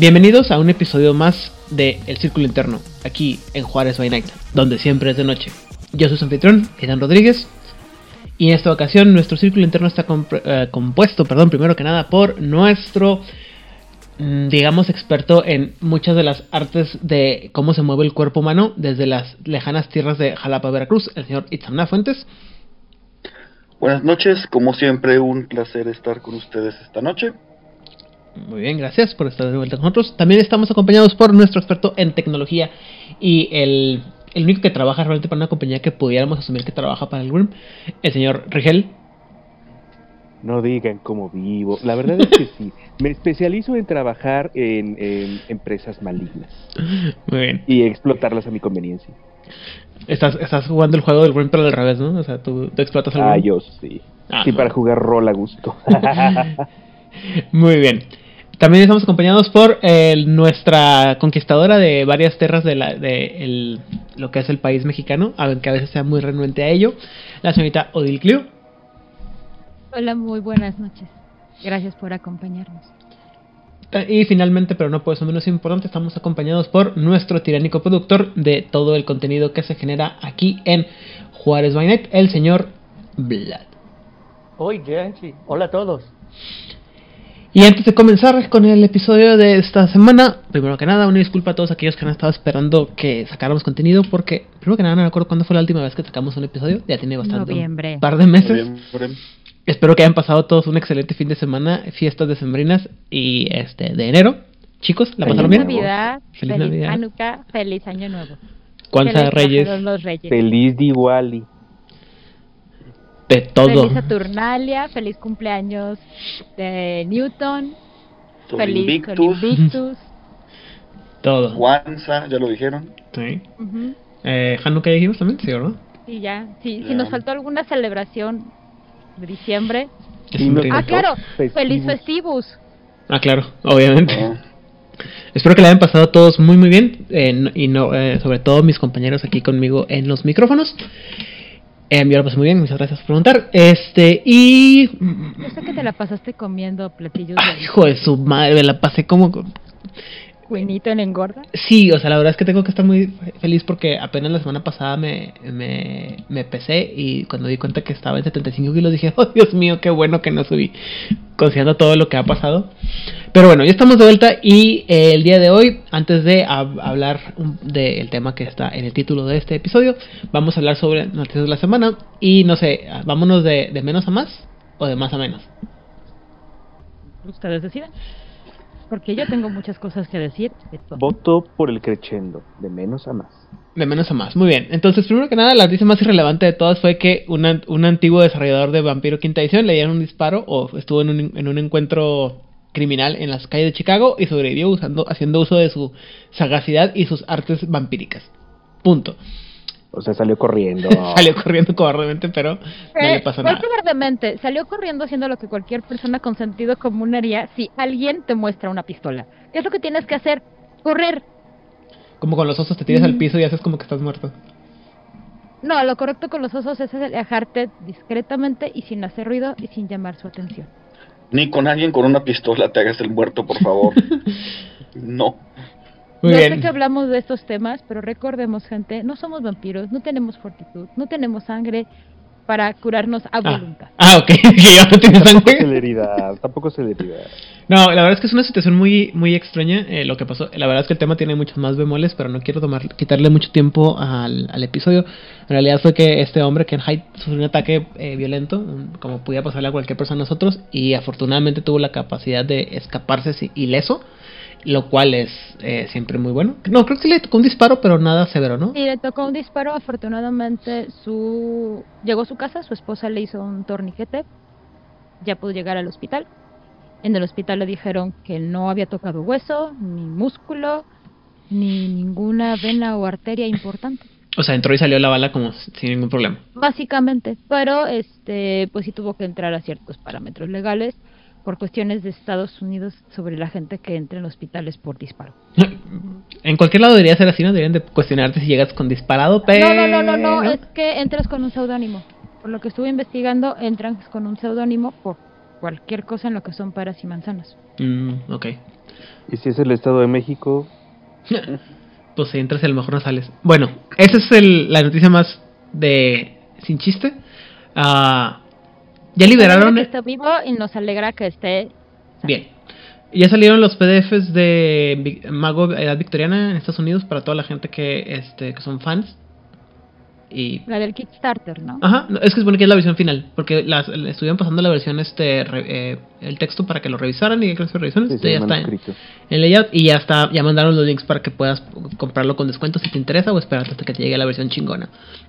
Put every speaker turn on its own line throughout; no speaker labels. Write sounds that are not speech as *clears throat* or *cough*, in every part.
Bienvenidos a un episodio más de El Círculo Interno, aquí en Juárez by Night, donde siempre es de noche. Yo soy su anfitrión, Rodríguez, y en esta ocasión nuestro Círculo Interno está eh, compuesto, perdón, primero que nada, por nuestro, mm, digamos, experto en muchas de las artes de cómo se mueve el cuerpo humano desde las lejanas tierras de Jalapa, Veracruz, el señor Itzamna Fuentes.
Buenas noches, como siempre un placer estar con ustedes esta noche.
Muy bien, gracias por estar de vuelta con nosotros. También estamos acompañados por nuestro experto en tecnología y el, el único que trabaja realmente para una compañía que pudiéramos asumir que trabaja para el GRIM, el señor Rigel.
No digan cómo vivo. La verdad es que sí. Me especializo en trabajar en, empresas malignas.
Muy bien.
Y explotarlas a mi conveniencia.
Estás, estás jugando el juego del GRIM pero al revés, ¿no? O sea, tú, explotas
al Ah, yo sí. Ah, sí, para jugar rol a gusto. *laughs* *laughs*
Muy bien. También estamos acompañados por eh, nuestra conquistadora de varias tierras de, la, de lo que es el país mexicano, aunque a veces sea muy renuente a ello, la señorita Odil Clio.
Hola, muy buenas noches. Gracias por acompañarnos.
Y finalmente, pero no por eso menos importante, estamos acompañados por nuestro tiránico productor de todo el contenido que se genera aquí en Juárez Bainet, el señor Vlad.
Oye, hola a todos.
Y antes de comenzar con el episodio de esta semana, primero que nada, una disculpa a todos aquellos que han estado esperando que sacáramos contenido, porque primero que nada no me acuerdo cuándo fue la última vez que sacamos un episodio, ya tiene bastante
un
par de meses. Espero que hayan pasado todos un excelente fin de semana, fiestas decembrinas y este de enero. Chicos, ¿la pasaron bien?
Navidad, feliz, Navidad, Hanukkah, feliz Año Nuevo.
Cuánta Reyes.
Feliz Diwali
de todo.
Feliz Saturnalia, feliz cumpleaños de Newton, feliz Invictus. *laughs*
todo.
Juanza, ya lo dijeron.
Sí. eh, Hanukkah dijimos también, sí, ¿verdad?
Sí, ya. Sí, Si nos faltó alguna celebración de diciembre.
ah,
claro, feliz festivus.
Ah, claro, obviamente. Ah. *laughs* Espero que le hayan pasado todos muy muy bien eh, y no, eh, sobre todo mis compañeros aquí conmigo en los micrófonos. Eh, yo muy bien, muchas gracias por preguntar. Este, y.
Yo sé que te la pasaste comiendo platillos.
Ay, hijo de su madre, me la pasé como.
Cuinito en engorda.
Sí, o sea, la verdad es que tengo que estar muy feliz porque apenas la semana pasada me, me, me pesé y cuando di cuenta que estaba en 75 kilos dije, *laughs* oh Dios mío, qué bueno que no subí, considerando todo lo que ha pasado. Pero bueno, ya estamos de vuelta y eh, el día de hoy, antes de hablar del tema que está en el título de este episodio, vamos a hablar sobre noticias de la semana y no sé, vámonos de, de menos a más o de más a menos.
Ustedes deciden. Porque yo tengo muchas cosas que decir.
Voto por el crescendo, de menos a más.
De menos a más, muy bien. Entonces, primero que nada, la noticia más irrelevante de todas fue que un antiguo desarrollador de Vampiro Quinta Edición le dieron un disparo o estuvo en un, en un encuentro criminal en las calles de Chicago y sobrevivió usando, haciendo uso de su sagacidad y sus artes vampíricas. Punto.
O sea, salió corriendo. *laughs*
salió corriendo cobardemente, pero no le pasó nada.
cobardemente? Salió corriendo haciendo lo que cualquier persona con sentido común haría si alguien te muestra una pistola. ¿Qué es lo que tienes que hacer? Correr.
Como con los osos te tiras al piso y haces como que estás muerto.
No, lo correcto con los osos es alejarte discretamente y sin hacer ruido y sin llamar su atención.
Ni con alguien con una pistola te hagas el muerto, por favor. *laughs* no.
Muy sé que hablamos de estos temas, pero recordemos, gente, no somos vampiros, no tenemos fortitud, no tenemos sangre para curarnos a ah. voluntad.
Ah, ok, *laughs* no
tiene sangre. Celeridad, tampoco celeridad.
No, la verdad es que es una situación muy muy extraña eh, lo que pasó. La verdad es que el tema tiene muchos más bemoles, pero no quiero tomar quitarle mucho tiempo al, al episodio. En realidad fue que este hombre, Ken Hyde, sufrió un ataque eh, violento, como podía pasarle a cualquier persona a nosotros, y afortunadamente tuvo la capacidad de escaparse ileso lo cual es eh, siempre muy bueno. No, creo que le tocó un disparo, pero nada severo, ¿no?
Sí, le tocó un disparo. Afortunadamente, su llegó a su casa, su esposa le hizo un torniquete, ya pudo llegar al hospital. En el hospital le dijeron que no había tocado hueso, ni músculo, ni ninguna vena o arteria importante.
O sea, entró y salió la bala como sin ningún problema.
Básicamente, pero este, pues sí tuvo que entrar a ciertos parámetros legales por cuestiones de Estados Unidos sobre la gente que entra en hospitales por disparo. *clears throat*
En cualquier lado debería ser así, ¿no? Deberían de cuestionarte si llegas con disparado, pero...
No, no, no, no, no, es que entras con un seudónimo. Por lo que estuve investigando, entran con un seudónimo por cualquier cosa en lo que son paras y manzanas.
Mm, ok.
Y si es el Estado de México, *laughs*
pues si entras a lo mejor no sales. Bueno, esa es el- la noticia más de sin chiste. Ah, ya liberaron.
Que está vivo y nos alegra que esté.
Bien. Ya salieron los PDFs de Mago Edad Victoriana en Estados Unidos para toda la gente que este que son fans. Y
La del Kickstarter, ¿no?
Ajá, no, es que supone que es la versión final, porque las estuvieron pasando la versión este re- eh, el texto para que lo revisaran y que lo revisaron,
sí,
esto
sí,
ya está en, en layout y ya está, ya mandaron los links para que puedas comprarlo con descuento si te interesa o esperar hasta que te llegue la versión chingona.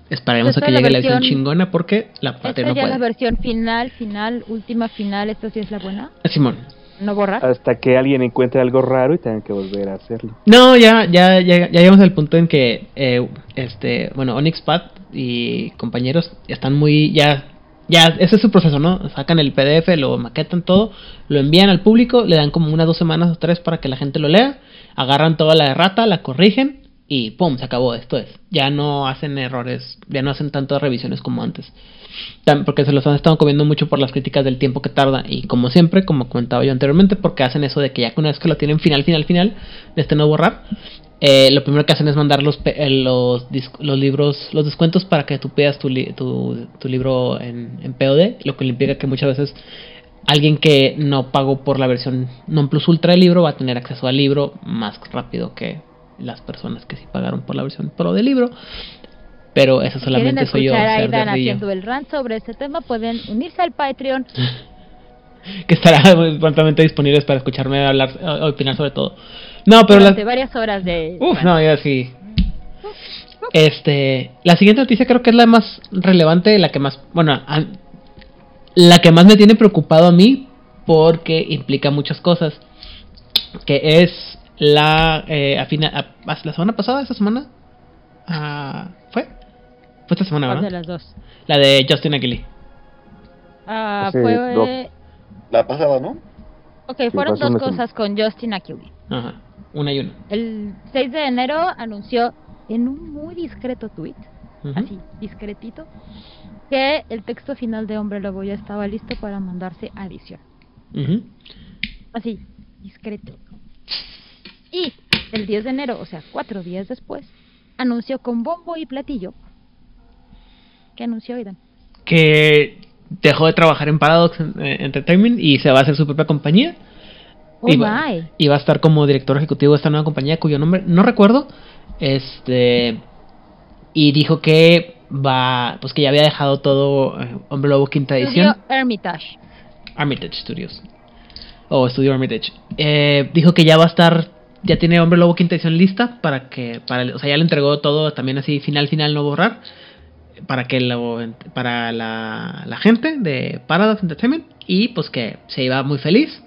Esperaremos
Esta
a que
la
llegue la versión chingona porque la
Esta
patria
ya es la
puede.
versión final, final, última final. ¿Esta sí es la buena?
Simón.
¿No borrar?
Hasta que alguien encuentre algo raro y tengan que volver a hacerlo.
No, ya, ya, ya, ya llegamos al punto en que, eh, este, bueno, Onyx Pat y compañeros están muy, ya, ya, ese es su proceso, ¿no? Sacan el PDF, lo maquetan todo, lo envían al público, le dan como unas dos semanas o tres para que la gente lo lea, agarran toda la errata, la corrigen y pum, se acabó, esto es. Ya no hacen errores, ya no hacen tantas revisiones como antes. Porque se los han estado comiendo mucho por las críticas del tiempo que tarda. Y como siempre, como comentaba yo anteriormente, porque hacen eso de que ya que una vez que lo tienen final, final, final, de este no borrar, eh, lo primero que hacen es mandar los, eh, los, libros, los descuentos para que tú pidas tu, li- tu, libro en, en POD, lo que implica que muchas veces alguien que no pagó por la versión non plus ultra del libro va a tener acceso al libro más rápido que las personas que sí pagaron por la versión pro del libro. Pero eso
¿Quieren
solamente soy yo.
escuchar a Aidan haciendo el rant sobre este tema? Pueden unirse al Patreon. *laughs*
que estará prontamente disponibles para escucharme hablar, opinar sobre todo. No, pero
durante
la,
varias horas de...
uf, no, ya sí. Este, la siguiente noticia creo que es la más relevante, la que más, bueno, a- la que más me tiene preocupado a mí porque implica muchas cosas, que es la eh, a fina- a- la semana pasada, esta semana, Ah, fue, fue esta semana,
¿Cuál de
¿verdad?
las dos?
La de Justin Aguiley.
Ah,
Hace
fue...
dos.
La pasada, ¿no?
Ok, fueron
pasó
dos
una
cosas con Justin Acubi.
Ajá, una y una.
El 6 de enero anunció en un muy discreto tweet,
Ujú.
así, discretito, que el texto final de Hombre Lobo ya estaba listo para mandarse a edición.
Ujú.
Así, discreto. Y el 10 de enero, o sea, cuatro días después, anunció con bombo y platillo. ¿Qué anunció Aidan?
que dejó de trabajar en Paradox eh, Entertainment y se va a hacer su propia compañía.
Oh
y, va,
my.
y va a estar como director ejecutivo de esta nueva compañía cuyo nombre no recuerdo. Este y dijo que va, pues que ya había dejado todo eh, Hombre Lobo quinta edición,
Estudio Hermitage.
Armitage Studios o Studio Armitage. Eh, dijo que ya va a estar, ya tiene Hombre Lobo quinta edición lista para que, para, o sea, ya le entregó todo también así final final no borrar para que lo para la, gente de Paradox Entertainment y pues que se iba muy feliz.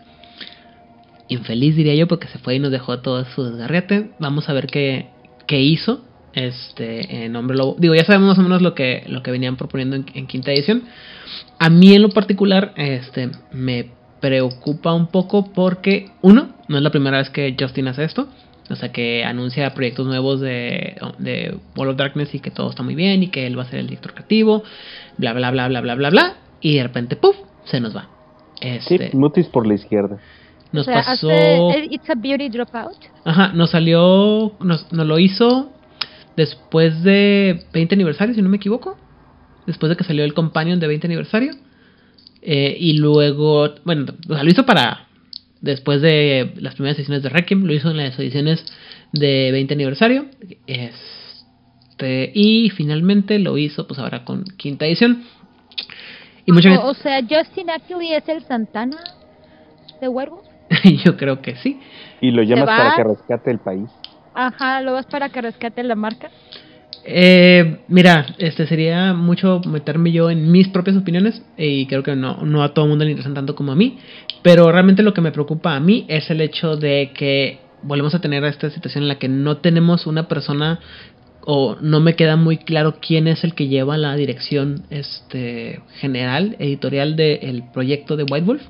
Infeliz diría yo porque se fue y nos dejó todo su desgarriate vamos a ver qué, qué hizo este en Hombre Lobo. Digo ya sabemos más o menos lo que lo que venían proponiendo en, en quinta edición. A mí en lo particular este me preocupa un poco porque uno no es la primera vez que Justin hace esto o sea que anuncia proyectos nuevos de, de World of Darkness y que todo está muy bien y que él va a ser el director creativo, bla bla bla bla bla bla bla, y de repente ¡puf! se nos va.
Sí,
Este,
mutis por la izquierda.
nos
o sea,
pasó,
hace It's a Beauty Dropout.
ajá, nos salió, nos, nos lo hizo después de 20 aniversario, si no me equivoco, después de que salió el Companion de 20 aniversario, eh, y luego, bueno, o sea, lo hizo para después de las primeras ediciones de Requiem, lo hizo en las ediciones de 20 aniversario. Este, y finalmente lo hizo pues ahora con quinta edición. Y mucha
O, o sea, Justin Ackley es el Santana de Werewolf. *laughs*
gente, yo creo que sí.
Y lo llamas para que rescate el país.
Ajá, lo vas para que rescate la marca.
Eh, mira, este sería mucho meterme yo en mis propias opiniones y creo que no, no a todo el mundo le interesan tanto como a mí, pero realmente lo que me preocupa a mí es el hecho de que volvemos a tener esta situación en la que no tenemos una persona o no me queda muy claro quién es el que lleva la dirección este general editorial del proyecto de White Wolf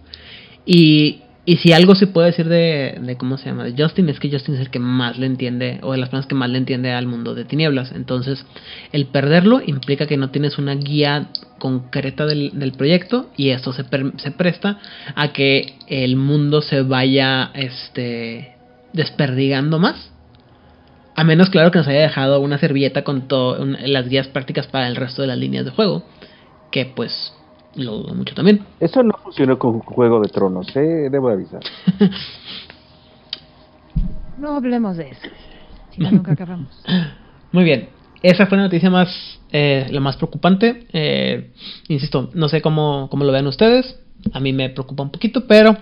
y y si algo se puede decir de, de, ¿cómo se llama? De Justin, es que Justin es el que más le entiende, o de las personas que más le entiende al mundo de tinieblas. Entonces, el perderlo implica que no tienes una guía concreta del, del proyecto y esto se, se presta a que el mundo se vaya este, desperdigando más. A menos, claro, que nos haya dejado una servilleta con todas las guías prácticas para el resto de las líneas de juego. Que pues lo dudo mucho también.
Eso no funcionó con Juego de Tronos, ¿eh? debo avisar. *laughs*
no hablemos de eso. Si no, nunca acabamos. *laughs*
Muy bien. Esa fue la noticia más, eh, la más preocupante. Eh, insisto, no sé cómo, cómo lo vean ustedes. A mí me preocupa un poquito, pero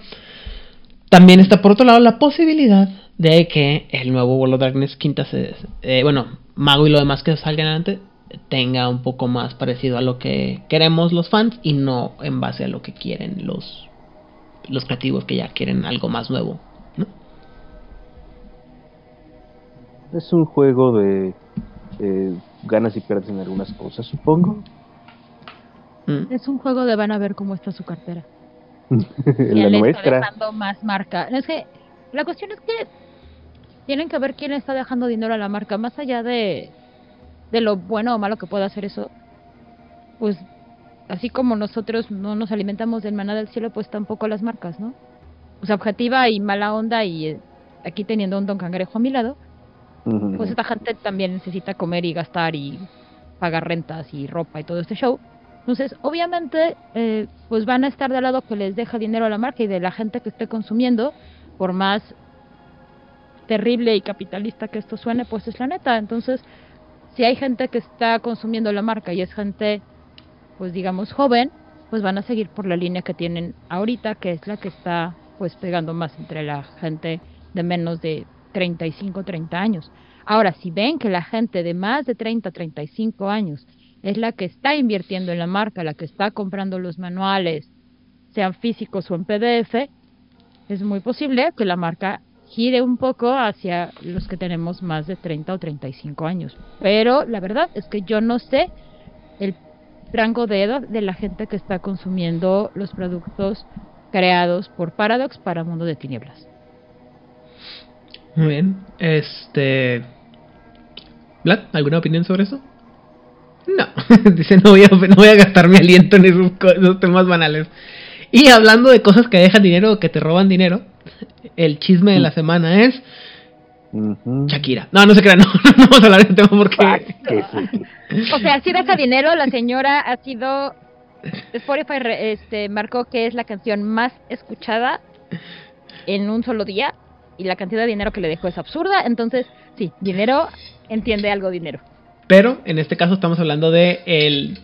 también está por otro lado la posibilidad de que el nuevo World of Darkness quinta se, eh, bueno, Mago y lo demás que salgan adelante tenga un poco más parecido a lo que queremos los fans y no en base a lo que quieren los los creativos que ya quieren algo más nuevo, ¿no?
Es un juego de eh, ganas y pierdes en algunas cosas, supongo.
Mm. Es un juego de van a ver cómo está su cartera. *laughs*
la nuestra.
Está dejando más marca. Es que la cuestión es que tienen que ver quién está dejando dinero a la marca, más allá de de lo bueno o malo que pueda hacer eso, pues así como nosotros no nos alimentamos del maná del cielo, pues tampoco las marcas, ¿no? O sea, objetiva y mala onda y eh, aquí teniendo un don cangrejo a mi lado, pues esta gente también necesita comer y gastar y pagar rentas y ropa y todo este show. Entonces, obviamente, eh, pues van a estar del lado que les deja dinero a la marca y de la gente que esté consumiendo, por más terrible y capitalista que esto suene, pues es la neta. Entonces, si hay gente que está consumiendo la marca y es gente, pues digamos, joven, pues van a seguir por la línea que tienen ahorita, que es la que está pues pegando más entre la gente de menos de 35, 30 años. Ahora, si ven que la gente de más de 30, 35 años es la que está invirtiendo en la marca, la que está comprando los manuales, sean físicos o en PDF, es muy posible que la marca gire un poco hacia los que tenemos más de 30 o 35 años. Pero la verdad es que yo no sé el rango de edad de la gente que está consumiendo los productos creados por Paradox para Mundo de Tinieblas.
Muy bien. Este. Vlad, ¿alguna opinión sobre eso? No. *laughs* Dice, no voy, a, gastar mi aliento en esos, esos temas banales. Y hablando de cosas que dejan dinero o que te roban dinero, el chisme de la semana es Shakira. No, no se crean, *laughs* no, no, vamos a hablar de tema porque... Ah, *laughs*
o sea, si deja dinero, la señora ha sido... Spotify este, marcó que es la canción más escuchada en un solo día y la cantidad de dinero que le dejó es absurda, entonces sí, dinero entiende algo dinero.
Pero en este caso estamos hablando de el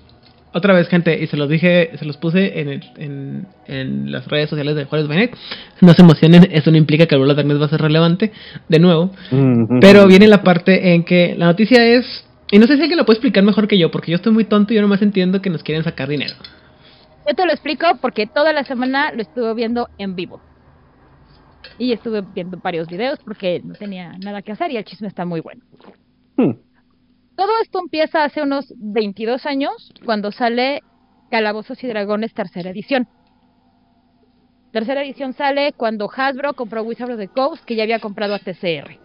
otra vez, gente, y se los dije, se los puse en, en, en las redes sociales de Juárez Benet. No se emocionen, eso no implica que el vuelo de va a ser relevante, de nuevo. Pero viene la parte en que la noticia es. Y no sé si alguien lo puede explicar mejor que yo, porque yo estoy muy tonto y yo nomás entiendo que nos quieren sacar dinero.
Yo te lo explico porque toda la semana lo estuve viendo en vivo. Y estuve viendo varios videos porque no tenía nada que hacer y el chisme está muy bueno. Hmm. Todo esto empieza hace unos 22 años, cuando sale Calabozos y Dragones tercera edición. Tercera edición sale cuando Hasbro compró Wizard of the Coast, que ya había comprado a TCR.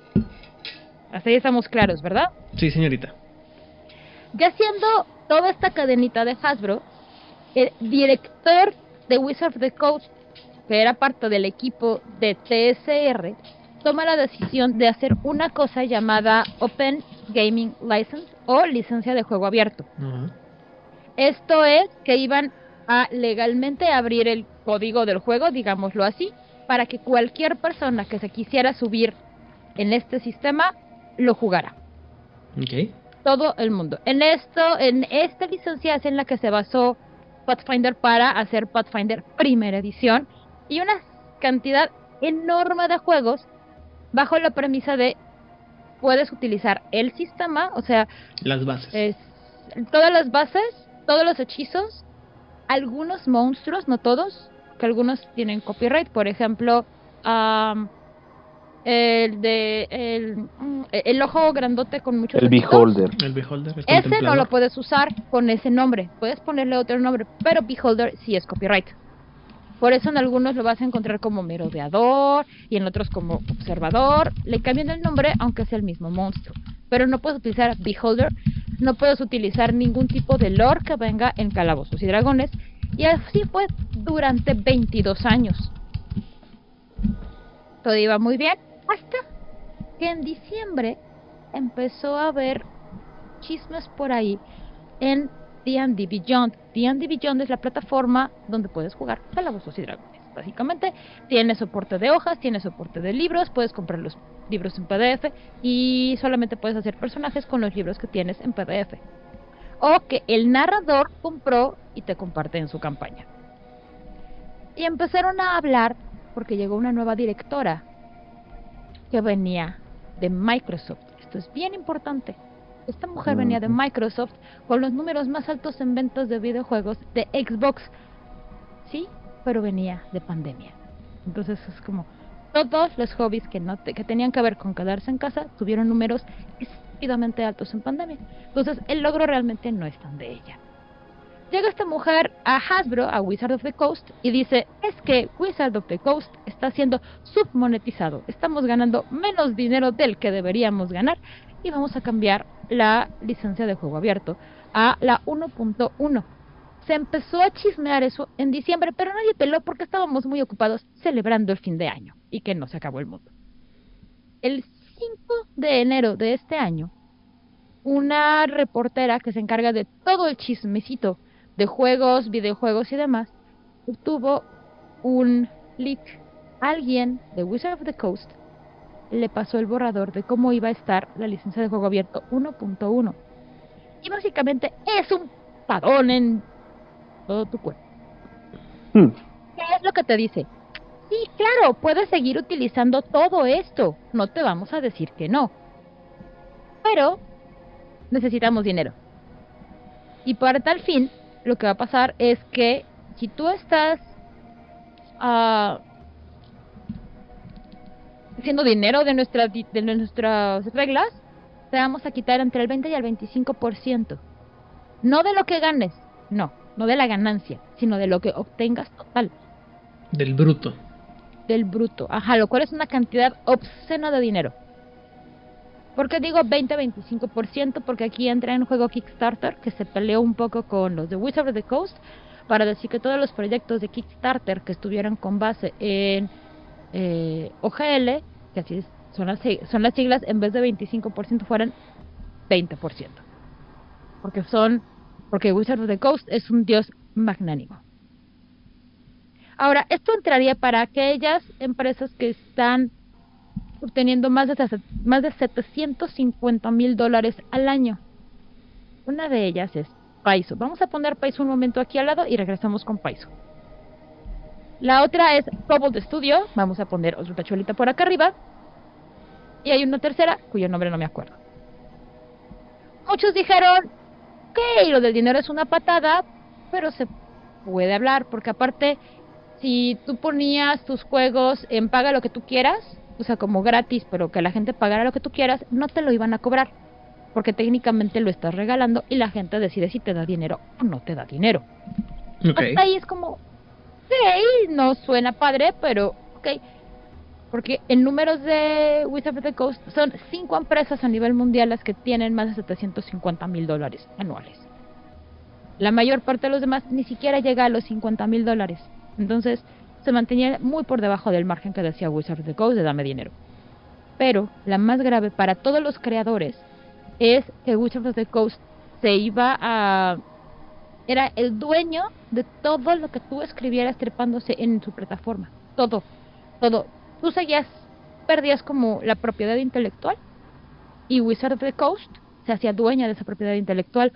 Hasta ahí estamos claros, ¿verdad?
Sí, señorita.
Ya siendo toda esta cadenita de Hasbro, el director de Wizard of the Coast, que era parte del equipo de TSR, toma la decisión de hacer una cosa llamada Open Gaming License o licencia de juego abierto. Esto es que iban a legalmente abrir el código del juego, digámoslo así, para que cualquier persona que se quisiera subir en este sistema lo jugara. Todo el mundo. En esto, en esta licencia es en la que se basó Pathfinder para hacer Pathfinder primera edición y una cantidad enorme de juegos bajo la premisa de puedes utilizar el sistema, o sea,
las bases.
todas las bases, todos los hechizos, algunos monstruos, no todos, que algunos tienen copyright, por ejemplo, el de el, el, ojo grandote con muchos
el beholder.
El beholder
ese no lo puedes usar con ese nombre. Puedes ponerle otro nombre pero beholder sí es copyright Por eso en algunos lo vas a encontrar como merodeador y en otros como observador. Le cambian el nombre aunque sea el mismo monstruo. Pero no puedes utilizar Beholder, no puedes utilizar ningún tipo de lore que venga en Calabozos y Dragones. Y así fue durante 22 años. Todo iba muy bien hasta que en diciembre empezó a haber chismes por ahí en D&D Beyond. D&D Beyond es la plataforma donde puedes jugar Calabozos y Dragones. Básicamente tiene soporte de hojas, tiene soporte de libros, puedes comprar los libros en PDF y solamente puedes hacer personajes con los libros que tienes en PDF. O que el narrador compró y te comparte en su campaña. Y empezaron a hablar porque llegó una nueva directora que venía de Microsoft. Esto es bien importante. Esta mujer venía de Microsoft con los números más altos en ventas de videojuegos de Xbox. Sí, pero venía de pandemia. Entonces es como todos los hobbies que no que tenían que ver con quedarse en casa tuvieron números estúpidamente altos en pandemia. Entonces el logro realmente no es tan de ella. Llega esta mujer a Hasbro, a Wizard of the Coast, y dice, es que Wizard of the Coast está siendo submonetizado, estamos ganando menos dinero del que deberíamos ganar y vamos a cambiar la licencia de juego abierto a la 1.1. Se empezó a chismear eso en diciembre, pero nadie peló porque estábamos muy ocupados celebrando el fin de año y que no se acabó el mundo. El 5 de enero de este año, una reportera que se encarga de todo el chismecito de juegos, videojuegos y demás, obtuvo un leak. Alguien de Wizard of the Coast le pasó el borrador de cómo iba a estar la licencia de juego abierto 1.1. Y básicamente es un padón en todo tu cuerpo.
Hmm.
¿Qué es lo que te dice? Sí, claro, puedes seguir utilizando todo esto. No te vamos a decir que no. Pero necesitamos dinero. Y para tal fin, lo que va a pasar es que si tú estás ah, haciendo dinero de, nuestra, de nuestras reglas, te vamos a quitar entre el 20 y el 25%. No de lo que ganes, no, no de la ganancia, sino de lo que obtengas total.
Del bruto.
Del bruto, ajá, lo cual es una cantidad obscena de dinero. ¿Por qué digo 20-25%? Porque aquí entra en juego Kickstarter, que se peleó un poco con los de Wizard of the Coast, para decir que todos los proyectos de Kickstarter que estuvieran con base en eh, OGL, que así son, las, son las siglas, en vez de 25% fueran 20%. Porque son, porque Wizard of the Coast es un dios magnánimo. Ahora, esto entraría para aquellas empresas que están obteniendo más de, más de 750 mil dólares al año. Una de ellas es Paiso. Vamos a poner Paiso un momento aquí al lado y regresamos con Paiso. La otra es Cobalt Studio. Vamos a poner otra tachuelita por acá arriba. Y hay una tercera cuyo nombre no me acuerdo. Muchos dijeron que lo del dinero es una patada, pero se puede hablar porque aparte si tú ponías tus juegos en paga lo que tú quieras, o sea, como gratis, pero que la gente pagara lo que tú quieras, no te lo iban a cobrar. Porque técnicamente lo estás regalando y la gente decide si te da dinero o no te da dinero. Hasta ahí es como, sí, no suena padre, pero ok. Porque en números de Wizard of the Coast son cinco empresas a nivel mundial las que tienen más de 750 mil dólares anuales. La mayor parte de los demás ni siquiera llega a los 50 mil dólares. Entonces, se mantenía muy por debajo del margen que decía Wizard of the Coast de dame dinero. Pero la más grave para todos los creadores es que Wizard of the Coast se iba a... Era el dueño de todo lo que tú escribieras trepándose en su plataforma. Todo, todo. Tú seguías, perdías como la propiedad intelectual y Wizard of the Coast se hacía dueña de esa propiedad intelectual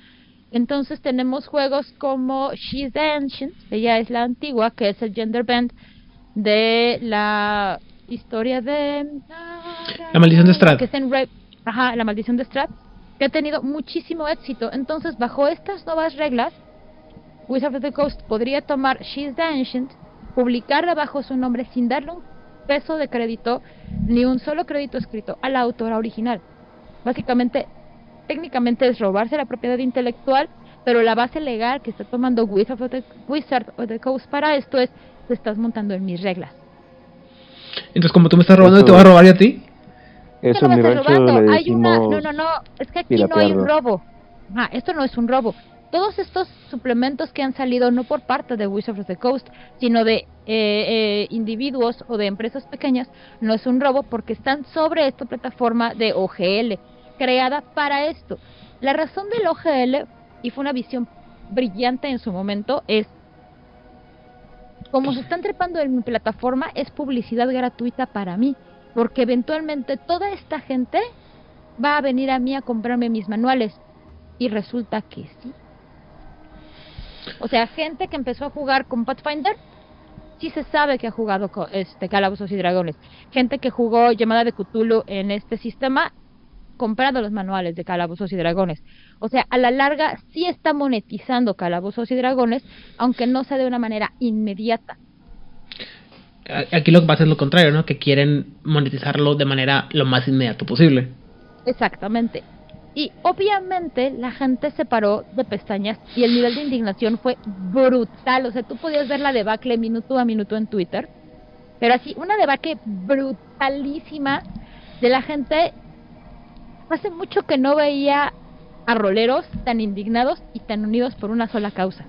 entonces tenemos juegos como She's the Ancient, ella es la antigua, que es el gender band de la historia de...
La maldición de Strad.
Que Ajá, la maldición de Strad, que ha tenido muchísimo éxito. Entonces, bajo estas nuevas reglas, Wizard of the Coast podría tomar She's the Ancient, publicarla bajo su nombre sin darle un peso de crédito, ni un solo crédito escrito a la autora original. Básicamente técnicamente es robarse la propiedad intelectual, pero la base legal que está tomando Wizard of the, Wizard of the Coast para esto es, te estás montando en mis reglas.
Entonces, como tú me estás robando, ¿te voy a robar yo a ti?
Eso
¿Qué
en
no me estás robando? Hay una, no, no, no, es que aquí no hay un robo. Ah, esto no es un robo. Todos estos suplementos que han salido no por parte de Wizards of the Coast, sino de eh, eh, individuos o de empresas pequeñas, no es un robo porque están sobre esta plataforma de OGL, creada para esto. La razón del OGL, y fue una visión brillante en su momento, es como se están trepando en mi plataforma, es publicidad gratuita para mí, porque eventualmente toda esta gente va a venir a mí a comprarme mis manuales. Y resulta que sí. O sea, gente que empezó a jugar con Pathfinder, sí se sabe que ha jugado con este Calabozos y Dragones. Gente que jugó Llamada de Cthulhu en este sistema, comprando los manuales de Calabozos y Dragones. O sea, a la larga sí está monetizando Calabozos y Dragones, aunque no sea de una manera inmediata.
Aquí lo que pasa es lo contrario, ¿no? Que quieren monetizarlo de manera lo más inmediato posible.
Exactamente. Y obviamente la gente se paró de pestañas y el nivel de indignación fue brutal. O sea, tú podías ver la debacle minuto a minuto en Twitter. Pero así, una debacle brutalísima de la gente. Hace mucho que no veía a roleros tan indignados y tan unidos por una sola causa.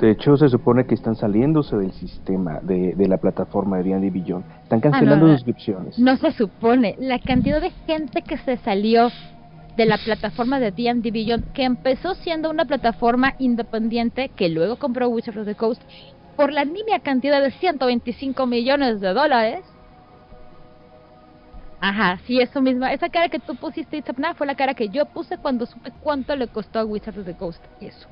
De hecho, se supone que están saliéndose del sistema de, de la plataforma de D&D Beyond. Están cancelando
Ah, no, no.
suscripciones.
No se supone. La cantidad de gente que se salió de la plataforma de D&D Beyond, que empezó siendo una plataforma independiente, que luego compró Wizards of the Coast por la nimia cantidad de 125 millones de dólares. Ajá, sí, eso mismo. Esa cara que tú pusiste, Itzapna, fue la cara que yo puse cuando supe cuánto le costó a Wizards of the Coast eso.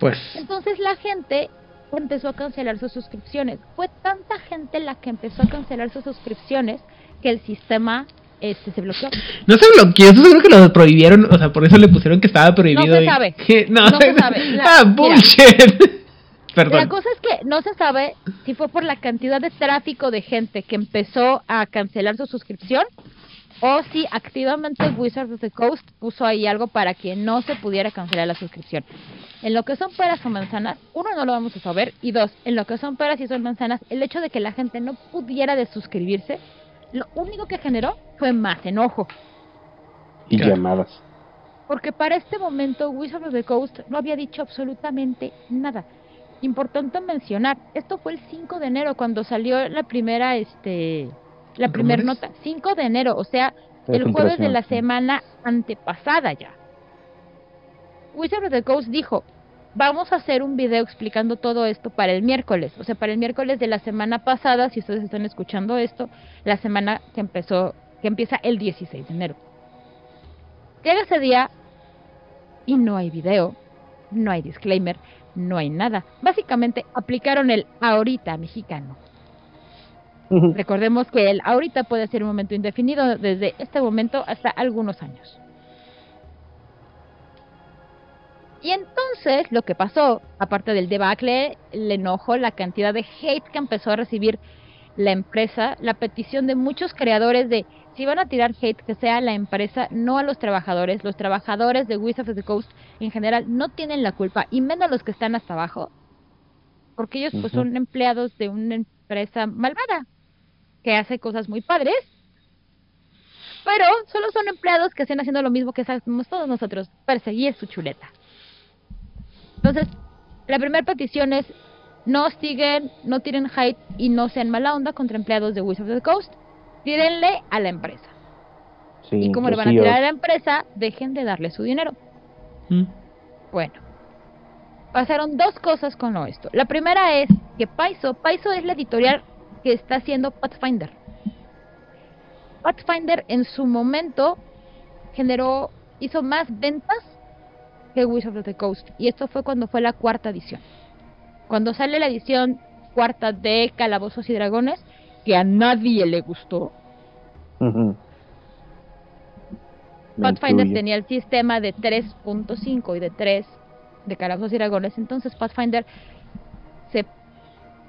Pues,
Entonces la gente empezó a cancelar sus suscripciones. Fue tanta gente la que empezó a cancelar sus suscripciones que el sistema este se bloqueó.
no se bloqueó, eso seguro que lo prohibieron, o sea, por eso le pusieron que estaba prohibido.
No se
y-
sabe.
no,
No se *laughs* sabe. La-
ah,
mira.
bullshit. *laughs* Perdón.
La cosa es que no se sabe si fue por la cantidad de tráfico de gente que empezó a cancelar su suscripción o si activamente Wizards of the Coast puso ahí algo para que no se pudiera cancelar la suscripción. En lo que son peras o manzanas, uno no lo vamos a saber y dos, en lo que son peras y son manzanas, el hecho de que la gente no pudiera desuscribirse, lo único que generó fue más enojo.
Y
Claro.
llamadas.
Porque para este momento Wizards of the Coast no había dicho absolutamente nada. Importante mencionar, esto fue el 5 de enero cuando salió la primera este la primera nota, 5 de enero, o sea, el jueves de la semana antepasada ya. Wizards of the Coast dijo, vamos a hacer un video explicando todo esto para el miércoles, o sea, para el miércoles de la semana pasada, si ustedes están escuchando esto, la semana que empezó, que empieza el 16 de enero. Llega ese día y no hay video, no hay disclaimer, no hay nada. Básicamente aplicaron el ahorita mexicano. Recordemos que el ahorita puede ser un momento indefinido desde este momento hasta algunos años. Y entonces lo que pasó, aparte del debacle, el enojo, la cantidad de hate que empezó a recibir la empresa, la petición de muchos creadores de si van a tirar hate que sea a la empresa, no a los trabajadores. Los trabajadores de Wizards of the Coast en general no tienen la culpa, y menos los que están hasta abajo, porque ellos pues son empleados de una empresa malvada que hace cosas muy padres, pero solo son empleados que estén haciendo lo mismo que hacemos todos nosotros, perseguir su chuleta. Entonces, la primera petición es no hostiguen, no tiren hate y no sean mala onda contra empleados de Wizards of the Coast. Tírenle a la empresa.
Sí,
y como le van a tirar a la empresa, dejen de darle su dinero.
Mm.
Bueno, pasaron dos cosas con lo esto. La primera es que Paizo, Paizo es la editorial que está haciendo Pathfinder. Pathfinder en su momento generó, hizo más ventas of the Coast. Y esto fue cuando fue la cuarta edición. Cuando sale la edición cuarta de Calabozos y Dragones, que a nadie le gustó, Pathfinder tenía el sistema de 3.5 y de 3 de Calabozos y Dragones, entonces Pathfinder se,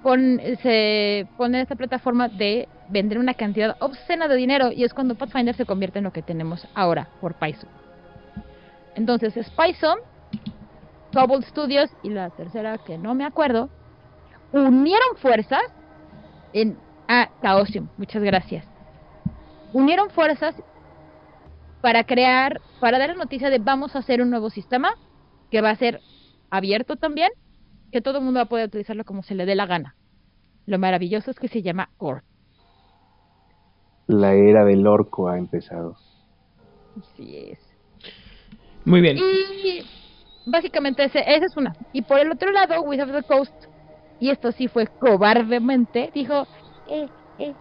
pon- se pone en esta plataforma de vender una cantidad obscena de dinero y es cuando Pathfinder se convierte en lo que tenemos ahora por Paizo. Entonces, Spyzone, Cobalt Studios y la tercera que no me acuerdo, unieron fuerzas en... Ah, Chaosium, muchas gracias. Unieron fuerzas para crear, para dar la noticia de vamos a hacer un nuevo sistema que va a ser abierto también, que todo el mundo va a poder utilizarlo como se le dé la gana. Lo maravilloso es que se llama Core.
La era del orco ha empezado.
Así es.
Muy bien.
Y básicamente ese, esa es una. Y por el otro lado, Wizard of the Coast, y esto sí fue cobardemente, dijo, eh, eh,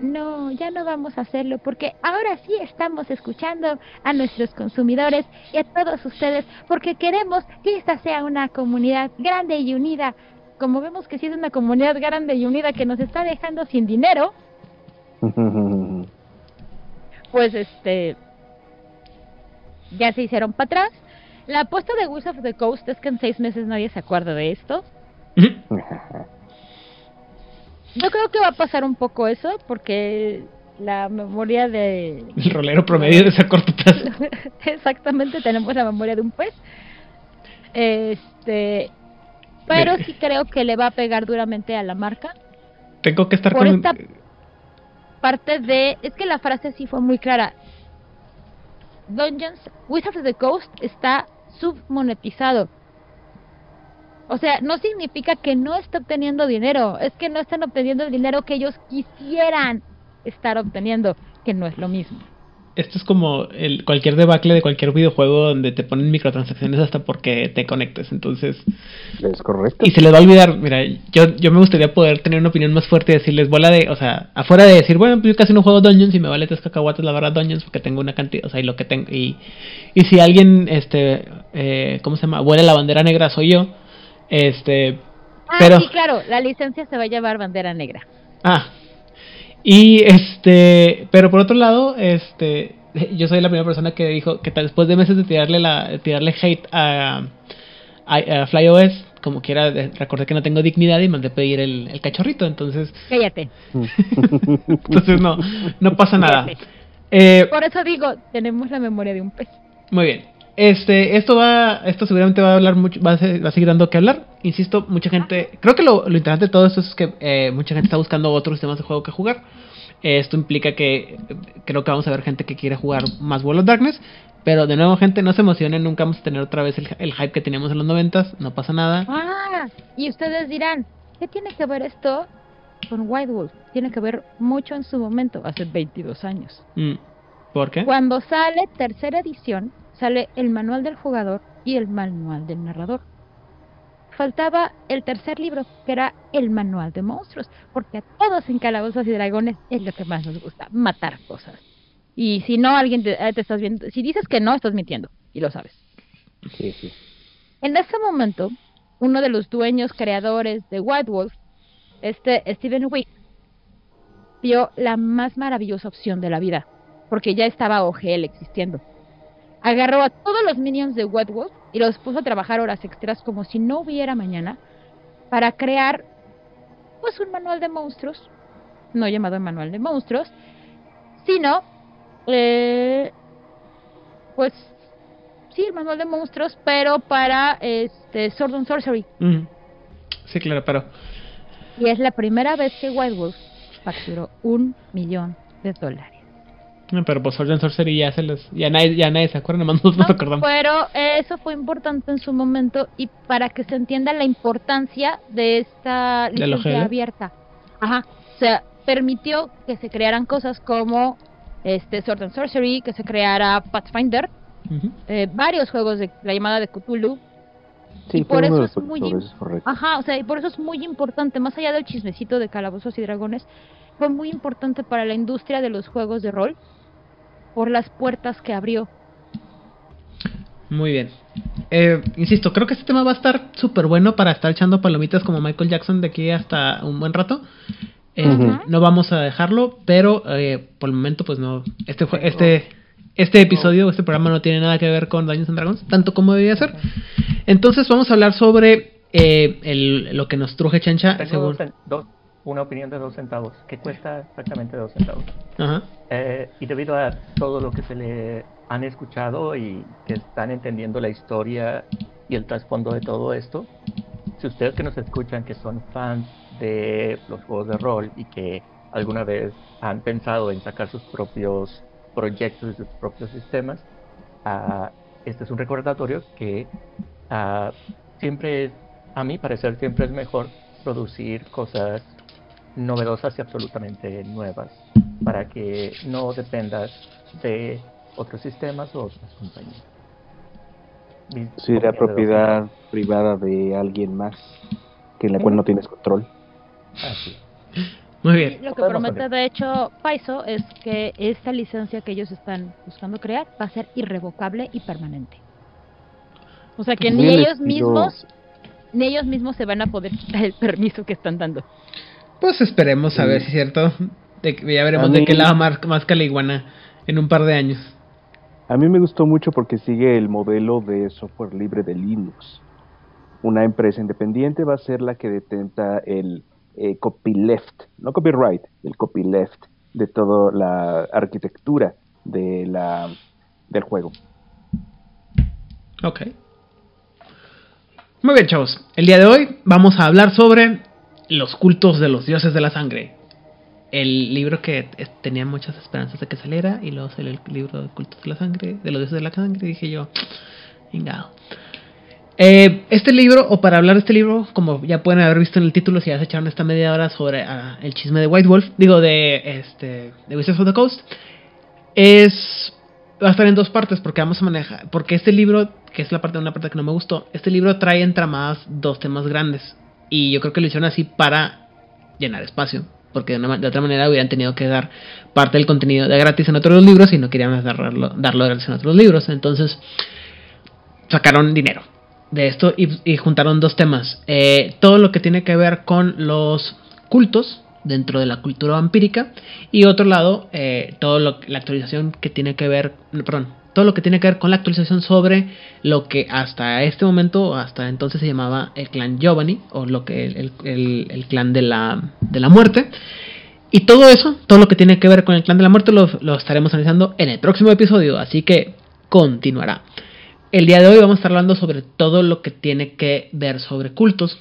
no, ya no vamos a hacerlo porque ahora sí estamos escuchando a nuestros consumidores y a todos ustedes porque queremos que esta sea una comunidad grande y unida. Como vemos que sí es una comunidad grande y unida que nos está dejando sin dinero, *laughs* pues este ya se hicieron para atrás. La apuesta de Wizard of the Coast es que en seis meses nadie se acuerda de esto. Yo creo que va a pasar un poco eso porque la memoria de...
El rolero promedio de ese corto plazo. *laughs*
Exactamente, tenemos la memoria de un pez. Este... Pero sí creo que le va a pegar duramente a la marca.
Tengo que estar
Por
con...
esta parte de... Es que la frase sí fue muy clara. Dungeons, Wizards of the Coast está submonetizado. O sea, no significa que no esté obteniendo dinero, es que no están obteniendo el dinero que ellos quisieran estar obteniendo, que no es lo mismo.
Esto es como el, cualquier debacle de cualquier videojuego donde te ponen microtransacciones hasta porque te conectes. Entonces,
Es correcto.
y se les va a olvidar. Mira, yo, yo me gustaría poder tener una opinión más fuerte y decirles, bola de, o sea, afuera de decir, bueno, pues yo casi no juego Dungeons y me vale tres cacahuates la verdad Dungeons porque tengo una cantidad, o sea, y lo que tengo. Y, y si alguien, este, eh, ¿cómo se llama? Huele la bandera negra, soy yo. Este,
Ah,
Pero-
sí, claro, la licencia se va a llevar bandera negra.
Ah. Y este, pero por otro lado, este, yo soy la primera persona que dijo que tal- después de meses de tirarle la tirarle hate a, a, a FlyOS, como quiera, recordé que no tengo dignidad y mandé pedir el, el cachorrito, entonces,
Cállate. *laughs*
entonces no, no pasa nada. Eh,
Por eso digo, tenemos la memoria de un pez.
Muy bien. Este, esto va, esto seguramente va a hablar mucho, va a, se- va a seguir dando que hablar. Insisto, mucha gente, creo que lo, lo interesante de todo esto es que eh, mucha gente está buscando otros sistemas de juego que jugar. Esto implica que creo que vamos a ver gente que quiere jugar más World of Darkness. Pero de nuevo, gente, no se emocionen, nunca vamos a tener otra vez el, el hype que teníamos en los noventas, no pasa nada.
Ah, y ustedes dirán, ¿qué tiene que ver esto con White Wolf? Tiene que ver mucho en su momento, hace 22 años.
Mm, ¿Por qué?
Cuando sale tercera edición, sale el manual del jugador y el manual del narrador. Faltaba el tercer libro, que era el manual de monstruos, porque a todos en Calabozos y Dragones es lo que más nos gusta, matar cosas. Y si no, alguien te, eh, te estás viendo, si dices que no, estás mintiendo, y lo sabes.
Sí, sí.
En ese momento, uno de los dueños creadores de White Wolf, este Steven Wick, vio la más maravillosa opción de la vida, porque ya estaba OGL existiendo. Agarró a todos los minions de White Wolf y los puso a trabajar horas extras como si no hubiera mañana para crear pues un manual de monstruos, no llamado manual de monstruos, sino eh, pues sí, el manual de monstruos, pero para este Sword and Sorcery.
Mm. Sí, claro, pero
Y es la primera vez que White Wolf facturó un millón de dólares.
Pero pues Sword and Sorcery ya se los, ya nadie, ya nadie se acuerda, nomás nos
¿no?
acordamos.
Pero eso fue importante en su momento y para que se entienda la importancia de esta
¿De la
licencia abierta. Ajá. O sea, permitió que se crearan cosas como este Sword and Sorcery, que se creara Pathfinder, eh, varios juegos de la llamada de Cthulhu,
Sí,
Y por eso es muy. Ajá, o sea, y por eso es muy importante, más allá del chismecito de Calabozos y Dragones, fue muy importante para la industria de los juegos de rol por las puertas que abrió.
Muy bien. Eh, insisto, creo que este tema va a estar súper bueno para estar echando palomitas como Michael Jackson de aquí hasta un buen rato. Eh. No vamos a dejarlo, pero eh, por el momento, pues no. Este fue, este, este episodio, este programa no tiene nada que ver con Dungeons and Dragons, tanto como debería ser. Entonces vamos a hablar sobre eh, el, lo que nos truje Chancha.
Tengo
según-
dos cen- dos- una opinión de dos centavos, que cuesta exactamente dos centavos.
Ajá.
Eh, y debido a todo lo que se le han escuchado y que están entendiendo la historia y el trasfondo de todo esto, si ustedes que nos escuchan que son fans de los juegos de rol y que alguna vez han pensado en sacar sus propios proyectos y sus propios sistemas, uh, este es un recordatorio que uh, siempre a mi parecer, siempre es mejor producir cosas novedosas y absolutamente nuevas para que no dependas de otros sistemas o otras compañías.
Sí, la propiedad privada de alguien más que en la cual no tienes control.
Así.
Muy bien.
Lo que promete de hecho Paiso es que esta licencia que ellos están buscando crear va a ser irrevocable y permanente. O sea que
Muy
ni ellos mismos ni ellos mismos se van a poder quitar el permiso que están dando.
Pues esperemos a ver si es cierto. De, ya veremos de qué lado la iguana en un par de años.
A mí me gustó mucho porque sigue el modelo de software libre de Linux. Una empresa independiente va a ser la que detenta el eh, copyleft, no copyright, el copyleft de toda la arquitectura de la, del juego.
Ok. Muy bien, chavos. El día de hoy vamos a hablar sobre los cultos de los dioses de la sangre. El libro que tenía muchas esperanzas de que saliera y luego salió el libro de cultos de la sangre, de los dioses de la sangre, y dije yo, ingado. Eh, este libro, o para hablar de este libro, como ya pueden haber visto en el título, si ya se echaron esta media hora sobre ah, el chisme de White Wolf, digo de este de Wizards of the Coast, es va a estar en dos partes porque vamos a manejar porque este libro que es la parte una parte que no me gustó este libro trae entramadas dos temas grandes y yo creo que lo hicieron así para llenar espacio porque de, una de otra manera hubieran tenido que dar parte del contenido de gratis en otros libros y no querían darlo, darlo gratis en otros libros. Entonces sacaron dinero de esto y, y juntaron dos temas. Eh, todo lo que tiene que ver con los cultos dentro de la cultura vampírica y otro lado eh, todo lo la actualización que tiene que ver perdón todo lo que tiene que ver con la actualización sobre lo que hasta este momento hasta entonces se llamaba el clan Giovanni o lo que el, el- clan de la de la muerte. Y todo eso todo lo que tiene que ver con el clan de la muerte lo, lo estaremos analizando en el próximo episodio así que continuará. El día de hoy vamos a estar hablando sobre todo lo que tiene que ver sobre cultos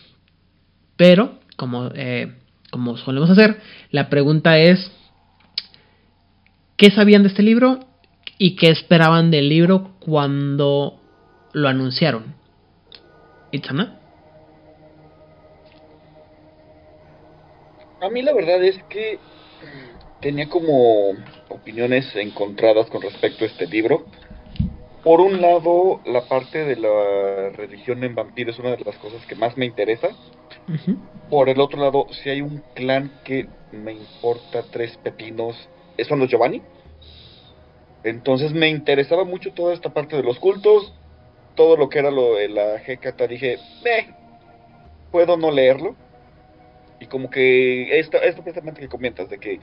pero como eh, como solemos hacer, la pregunta es, ¿qué sabían de este libro y qué esperaban del libro cuando lo anunciaron? Itzana.
A mí la verdad es que mm, tenía como opiniones encontradas con respecto a este libro. Por un lado, la parte de la religión en vampiro es una de las cosas que más me interesa. Por el otro lado, si hay un clan que me importa tres pepinos, son los Giovanni. Entonces me interesaba mucho toda esta parte de los cultos, todo lo que era lo de la Hecata. Dije, "Meh, puedo no leerlo. Y como que esto, esto precisamente que comentas, de que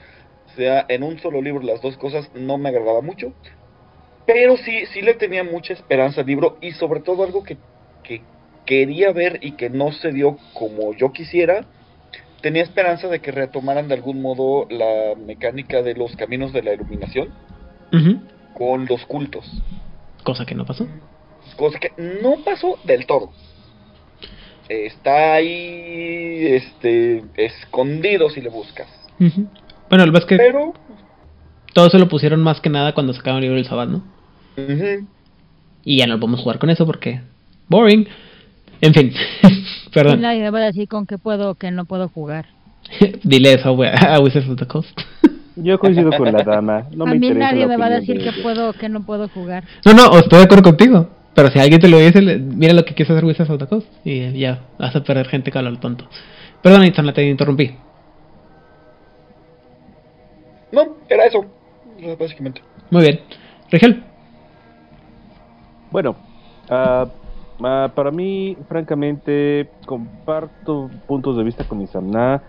sea en un solo libro las dos cosas, no me agradaba mucho. Pero sí, sí le tenía mucha esperanza al libro y sobre todo algo que, que quería ver y que no se dio como yo quisiera. Tenía esperanza de que retomaran de algún modo la mecánica de los caminos de la iluminación Con los cultos.
Cosa que no pasó.
Cosa que no pasó del todo. Está ahí este escondido si le buscas.
Bueno, lo que pasa es que
Pero
todo eso lo pusieron más que nada cuando sacaron el libro del Sabbat, ¿no? Y ya no podemos jugar con eso porque... Boring. En fin. *laughs* Perdón.
nadie va a decir con qué puedo o qué no puedo jugar. *laughs*
Dile eso a Wizards of the Coast. *laughs*
Yo coincido con la dama. No *laughs*
a
me
mí
interesa
nadie me va a decir
de ella.
puedo o qué no puedo jugar.
No, no, estoy de acuerdo contigo. Pero si alguien te lo dice, le- mira lo que quieres hacer Wizards of the Coast. Y ya, vas a perder gente que habla al tonto. Perdón, Itzana, te interrumpí.
no, era eso. Básicamente.
Muy bien. Rigel.
Bueno, ah, ah, para mí, francamente, comparto puntos de vista con Samna.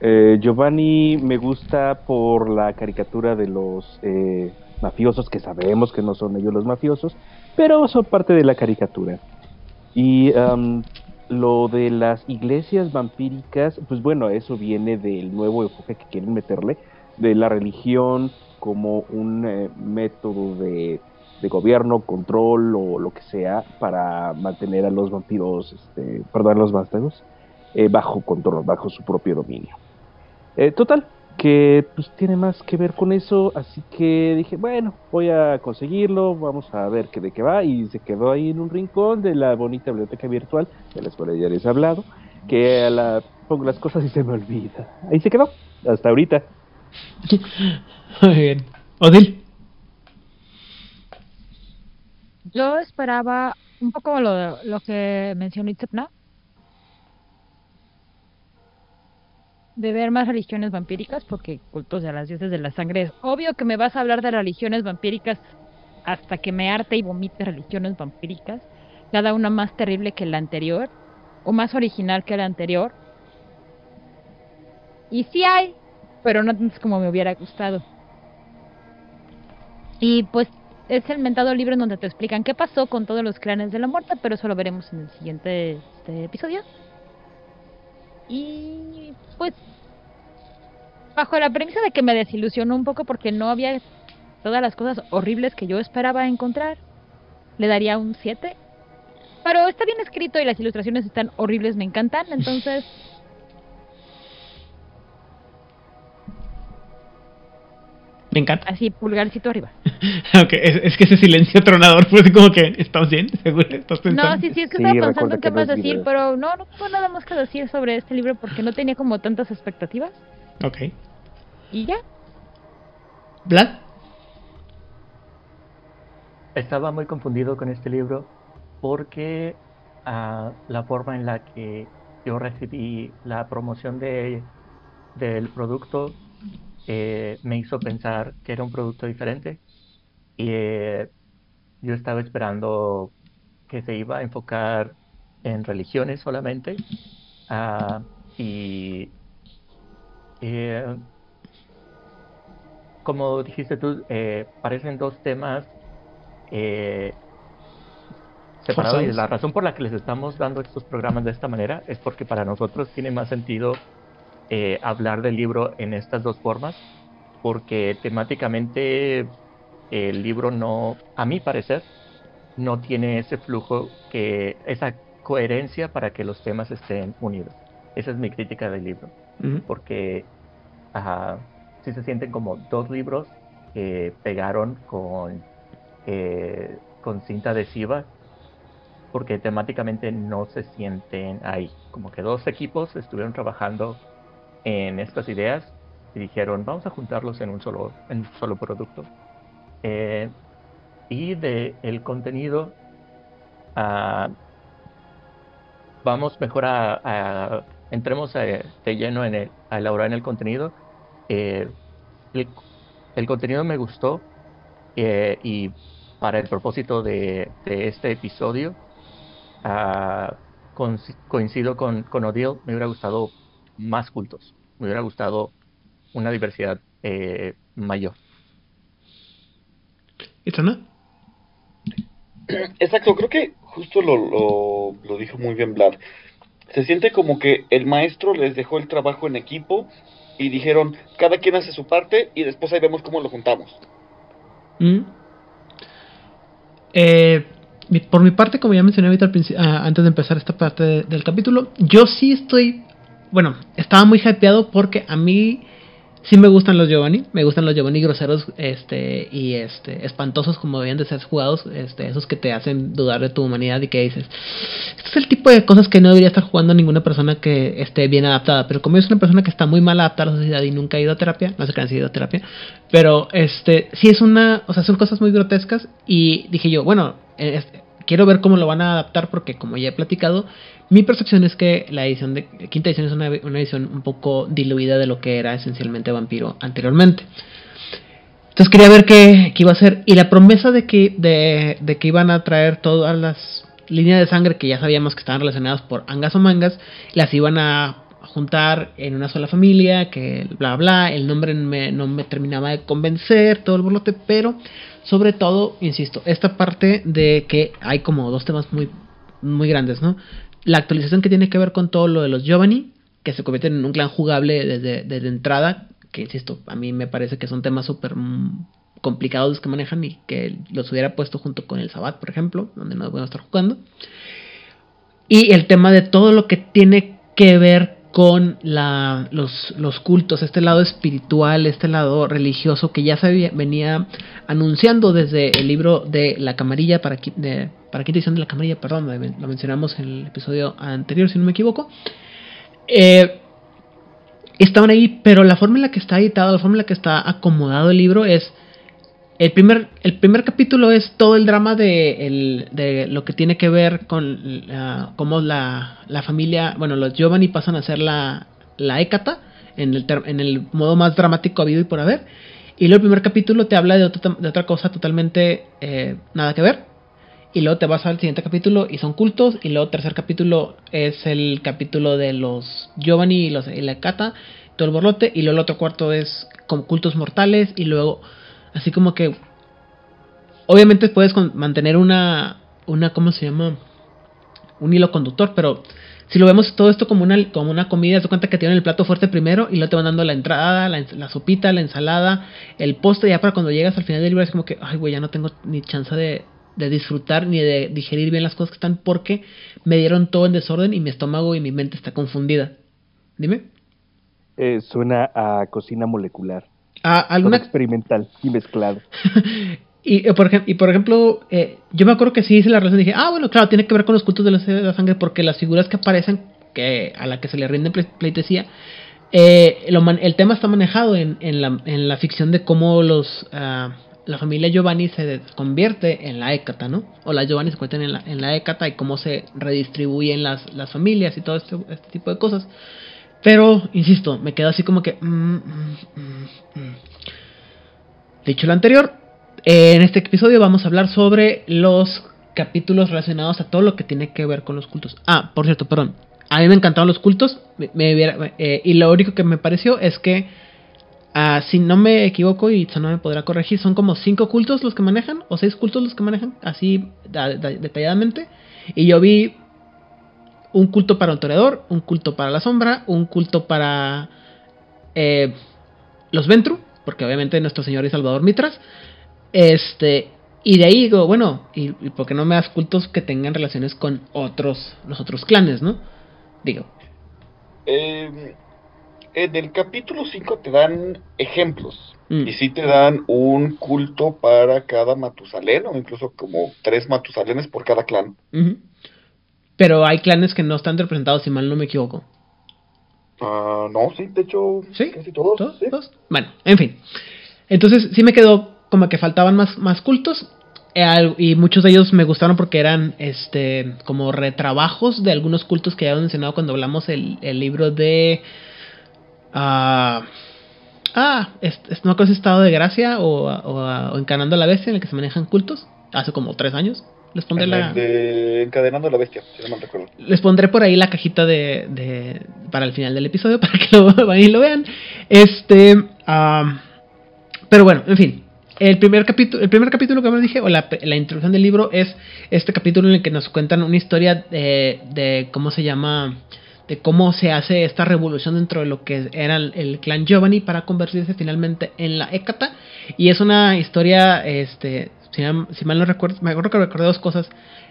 Eh, Giovanni me gusta por la caricatura de los eh, mafiosos, que sabemos que no son ellos los mafiosos, pero son parte de la caricatura. Y lo de las iglesias vampíricas, pues bueno, eso viene del nuevo enfoque que quieren meterle, de la religión como un eh, método de de gobierno, control o lo que sea para mantener a los vampiros, este, perdón, a los vástagos, eh, bajo control, bajo su propio dominio. Eh, total, que pues tiene más que ver con eso, así que dije, bueno, voy a conseguirlo, vamos a ver qué de qué va, y se quedó ahí en un rincón de la bonita biblioteca virtual, de la escuela ya les he hablado, que a la, pongo las cosas y se me olvida. Ahí se quedó, hasta ahorita. *laughs*
Muy bien. Odil.
Yo esperaba un poco lo, lo que mencionó Itzepna. De ver más religiones vampíricas, porque cultos de las dioses de la sangre es obvio que me vas a hablar de religiones vampíricas hasta que me arte y vomite religiones vampíricas, cada una más terrible que la anterior, o más original que la anterior. Y sí hay, pero no tanto como me hubiera gustado. Y pues es el mentado libro en donde te explican qué pasó con todos los clanes de la muerte, pero eso lo veremos en el siguiente este, episodio. Y pues bajo la premisa de que me desilusionó un poco porque no había todas las cosas horribles que yo esperaba encontrar, le daría un 7. Pero está bien escrito y las ilustraciones están horribles, me encantan, entonces *laughs*
Me encanta.
así pulgarcito arriba. *laughs*
ok, es, es que ese silencio tronador fue así como que, ¿estás bien? *laughs* ¿Seguro? ¿Estás pensando?
No, sí, sí, es que
Sí,
estaba pensando en
que
qué más decir, pero no, no tengo nada más que decir sobre este libro porque no tenía como tantas expectativas.
Ok.
Y ya.
¿Vlad?
Estaba muy confundido con este libro porque ah, la forma en la que yo recibí la promoción de, del producto eh, me hizo pensar que era un producto diferente y eh, yo estaba esperando que se iba a enfocar en religiones solamente ah, y eh, como dijiste tú, eh, parecen dos temas eh, separados y la razón por la que les estamos dando estos programas de esta manera es porque para nosotros tiene más sentido eh, hablar del libro en estas dos formas porque temáticamente el libro no, a mi parecer, no tiene ese flujo que esa coherencia para que los temas estén unidos. Esa es mi crítica del libro porque ajá, sí se sienten como dos libros que pegaron con, eh, con cinta adhesiva, porque temáticamente no se sienten ahí. Como que dos equipos estuvieron trabajando en estas ideas y dijeron, vamos a juntarlos en un solo, en un solo producto. Eh, y de el contenido, ah, vamos mejor a, a- entremos eh, de lleno en el, a elaborar en el contenido. Eh, el, contenido me gustó y para el propósito de, de este episodio conci- coincido con, con Odile, me hubiera gustado más cultos, me hubiera gustado una diversidad eh, mayor.
¿Itzana?
Exacto, creo que justo lo, lo, lo dijo muy bien Vlad. Se siente como que el maestro les dejó el trabajo en equipo y dijeron, cada quien hace su parte y después ahí vemos cómo lo juntamos.
Mm. Eh, por mi parte, como ya mencioné ahorita al antes de empezar esta parte de- del capítulo, yo sí estoy, bueno, estaba muy hypeado porque a mí sí me gustan los Giovanni, me gustan los Giovanni groseros, este, y este, espantosos como debían de ser jugados, este, esos que te hacen dudar de tu humanidad y que dices, este es el tipo de cosas que no debería estar jugando ninguna persona que esté bien adaptada, pero como es una persona que está muy mal adaptada a la sociedad y nunca ha ido a terapia, no sé qué han ido a terapia, pero este, sí es una, o sea, son cosas muy grotescas y dije yo, bueno, eh, quiero ver cómo lo van a adaptar porque como ya he platicado, mi percepción es que la edición de quinta edición es una, una edición un poco diluida de lo que era esencialmente Vampiro anteriormente. Entonces quería ver qué, qué iba a hacer. Y la promesa de que, de, de que iban a traer todas las líneas de sangre que ya sabíamos que estaban relacionadas por angas o mangas, las iban a juntar en una sola familia, que bla bla, el nombre no me terminaba de convencer, todo el borlote, pero sobre todo, insisto, esta parte de que hay como dos temas muy, muy grandes, ¿no? La actualización que tiene que ver con todo lo de los Giovanni, que se convierten en un clan jugable desde, entrada, que insisto, a mí me parece que son temas súper mm, complicados que manejan y que los hubiera puesto junto con el Sabbat, por ejemplo, donde no voy estar jugando. Y el tema de todo lo que tiene que ver con la, los, cultos, este lado espiritual, este lado religioso que ya se venía anunciando desde el libro de la camarilla, para, de, para quinta edición de la camarilla, perdón, lo mencionamos en el episodio anterior, si no me equivoco. Eh, estaban ahí, pero la forma en la que está editado, la forma en la que está acomodado el libro es el primer, el primer capítulo es todo el drama de, de lo que tiene que ver con cómo la, la, familia, bueno, los Giovanni pasan a ser la, la Hécata en el, en el modo más dramático habido y por haber. Y luego el primer capítulo te habla de otra, de otra cosa totalmente eh, nada que ver. Y luego te vas al siguiente capítulo y son cultos. Y luego el tercer capítulo es el capítulo de los Giovanni y, los, y la Hécata, todo el borlote. Y luego el otro cuarto es con cultos mortales. Y luego Así como que. Obviamente puedes mantener una. una ¿Cómo se llama? Un hilo conductor, pero si lo vemos todo esto como una, como una comida, te cuenta que tienen el plato fuerte primero y luego te van dando la entrada, la, sopita, la ensalada, el postre, ya para cuando llegas al final del libro es como que, ay, güey, ya no tengo ni chance de, de, disfrutar ni de digerir bien las cosas que están porque me dieron todo en desorden y mi estómago y mi mente está confundida. Dime.
Eh, suena a cocina molecular.
Ah, alguna
experimental y mezclado. *laughs*
y, eh, por ejemplo, y por ejemplo, eh, yo me acuerdo que sí hice la relación y dije, ah, bueno, claro, tiene que ver con los cultos de la, sangre porque las figuras que aparecen, que a la que se le rinde pleitesía, eh, el tema está manejado en, en, la, en la ficción de cómo los ah, la familia Giovanni se convierte en la Hécata, ¿no? O las Giovanni se convierten en la, en la Hécata y cómo se redistribuyen las, las familias y todo este, este tipo de cosas. Pero, insisto, me quedo así como que... Mm, mm, mm, Dicho lo anterior, en este episodio vamos a hablar sobre los capítulos relacionados a todo lo que tiene que ver con los cultos. Ah, por cierto, perdón. A mí me encantaron los cultos. Eh, y lo único que me pareció es que, ah, si no me equivoco y no me podrá corregir, son como cinco cultos los que manejan, o seis cultos los que manejan, así detalladamente. Y yo vi un culto para un toreador, un culto para la sombra, un culto para eh, los Ventru, porque obviamente nuestro Señor y Salvador Mitras. Este, y de ahí digo, bueno, ¿y, por qué no me das cultos que tengan relaciones con otros, los otros clanes, no? Digo.
Eh, en el capítulo 5 te dan ejemplos. Mm. Y sí te dan un culto para cada Matusalén, o incluso como tres Matusalenes por cada clan.
Pero hay clanes que no están representados, si mal no me equivoco.
Ah, no, sí, de hecho,
¿Sí? casi todos. Bueno, en fin. Entonces sí me quedó como que faltaban más, más cultos. Eh, y muchos de ellos me gustaron porque eran este como retrabajos de algunos cultos que ya habíamos mencionado cuando hablamos el, el libro de... ah, ah no acuerdo si Estado de Gracia o, o, Encanando a la Bestia en el que se manejan cultos. Hace como tres años. Les pondré la.
encadenando la bestia, si no me recuerdo.
Les pondré por ahí la cajita de, de, para el final del episodio *laughs* para que lo vayan y lo vean. Este. pero bueno, en fin. El primer capítulo, el primer capítulo que me dije, o la, la, introducción del libro, es este capítulo en el que nos cuentan una historia de, de cómo se llama de cómo se hace esta revolución dentro de lo que era el, clan Giovanni para convertirse finalmente en la Hécata. Y es una historia este, si, mal no recuerdo, me acuerdo que recordé dos cosas.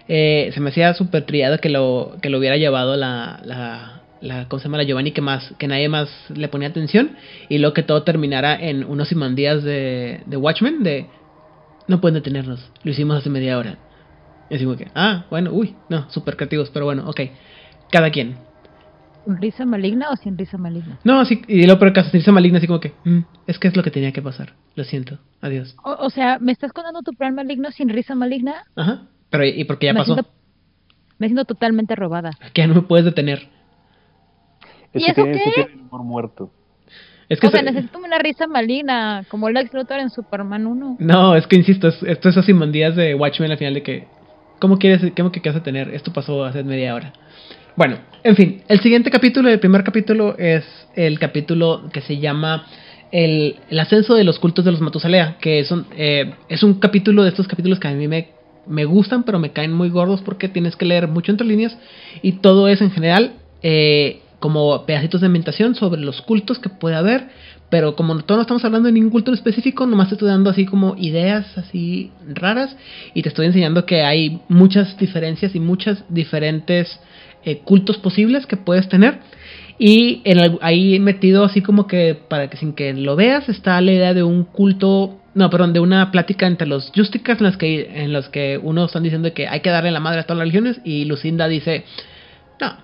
Eh, se me hacía súper triada que lo, que lo hubiera llevado la, la, ¿cómo se llama? La Giovanni que más, que nadie más le ponía atención. Y luego que todo terminara en unos imandías de, de Watchmen de no pueden detenernos, lo hicimos hace media hora. Y así que, ah, bueno, uy, no, súper creativos, pero bueno, ok. Cada quien.
¿Con risa maligna o sin risa maligna?
No, sí, y luego pero caso sin risa maligna, así como que, mm, es que es lo que tenía que pasar. Lo siento, adiós.
O, sea, ¿me estás contando tu plan maligno sin risa maligna?
Ajá, pero ¿y por qué ya pasó?
me siento totalmente robada.
Que no me puedes detener.
¿Y eso qué?
muerto.
Es que o sea, necesito una risa maligna, como el Luthor en Superman 1.
No, es que insisto, esto es así días de Watchmen al final de que, ¿cómo quieres, cómo que quieres tener? Esto pasó hace media hora. Bueno, en fin, el siguiente capítulo, el primer capítulo es el capítulo que se llama el, ascenso de los cultos de los Matusalea, que es un, eh, es un capítulo de estos capítulos que a mí me, me gustan, pero me caen muy gordos porque tienes que leer mucho entre líneas y todo es en general eh, como pedacitos de ambientación sobre los cultos que puede haber, pero como todos no estamos hablando de ningún culto específico, nomás te estoy dando así como ideas así raras y te estoy enseñando que hay muchas diferencias y muchas diferentes eh, cultos posibles que puedes tener. Y en ahí metido así como que para que sin que lo veas está la idea de un culto, no, perdón, de una plática entre los Justicas en las que en los que uno están diciendo que hay que darle la madre a todas las religiones y Lucinda dice, "No,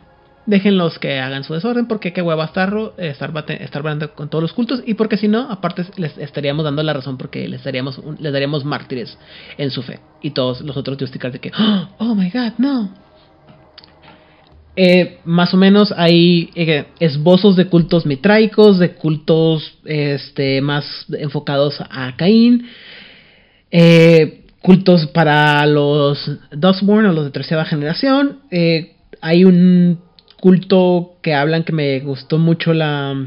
déjenlos que hagan su desorden porque qué hueva estar, estar, estar con todos los cultos y porque si no, aparte les estaríamos dando la razón porque les daríamos, les daríamos mártires en su fe y todos los otros justicas de que, oh my god, no. Eh, más o menos hay eh, esbozos de cultos mitraicos, de cultos este, más enfocados a Caín, eh, cultos para los Dustborn o los de tercera generación. hay un culto que hablan que me gustó mucho la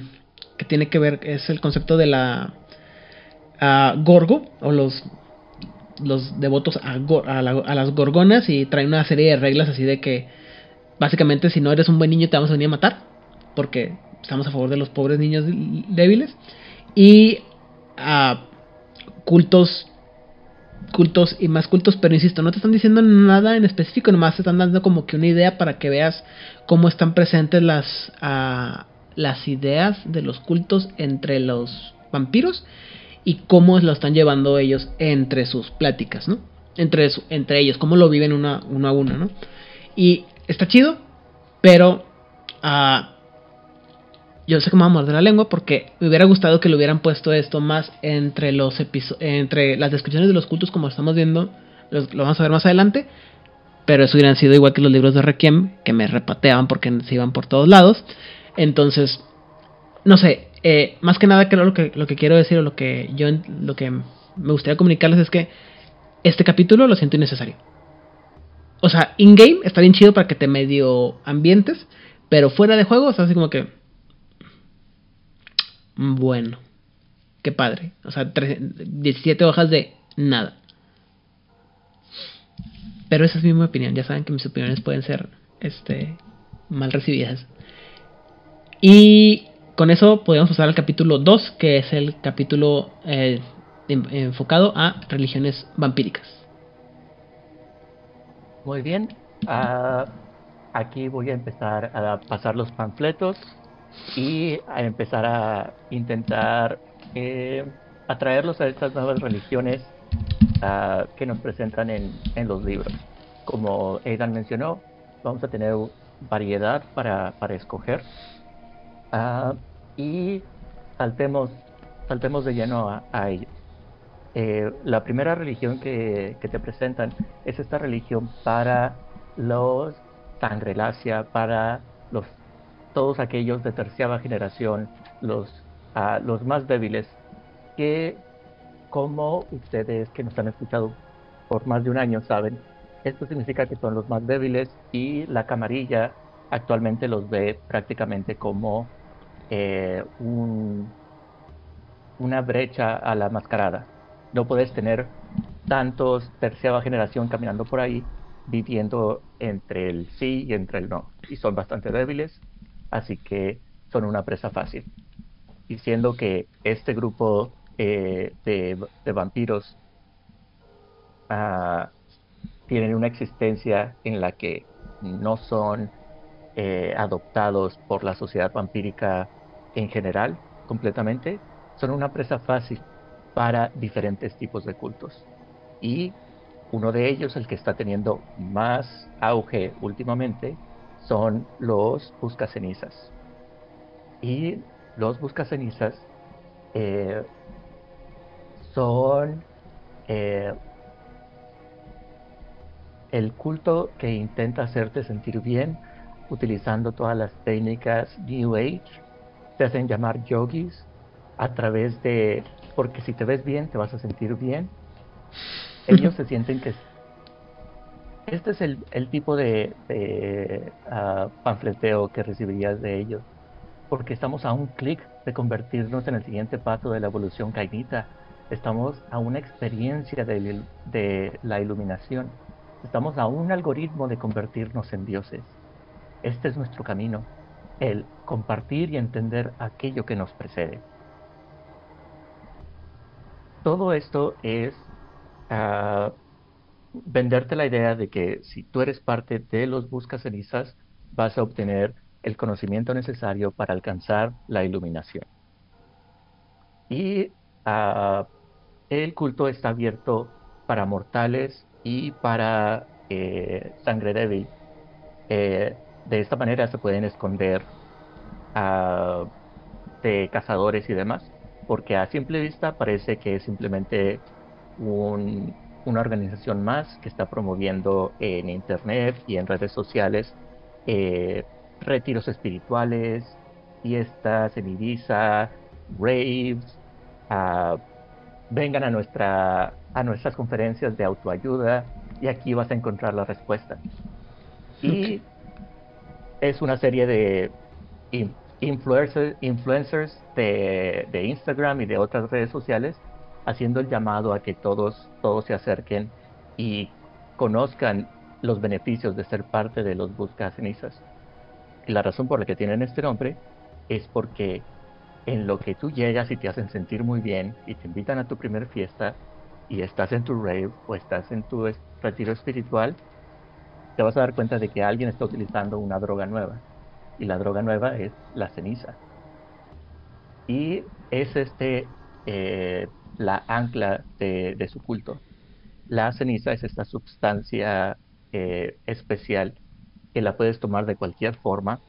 que tiene que ver es el concepto de la gorgo o los los devotos a, a, las gorgonas y traen una serie de reglas así de que básicamente si no eres un buen niño te vamos a venir a matar porque estamos a favor de los pobres niños débiles y a cultos cultos y más cultos, pero insisto, no te están diciendo nada en específico, nomás te están dando como que una idea para que veas cómo están presentes las, las ideas de los cultos entre los vampiros y cómo lo están llevando ellos entre sus pláticas, ¿no? Entre, entre ellos, cómo lo viven una, uno a uno, ¿no? Y está chido, pero uh, yo sé que me va a morder la lengua porque me hubiera gustado que le hubieran puesto esto más entre los entre las descripciones de los cultos como estamos viendo, lo vamos a ver más adelante, pero eso hubieran sido igual que los libros de Requiem que me repateaban porque se iban por todos lados. Entonces, no sé, eh, más que nada creo lo que lo que quiero decir o lo que yo lo que me gustaría comunicarles es que este capítulo lo siento innecesario. O sea, in game está bien chido para que te medio ambientes, pero fuera de juego, o sea, así como que bueno. Qué padre. O sea, 17 hojas de nada. Pero esa es mi opinión. Ya saben que mis opiniones pueden ser este, mal recibidas. Y con eso podemos pasar al capítulo 2, que es el capítulo eh, enfocado a religiones vampíricas.
Muy bien. Ah, aquí voy a empezar a pasar los panfletos y a empezar a intentar eh, atraerlos a estas nuevas religiones uh, que nos presentan en, en, los libros. Como Aidan mencionó, vamos a tener variedad para, para escoger uh, y saltemos, saltemos de lleno a, a ellos. Eh, la primera religión que, te presentan es esta religión para los sangre lacia, para los todos aquellos de tercera generación, los, uh, los más débiles, que como ustedes que nos han escuchado por más de un año saben, esto significa que son los más débiles y la camarilla actualmente los ve prácticamente como eh, un, una brecha a la mascarada. No puedes tener tantos tercera generación caminando por ahí viviendo entre el sí y entre el no. Y son bastante débiles así que son una presa fácil. Diciendo que este grupo eh, de, vampiros uh, tienen una existencia en la que no son eh, adoptados por la sociedad vampírica en general, completamente, son una presa fácil para diferentes tipos de cultos. Y uno de ellos, el que está teniendo más auge últimamente, son los buscacenizas. Y los buscacenizas eh, son eh, el culto que intenta hacerte sentir bien utilizando todas las técnicas New Age. Se hacen llamar yogis a través de, porque si te ves bien te vas a sentir bien. Ellos se sienten que este es el, tipo de, ah, panfleteo que recibirías de ellos, porque estamos a un clic de convertirnos en el siguiente paso de la evolución cainita. Estamos a una experiencia de, de la iluminación. Estamos a un algoritmo de convertirnos en dioses. Este es nuestro camino. el compartir y entender aquello que nos precede. Todo esto es ah, venderte la idea de que si tú eres parte de los buscas cenizas, vas a obtener el conocimiento necesario para alcanzar la iluminación. Y ah, el culto está abierto para mortales y para eh, sangre débil. Eh, de esta manera se pueden esconder ah, de cazadores y demás, porque a simple vista parece que es simplemente una organización más que está promoviendo en internet y en redes sociales eh, retiros espirituales, fiestas en Ibiza, raves, ah, vengan a, nuestra, a nuestras conferencias de autoayuda y aquí vas a encontrar la respuesta. Y es una serie de influencers, de, de, Instagram y de otras redes sociales haciendo el llamado a que todos, todos se acerquen y conozcan los beneficios de ser parte de los buscas cenizas. Y la razón por la que tienen este nombre es porque en lo que tú llegas y te hacen sentir muy bien y te invitan a tu primer fiesta y estás en tu rave o estás en tu retiro espiritual, te vas a dar cuenta de que alguien está utilizando una droga nueva. Y la droga nueva es la ceniza. Y es este eh, la ancla de, su culto. La ceniza es esta sustancia eh, especial que la puedes tomar de cualquier forma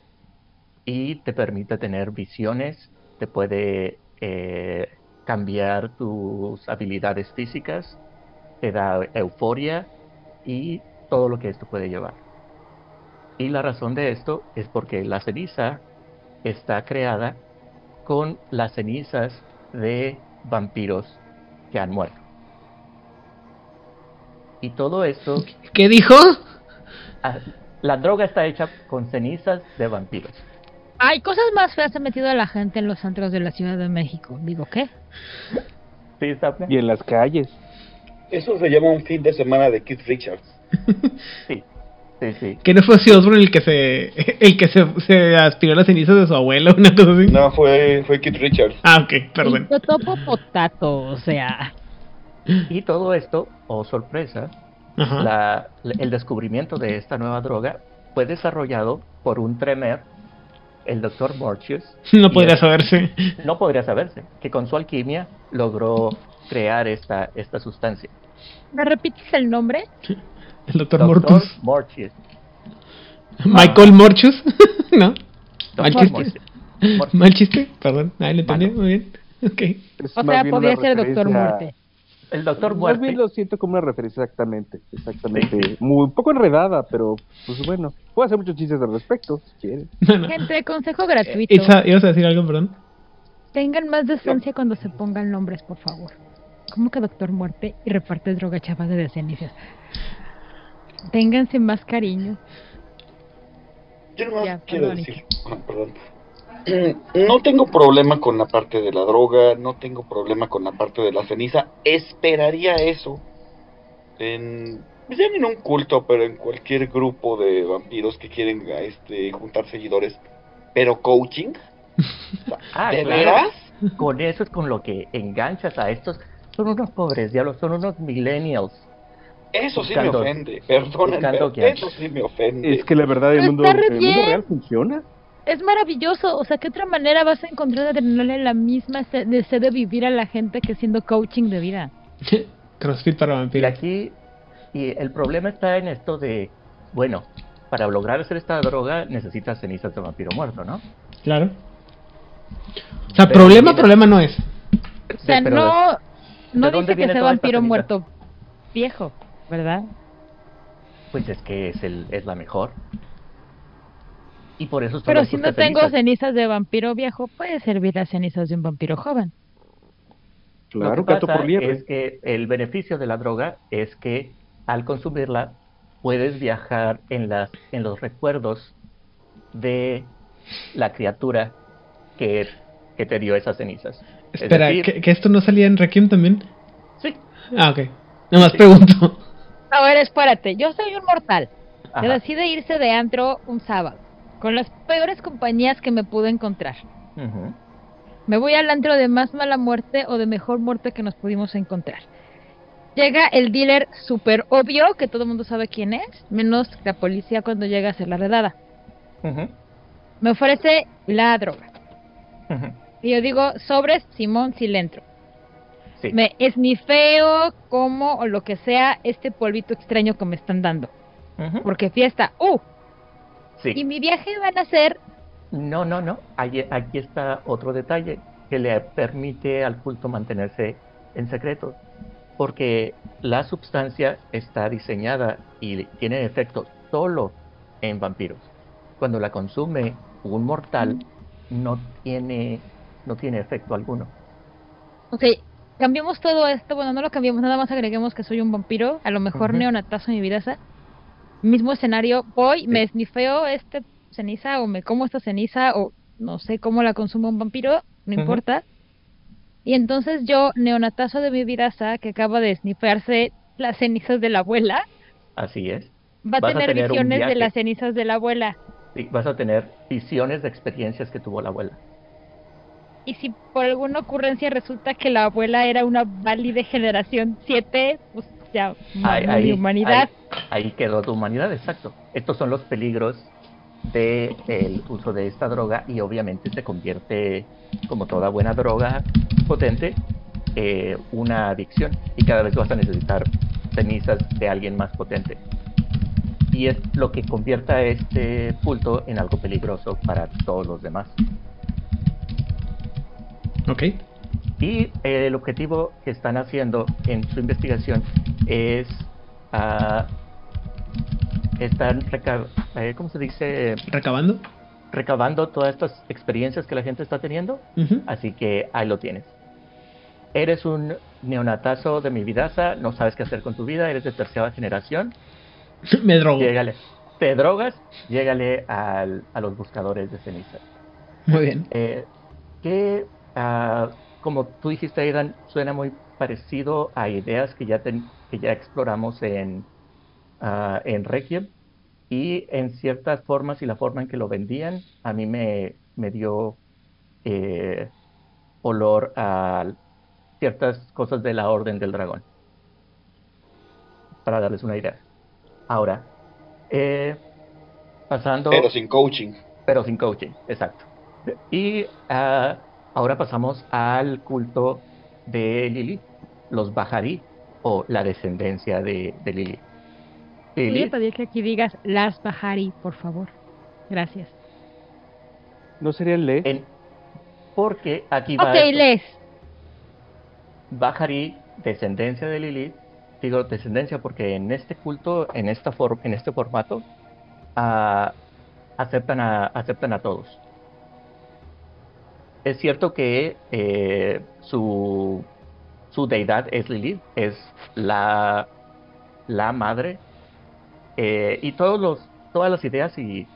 y te permite tener visiones, te puede eh, cambiar tus habilidades físicas, te da euforia y todo lo que esto puede llevar. Y la razón de esto es porque la ceniza está creada con las cenizas de vampiros que han muerto. Y todo esto...
¿Qué dijo?
Ah, la droga está hecha con cenizas de vampiros.
Hay cosas más feas ha metido a la gente en los antros de la Ciudad de México. Digo, ¿qué?
Sí, está
Y en las calles.
Eso se llama un fin de semana de Keith Richards.
sí. Sí, sí.
Que no fue así Osborne el que se *laughs* el que se, se aspiró las cenizas de su abuelo, una cosa así.
No, fue, fue Keith Richards.
Ah, ok, perdón.
topo potato, o sea.
Y todo esto, oh sorpresa, la, el descubrimiento de esta nueva droga fue desarrollado por un tremer, el doctor Mortius. *laughs*
No podría saberse.
No podría saberse, que con su alquimia logró crear esta, esta sustancia.
¿Me repites el nombre?
El doctor, Mortius.
Mortius.
Michael Mortius, *laughs* ¿no?
Mal
chiste. *laughs* Mal chiste, perdón. Ahí lo entendí, muy bien. Okay.
o sea, podría ser doctor Muerte
el doctor Muerte.
Más bien lo siento como una referencia exactamente, exactamente. Muy, un poco enredada, pero pues bueno, puedo hacer muchos chistes al respecto, si quieren. *laughs*
Gente, consejo gratuito.
¿Ibas a decir algo, perdón?
Tengan más decencia cuando se pongan nombres, por favor. ¿Cómo que Doctor Muerte y reparte droga chapas de cenizas? Ténganse más cariño.
Yo no quiero decir, perdón, *clears throat* no tengo problema con la parte de la droga, no tengo problema con la parte de la ceniza. Esperaría eso en pues ya en un culto, pero en cualquier grupo de vampiros que quieren este juntar seguidores. Pero coaching, *laughs*
ah, ¿de veras? Con eso es con lo que enganchas a estos. Son unos pobres diablos, son unos millennials.
Eso sí me ofende, perdónenme, eso sí me ofende.
Es que la verdad el mundo, el mundo real funciona
es maravilloso. O sea, ¿qué otra manera vas a encontrar de tenerle la misma deseo de vivir a la gente que siendo coaching de vida? *laughs*
CrossFit para vampiros.
Y aquí, y el problema está en esto de, bueno, para lograr hacer esta droga necesitas cenizas de vampiro muerto, ¿no?
Claro. O sea, problema, problema no es.
O sea, no, no dice que sea vampiro muerto viejo, ¿verdad?
Pues es que es, el, es la mejor. Y por eso
Pero si no tengo cenizas. de vampiro viejo, puede servir las cenizas de un vampiro joven.
Claro, Lo que pasa por es que el beneficio de la droga es que al consumirla puedes viajar en las en los recuerdos de la criatura que, que te dio esas cenizas.
Espera, ¿que, esto no salía en Requiem también?
Sí.
Ah, ok. Nada más pregunto.
A ver, espérate. Yo soy un mortal. Que decide irse de antro un sábado con las peores compañías que me pude encontrar. Me voy al antro de más mala muerte o de mejor muerte que nos pudimos encontrar. Llega el dealer súper obvio, que todo el mundo sabe quién es, menos la policía cuando llega a hacer la redada. Me ofrece la droga. Y yo digo, sobres, Simón, si le entro.
Sí.
Me esnifeo, como o lo que sea este polvito extraño que me están dando. Porque fiesta, ¡uh!
Sí.
Y mi viaje van a ser
No, no, no. Ahí- aquí está otro detalle que le permite al culto mantenerse en secreto. Porque la sustancia está diseñada y tiene efectos solo en vampiros. Cuando la consume un mortal, no tiene, no tiene efecto alguno.
Ok, cambiamos todo esto. Bueno, no lo cambiamos, nada más agreguemos que soy un vampiro. A lo mejor
Ujú.
neonatazo en mi vida. esa. Mismo escenario, voy,
Sí.
me esnifeo este ceniza o me como esta ceniza o no sé cómo la consume un vampiro, no importa. Y entonces yo, neonatazo de mi vidaza, que acaba de esnifearse las cenizas de la abuela,
Así es.
va a tener, visiones de las cenizas de la abuela.
Sí, vas a tener visiones de experiencias que tuvo la abuela.
Y si por alguna ocurrencia resulta que la abuela era una Bali de generación 7, pues ya,
Ahí,
humanidad.
ahí- ahí quedó tu humanidad, exacto. Estos son los peligros del uso de esta droga y obviamente se convierte, como toda buena droga potente, eh, una adicción y cada vez vas a necesitar cenizas de alguien más potente. Y es lo que convierta este culto en algo peligroso para todos los demás.
Ok.
Y eh, el objetivo que están haciendo en su investigación es ah, están reca- eh, ¿cómo se dice?
Recabando.
recabando todas estas experiencias que la gente está teniendo. Así que ahí lo tienes. Eres un neonatazo de mi vidaza, no sabes qué hacer con tu vida, eres de tercera generación. *laughs*
Me drogo.
Llégale. Te drogas, llégale al- a los buscadores de cenizas.
Muy bien.
Eh, que, ah, como tú dijiste, Aidan, suena muy parecido a ideas que ya, ten- que ya exploramos en, ah, en Requiem. Y en ciertas formas y la forma en que lo vendían, a mí me, me dio eh, olor a ciertas cosas de la Orden del Dragón. Para darles una idea. Ahora, eh, pasando
Pero sin coaching.
pero sin coaching, exacto. Y ah, ahora pasamos al culto de Lili, los Bajarí, o la descendencia de, de Lili.
Voy a
Lili,
pedir que aquí digas las Bahari, por favor. Gracias.
¿No serían le?
en- porque aquí va
Ok,
esto.
Les.
Bajarí, descendencia de Lili, digo descendencia porque en este culto, en esta for- en este formato, ah, aceptan a aceptan a todos. Es cierto que eh, su su deidad es Lilith, es la la madre eh, y todos los todas las ideas y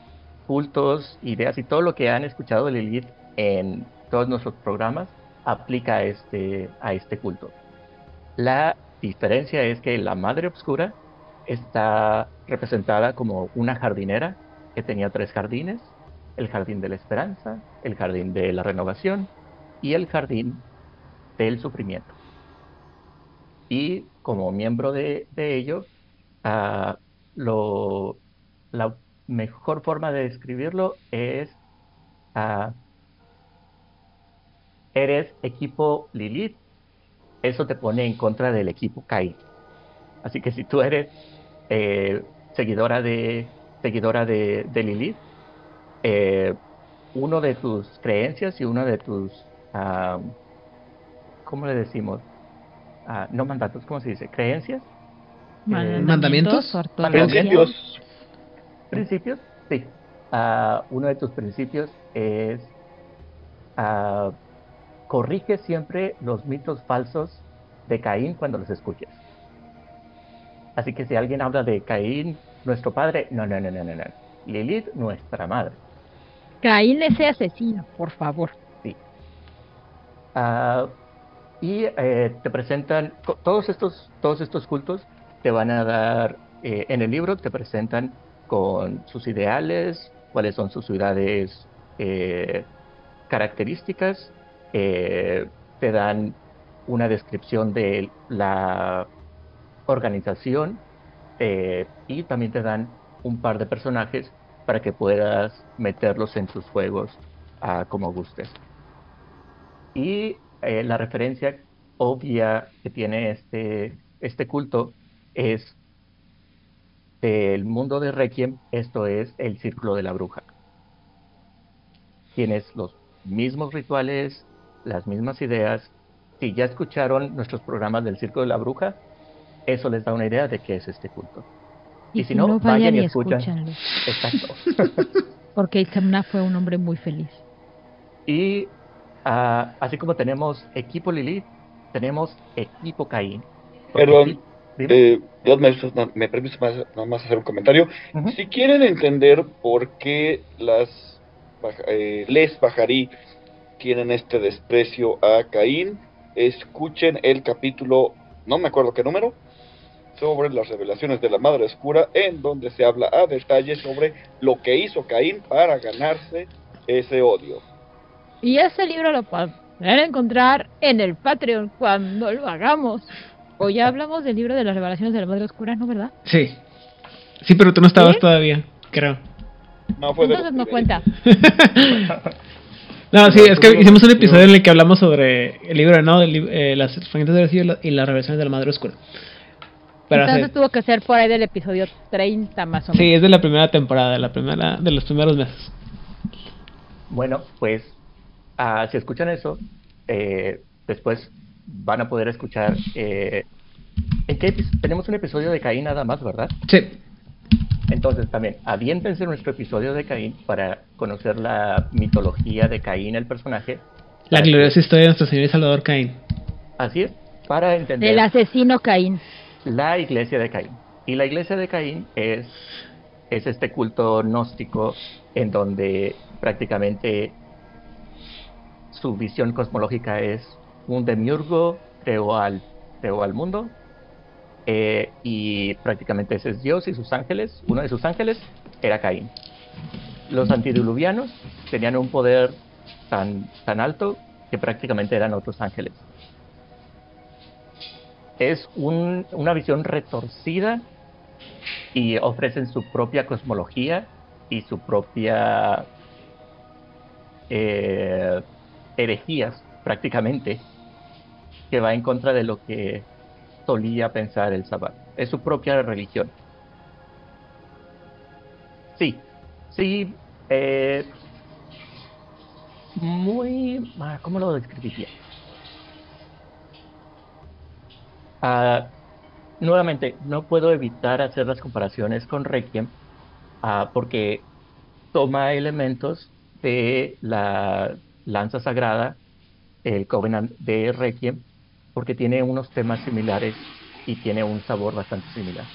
cultos, ideas y todo lo que han escuchado de Lilith en todos nuestros programas aplica a este, a este culto. La diferencia es que la Madre Obscura está representada como una jardinera que tenía tres jardines, el jardín de la esperanza, el jardín de la renovación y el jardín del sufrimiento. Y como miembro de, de ello, ah, lo, la mejor forma de describirlo es ah, eres equipo Lilith, eso te pone en contra del equipo Kai. Así que si tú eres eh, seguidora de seguidora de Lilith, eh, uno de tus creencias y uno de tus ah, ¿cómo le decimos? Ah, no mandatos, ¿cómo se dice? ¿Creencias?
¿Mandamientos?
ortodoxia.
Principios.
¿Principios? Sí. Ah, uno de tus principios es ah, corrige siempre los mitos falsos de Caín cuando los escuches. Así que si alguien habla de Caín, nuestro padre, no, no, no, no, no, no. Lilith, nuestra madre.
Caín ese asesino, por favor.
Sí. Ah, y eh, te presentan todos estos, todos estos cultos te van a dar eh, en el libro te presentan con sus ideales, cuáles son sus ciudades eh, características, eh, te dan una descripción de la organización eh, y también te dan un par de personajes para que puedas meterlos en tus juegos ah, como gustes. Y eh, la referencia obvia que tiene este, este culto es el mundo de Requiem, esto es el círculo de la bruja. Tienes los mismos rituales, las mismas ideas. Si ya escucharon nuestros programas del círculo de la bruja, eso les da una idea de qué es este culto.
Y, si, no, vayan y escuchan.
escúchanlo. *laughs* Exacto. *laughs*
Porque Isamna fue un hombre muy feliz.
y ah, así como tenemos equipo Lilith, tenemos equipo Caín.
Perdón. Eh, Dios me, me permite más, nada más hacer un comentario.
Ujú.
Si quieren entender por qué las baja- eh, les Bajarí tienen este desprecio a Caín, escuchen el capítulo, no me acuerdo qué número, sobre las revelaciones de la Madre Oscura, en donde se habla a detalle sobre lo que hizo Caín para ganarse ese odio.
Y ese libro lo podrán encontrar en el Patreon cuando lo hagamos. O ya hablamos del libro de las revelaciones de la Madre Oscura, ¿no, verdad?
Sí. Sí, pero tú no estabas
¿Sí?
todavía, creo.
No fue de
Entonces no
que-
cuenta. *laughs*
No, sí, es que hicimos un episodio en el que hablamos sobre el libro, ¿no? Del lib- eh, las fragmentos del Cielo y la- y las revelaciones de la Madre Oscura. Pero
Entonces
hace-
tuvo que ser por ahí del episodio 30 más o menos.
sí, es de la primera temporada, de la primera, de los primeros meses.
Bueno, pues ah, si escuchan eso, eh, después van a poder escuchar. eh, ¿En qué tenemos un episodio de Caín nada más, verdad?
Sí.
Entonces también, aviéntense nuestro episodio de Caín para conocer la mitología de Caín, el personaje.
La gloriosa historia de nuestro Señor y Salvador Caín.
Así es, para entender
Del asesino Caín.
La iglesia de Caín. Y la iglesia de Caín es, es este culto gnóstico en donde prácticamente su visión cosmológica es un demiurgo creó al, al mundo eh, y prácticamente ese es Dios y sus ángeles. Uno de sus ángeles era Caín. Los antidiluvianos tenían un poder tan, tan alto que prácticamente eran otros ángeles es un- una visión retorcida y ofrecen su propia cosmología y su propia eh, herejías prácticamente que va en contra de lo que solía pensar el Sabbat. Es su propia religión. Sí, sí, eh, muy, ah, ¿cómo lo describiría? Ah, nuevamente, no puedo evitar hacer las comparaciones con Requiem ah, porque toma elementos de la lanza sagrada, el Covenant de Requiem, porque tiene unos temas similares y tiene un sabor bastante similar.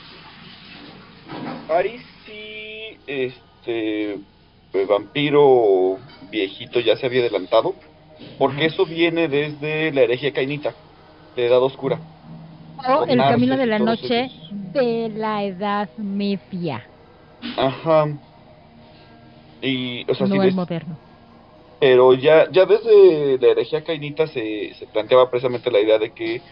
Ahí sí, este eh, vampiro viejito ya se había adelantado, porque eso viene desde la herejía cainita, de Edad Oscura.
O el camino de la noche
esos.
de la edad media,
Ajá. Y, o sea,
no
ves-
moderno.
pero ya, ya desde la herejía cainita se, se planteaba precisamente la idea de que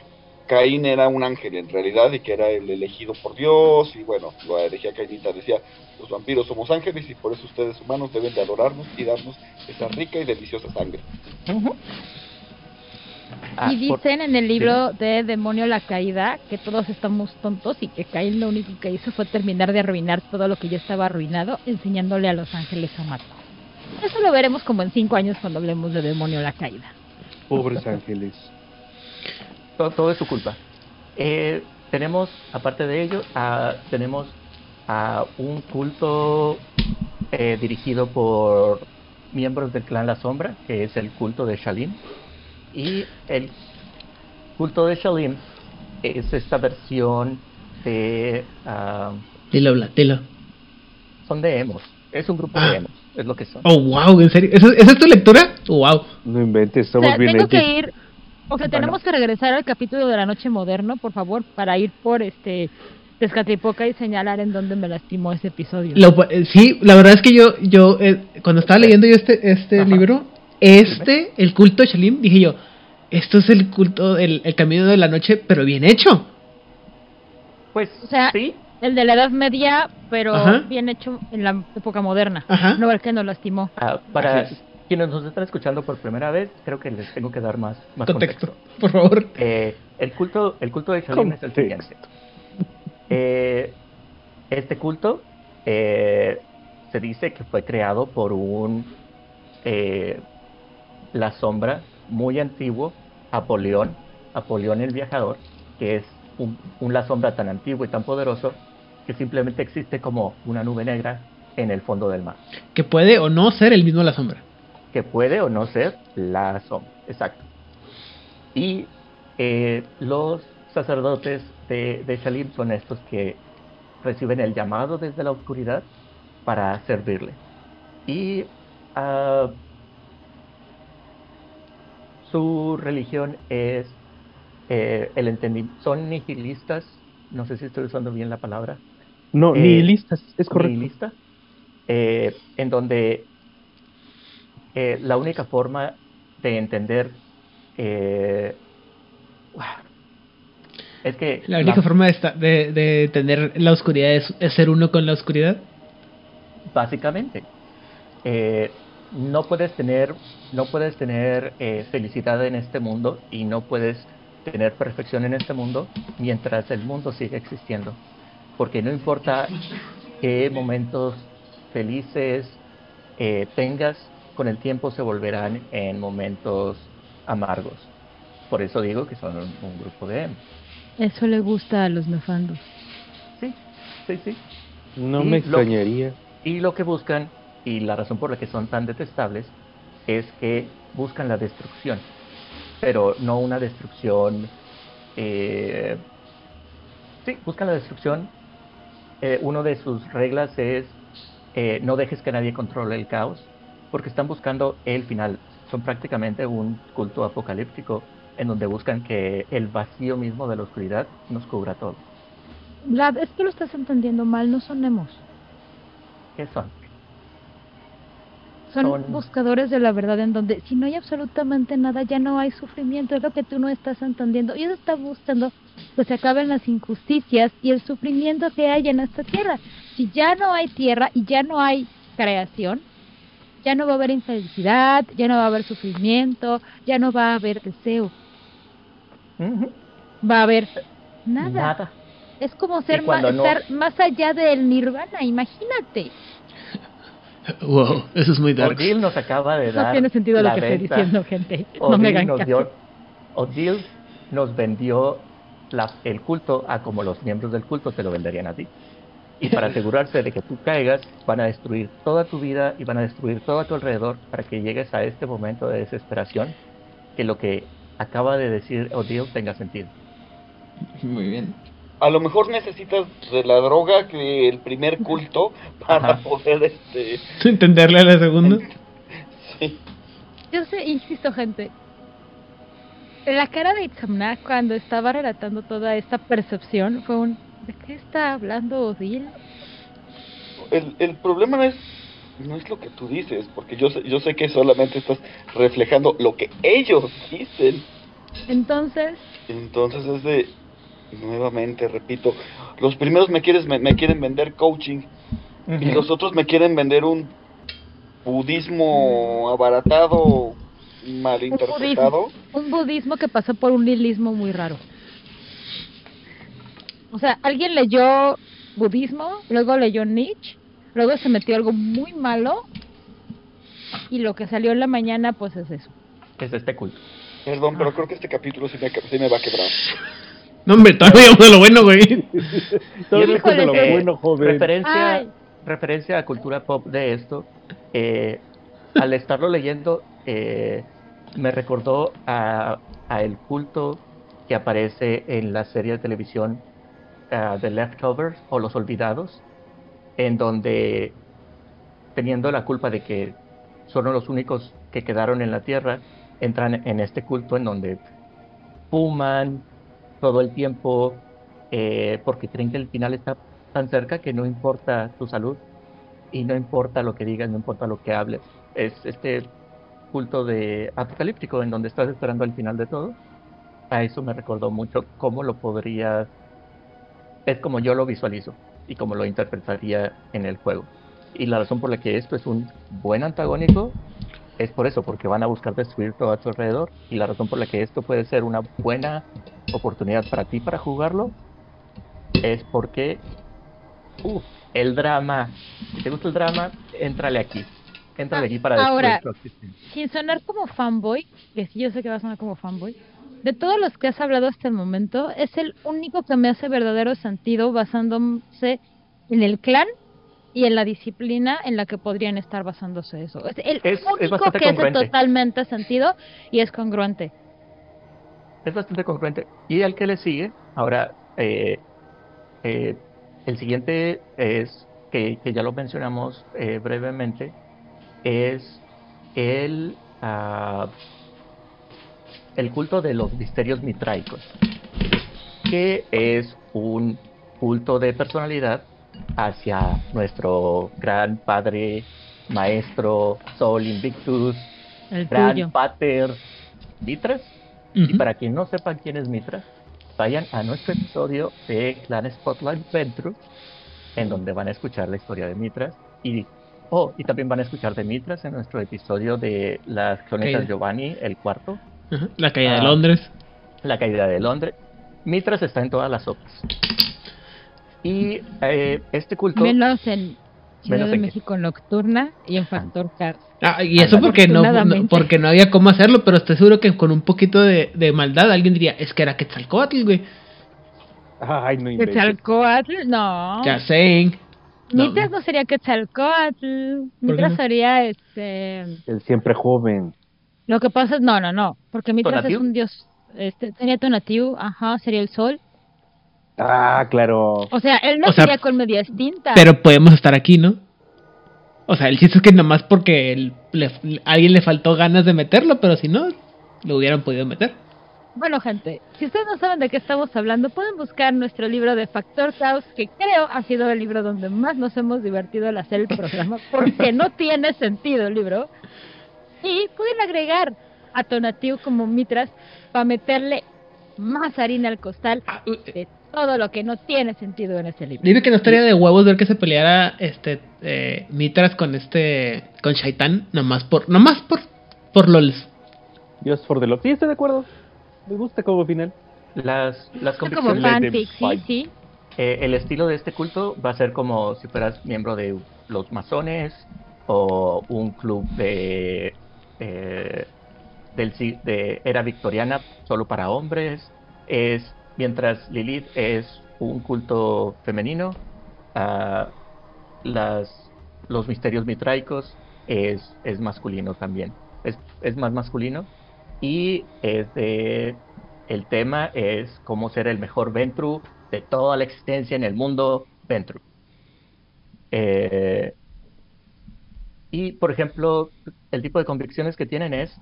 Caín era un ángel en realidad y que era el elegido por Dios y bueno, la herejía cainita decía, los vampiros somos ángeles y por eso ustedes humanos deben de adorarnos y darnos esa rica y deliciosa sangre.
Ah,
y
por-
dicen en el libro de Demonio la Caída que todos estamos tontos y que Caín lo único que hizo fue terminar de arruinar todo lo que ya estaba arruinado, enseñándole a los ángeles a matar. Eso lo veremos como en cinco años cuando hablemos de Demonio la Caída.
Pobres ángeles.
todo, todo es su culpa. Eh, tenemos, aparte de ello, a- tenemos a un culto eh, dirigido por miembros del clan La Sombra, que es el culto de Shalim. Y el culto de Shalim es esta versión de... ah,
Dilo, Bla, dilo.
son de emos. Es un grupo
Ah.
de emos, es lo que son.
Oh, wow, ¿en serio? ¿Esa, esa es tu lectura? Wow.
No inventes,
O
somos
sea,
bien
tengo que ir, o sea,
Bueno.
tenemos que regresar al capítulo de la noche moderno, por favor, para ir por este Tezcatlipoca y señalar en dónde me lastimó ese episodio.
Lo eh, sí, la verdad es que yo, yo eh, cuando estaba leyendo yo este, este
Ajá.
libro, este, el culto de Shalim, dije yo, esto es el culto, el, el camino de la noche, pero bien hecho.
Pues
O sea,
sí,
El de la Edad Media, pero
Ajá.
bien hecho en la época moderna.
Ajá.
No el que nos lastimó.
ah, para quienes nos están escuchando por primera vez, creo que les tengo que dar más, más
Contexto,
contexto.
por favor.
Eh, el culto el culto de Shaolin es el siguiente. Eh, este culto eh, se dice que fue creado por un eh, la sombra muy antiguo, Apolión, Apolión el viajador, que es un, un la sombra tan antiguo y tan poderoso que simplemente existe como una nube negra en el fondo del mar,
Que puede o no ser el mismo la sombra.
que puede o no ser la sombra, exacto. Y eh, los sacerdotes de, de Shalim son estos que reciben el llamado desde la oscuridad para servirle. Y ah, su religión es eh, el entendimiento. Son nihilistas, no sé si estoy usando bien la palabra.
No,
Eh,
nihilistas, es correcto.
nihilista, eh, en donde eh, la única forma de entender eh, es que
La única
la-
forma de, esta- de, de tener la oscuridad es, es ser uno con la oscuridad.
básicamente eh, no puedes tener no puedes tener eh, felicidad en este mundo y no puedes tener perfección en este mundo mientras el mundo sigue existiendo porque no importa qué momentos felices eh, tengas con el tiempo se volverán en momentos amargos por eso digo que son un, un grupo de emo.
Eso le gusta a los nefandos.
sí sí sí
No
Y
me
lo-
extrañaría.
Y lo que buscan, y la razón por la que son tan detestables, es que buscan la destrucción, pero no una destrucción... Eh, sí, buscan la destrucción. Eh, uno de sus reglas es eh, no dejes que nadie controle el caos, porque están buscando el final. Son prácticamente un culto apocalíptico en donde buscan que el vacío mismo de la oscuridad nos cubra todo.
Vlad, es que lo estás entendiendo mal, no son emos.
¿Qué son?
Son
Son-
buscadores de la verdad en donde si no hay absolutamente nada ya no hay sufrimiento, es lo que tú no estás entendiendo. Ellos están buscando que se acaben las injusticias y el sufrimiento que hay en esta tierra. Si ya no hay tierra y ya no hay creación, ya no va a haber infelicidad, ya no va a haber sufrimiento, ya no va a haber deseo, va a haber nada.
Nada.
Es como ser
no-
estar más allá del nirvana, imagínate. *laughs*
Wow, eso es muy dark.
Odile nos acaba de dar.
No tiene sentido lo que estoy
venta.
diciendo, gente. No
Odile
me hagan
nos
caso.
dio- Odile nos vendió la- el culto a como los miembros del culto te lo venderían a ti. Y para *laughs* asegurarse de que tú caigas, van a destruir toda tu vida y van a destruir todo a tu alrededor para que llegues a este momento de desesperación, que lo que acaba de decir Odile tenga sentido.
Muy bien.
A lo mejor necesitas de la droga que el primer culto *laughs* para
Ajá.
poder este
Entenderle a la segunda. *laughs*
sí.
Yo sé, insisto, gente. La cara de Itzamna cuando estaba relatando toda esta percepción fue un. ¿De qué está hablando Odil?
el, el problema no es no es lo que tú dices, porque yo sé, yo sé que solamente estás reflejando lo que ellos dicen.
Entonces,
Entonces es de nuevamente repito, los primeros me quieres me, me quieren vender coaching y los otros me quieren vender un budismo abaratado, malinterpretado.
un budismo que pasó por un nihilismo muy raro. O sea, alguien leyó budismo, luego leyó Nietzsche, luego se metió algo muy malo y lo que salió en la mañana pues es eso.
Es este culto.
Perdón, pero creo que este capítulo sí me, sí me va a quebrar.
No, hombre, todavía llegamos a lo bueno, güey.
Todo
Y
lejos de lo
eh,
bueno, joven.
Referencia,
Ay.
referencia a cultura pop de esto, eh, al estarlo leyendo, eh, me recordó a, a el culto que aparece en la serie de televisión ah, The Leftovers o Los Olvidados, en donde, teniendo la culpa de que son los únicos que quedaron en la Tierra, entran en este culto en donde fuman todo el tiempo, eh, porque creen que el final está tan cerca que no importa tu salud y no importa lo que digas, no importa lo que hables. Es este culto de apocalíptico en donde estás esperando al final de todo. A eso me recordó mucho cómo lo podría... Es como yo lo visualizo y como lo interpretaría en el juego. Y la razón por la que esto es un buen antagónico es por eso, porque van a buscar destruir todo a tu alrededor. Y la razón por la que esto puede ser una buena oportunidad para ti para jugarlo es porque uh, el drama, si te gusta el drama, entrale aquí. Entrale aquí para
Ahora,
destruir tu.
Sin sonar como fanboy, que sí, yo sé que va a sonar como fanboy, de todos los que has hablado hasta el momento, es el único que me hace verdadero sentido basándose en el clan y en la disciplina en la que podrían estar basándose eso. Es el
Es-
único que hace totalmente sentido y es congruente.
es bastante congruente. Y al que le sigue, ahora, eh, eh, el siguiente es, que, que ya lo mencionamos eh, brevemente, es el, ah, el culto de los misterios mitraicos, que es un culto de personalidad hacia nuestro gran padre, maestro, Sol Invictus,
El
gran
tuyo.
pater Mitras. Y
Ujú.
para quien no sepan quién es Mitras, vayan a nuestro episodio de Clan Spotlight Venture, en donde van a escuchar la historia de Mitras. Y, oh, y también van a escuchar de Mitras en nuestro episodio de las crónicas
Caída.
Giovanni, el cuarto.
La caída de
Ah.
Londres.
la caída de Londres. Mitras está en todas las sopas. Y eh, este culto...
Menos en Ciudad
Menos
de
en qué.
México Nocturna y en Factor Cars.
Ah, y eso porque no, no- porque no había cómo hacerlo, pero estoy seguro que con un poquito de, de maldad alguien diría, es que era Quetzalcóatl, güey.
Ay, no inventes.
Quetzalcoatl, no.
Ya saying. No.
Mitras no sería Quetzalcoatl. Mitras
no?
sería este.
El siempre joven.
Lo que pasa es, no, no, no. Porque Mitras es un dios. Este, sería Tonatiuh, ajá, sería el sol.
Ah, claro.
O sea, él no
O sea,
sería con media extinta.
Pero podemos estar aquí, ¿no? O sea, el chiste es que nomás porque el- le- a alguien le faltó ganas de meterlo, pero si no, lo hubieran podido meter.
Bueno, gente, si ustedes no saben de qué estamos hablando, pueden buscar nuestro libro de Factor Caos, que creo ha sido el libro donde más nos hemos divertido al hacer el programa, *laughs* porque no tiene sentido el libro. Y pueden agregar a Tonatiuh como Mitras para meterle más harina al costal
Ah, uy,
de todo lo que no tiene sentido en ese libro.
Dime que no estaría de huevos ver que se peleara este eh, Mitras con este con Shaitan, nomás por nomás por por lols.
Dios for the love. Sí, estoy de acuerdo. Me gusta como final.
Las, las
como fanfic, sí, sí.
Eh, el estilo de este culto va a ser como si fueras miembro de los masones o un club de, eh, del, si- de era victoriana solo para hombres. Es mientras Lilith es un culto femenino, ah, las, los misterios mitraicos es, es masculino también. Es, es más masculino y es de el tema es cómo ser el mejor Ventru de toda la existencia en el mundo Ventru. Eh, y, por ejemplo, el tipo de convicciones que tienen es,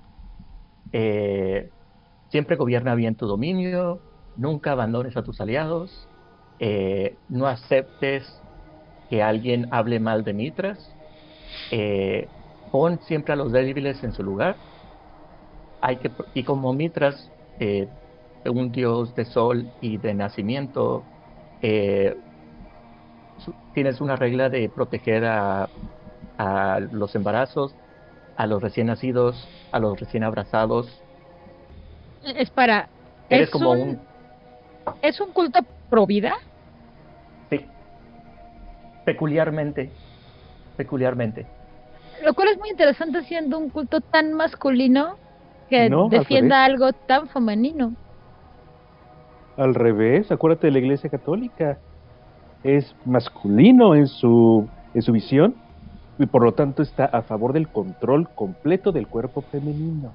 eh, siempre gobierna bien tu dominio, nunca abandones a tus aliados, eh, no aceptes que alguien hable mal de Mitras, eh, pon siempre a los débiles en su lugar, hay que, y como Mitras, eh, un dios de sol y de nacimiento, eh, tienes una regla de proteger a, a los embarazos, a los recién nacidos, a los recién abrazados.
Es para...
Eres
es
como
un,
un...
¿Es un culto pro vida?
Sí, peculiarmente, peculiarmente.
Lo cual es muy interesante siendo un culto tan masculino que
No, al
defienda algo tan femenino.
Al revés, acuérdate de la Iglesia Católica. Es masculino en su, en su visión y por lo tanto está a favor del control completo del cuerpo femenino.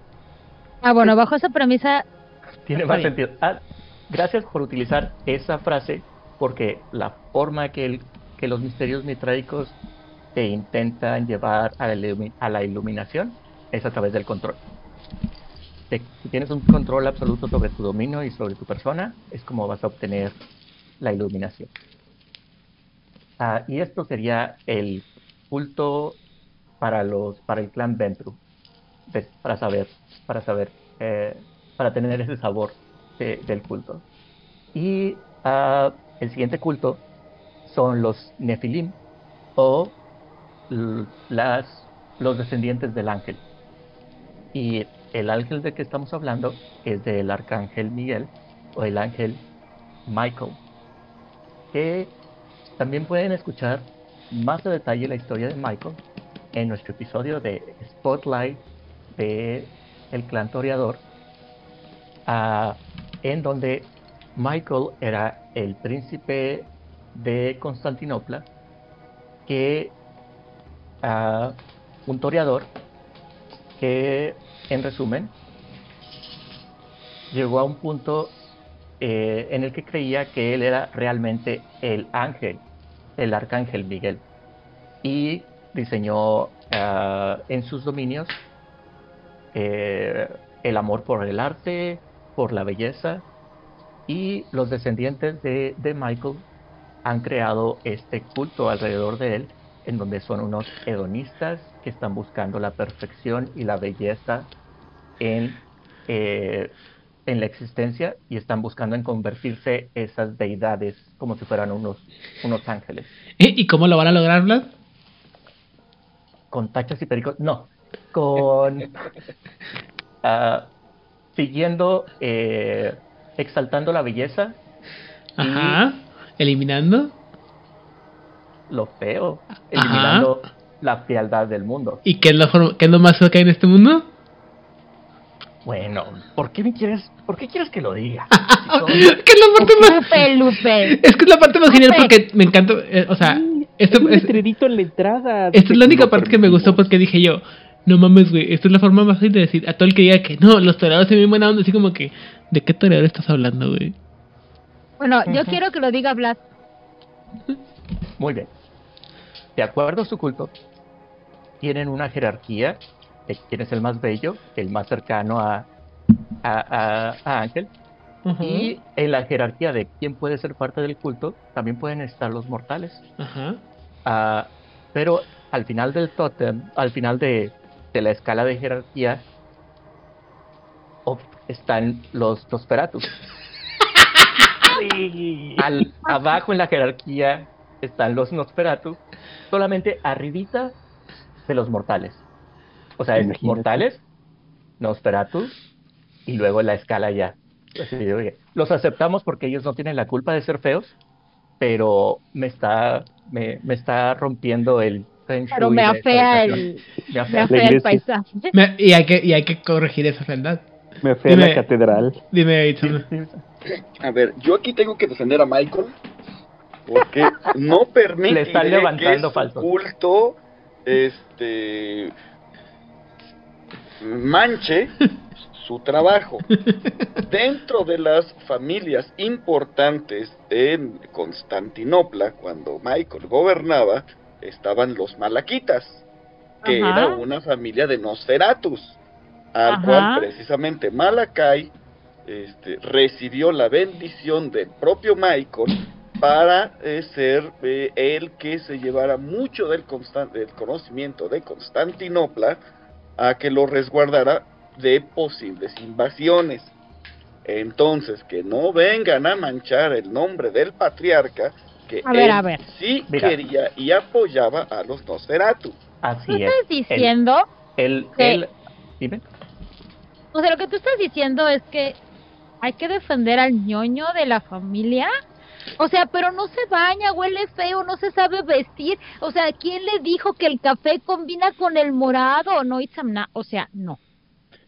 Ah, bueno, bajo esa premisa,
Tiene más sentido. Ah, gracias por utilizar esa frase, porque la forma que, los misterios mitraicos te intentan llevar a la, iluminación es a través del control. Si tienes un control absoluto sobre tu dominio y sobre tu persona, es como vas a obtener la iluminación. Ah, y esto sería el culto para los para el clan Ventru, de- para saber, para saber, eh, para tener ese sabor de- del culto. Y ah, el siguiente culto son los Nefilim o las los descendientes del ángel. Y el ángel del que estamos hablando es del arcángel Miguel o el ángel Michael, que también pueden escuchar más a detalle la historia de Michael en nuestro episodio de Spotlight de el clan toreador, ah, en donde Michael era el príncipe de Constantinopla, que ah, un toreador que, en resumen, llegó a un punto eh, en el que creía que él era realmente el ángel, el arcángel Miguel, y diseñó ah, en sus dominios eh, el amor por el arte, por la belleza, y los descendientes de, de Michael han creado este culto alrededor de él, en donde son unos hedonistas que están buscando la perfección y la belleza en, eh, en la existencia y están buscando en convertirse esas deidades como si fueran unos, unos ángeles.
¿Y y cómo lo van a lograr, Vlad?
Con tachas y pericos, no, con *laughs* ah, siguiendo, eh, exaltando la belleza,
Ajá. Eliminando.
lo feo,
Ajá.
eliminando la fealdad del mundo.
¿Y qué es lo, form- qué es lo más feo que hay en este mundo?
Bueno, ¿por qué me quieres, por qué quieres que lo diga? *laughs*
¿Qué es la parte más...
Lupe, Lupe.
Es que es la parte más genial
Lupe.
porque me encanta, eh, o sea, esto
es un
es,
en la entrada.
esta es la única parte que me gustó porque dije yo, no mames, güey, esta es la forma más fácil de decir a todo el que diga que no, los toreadores se ven buena onda, así como que, ¿de qué toreador estás hablando, güey?
Bueno, yo quiero que lo diga Vlad.
Muy bien. De acuerdo a su culto, tienen una jerarquía de quién es el más bello, el más cercano a, a, a- a Ángel. Y en la jerarquía de quién puede ser parte del culto, también pueden estar los mortales.
Ajá.
Ah, pero al final del tótem, al final de, de la escala de jerarquía, están los Nosferatu. Al, abajo en la jerarquía están los Nosferatu, solamente arribita de los mortales. O sea, es mortales, Nosferatu, y luego la escala ya. Así oye, los aceptamos porque ellos no tienen la culpa de ser feos, pero me está, me, me está rompiendo el feng
Pero me afea el,
Me
me
afea.
afea el paisaje. *laughs*
Me- y, hay que, y hay que corregir esa fealdad.
Me fui a la catedral.
Dime, Itzana.
A ver, yo aquí tengo que defender a Michael porque *laughs* no permite
Le están levantando
que su culto este manche su trabajo. *laughs* Dentro de las familias importantes en Constantinopla, cuando Michael gobernaba, estaban los malaquitas, que
Ajá.
era una familia de Nosferatus, al
Ajá.
cual precisamente Malacay este, recibió la bendición del propio Michael para eh, ser eh, el que se llevara mucho del, del conocimiento de Constantinopla a que lo resguardara de posibles invasiones. Entonces, que no vengan a manchar el nombre del patriarca, que
A ver,
él
a ver.
sí
Mira.
quería y apoyaba a los Nosferatu.
Tú
Así es.
estás diciendo,
El,
que-
el, dime.
o sea, lo que tú estás diciendo es que hay que defender al ñoño de la familia. O sea, pero no se baña, huele feo, no se sabe vestir. O sea, ¿quién le dijo que el café combina con el morado? No, Itzamna. O sea, no.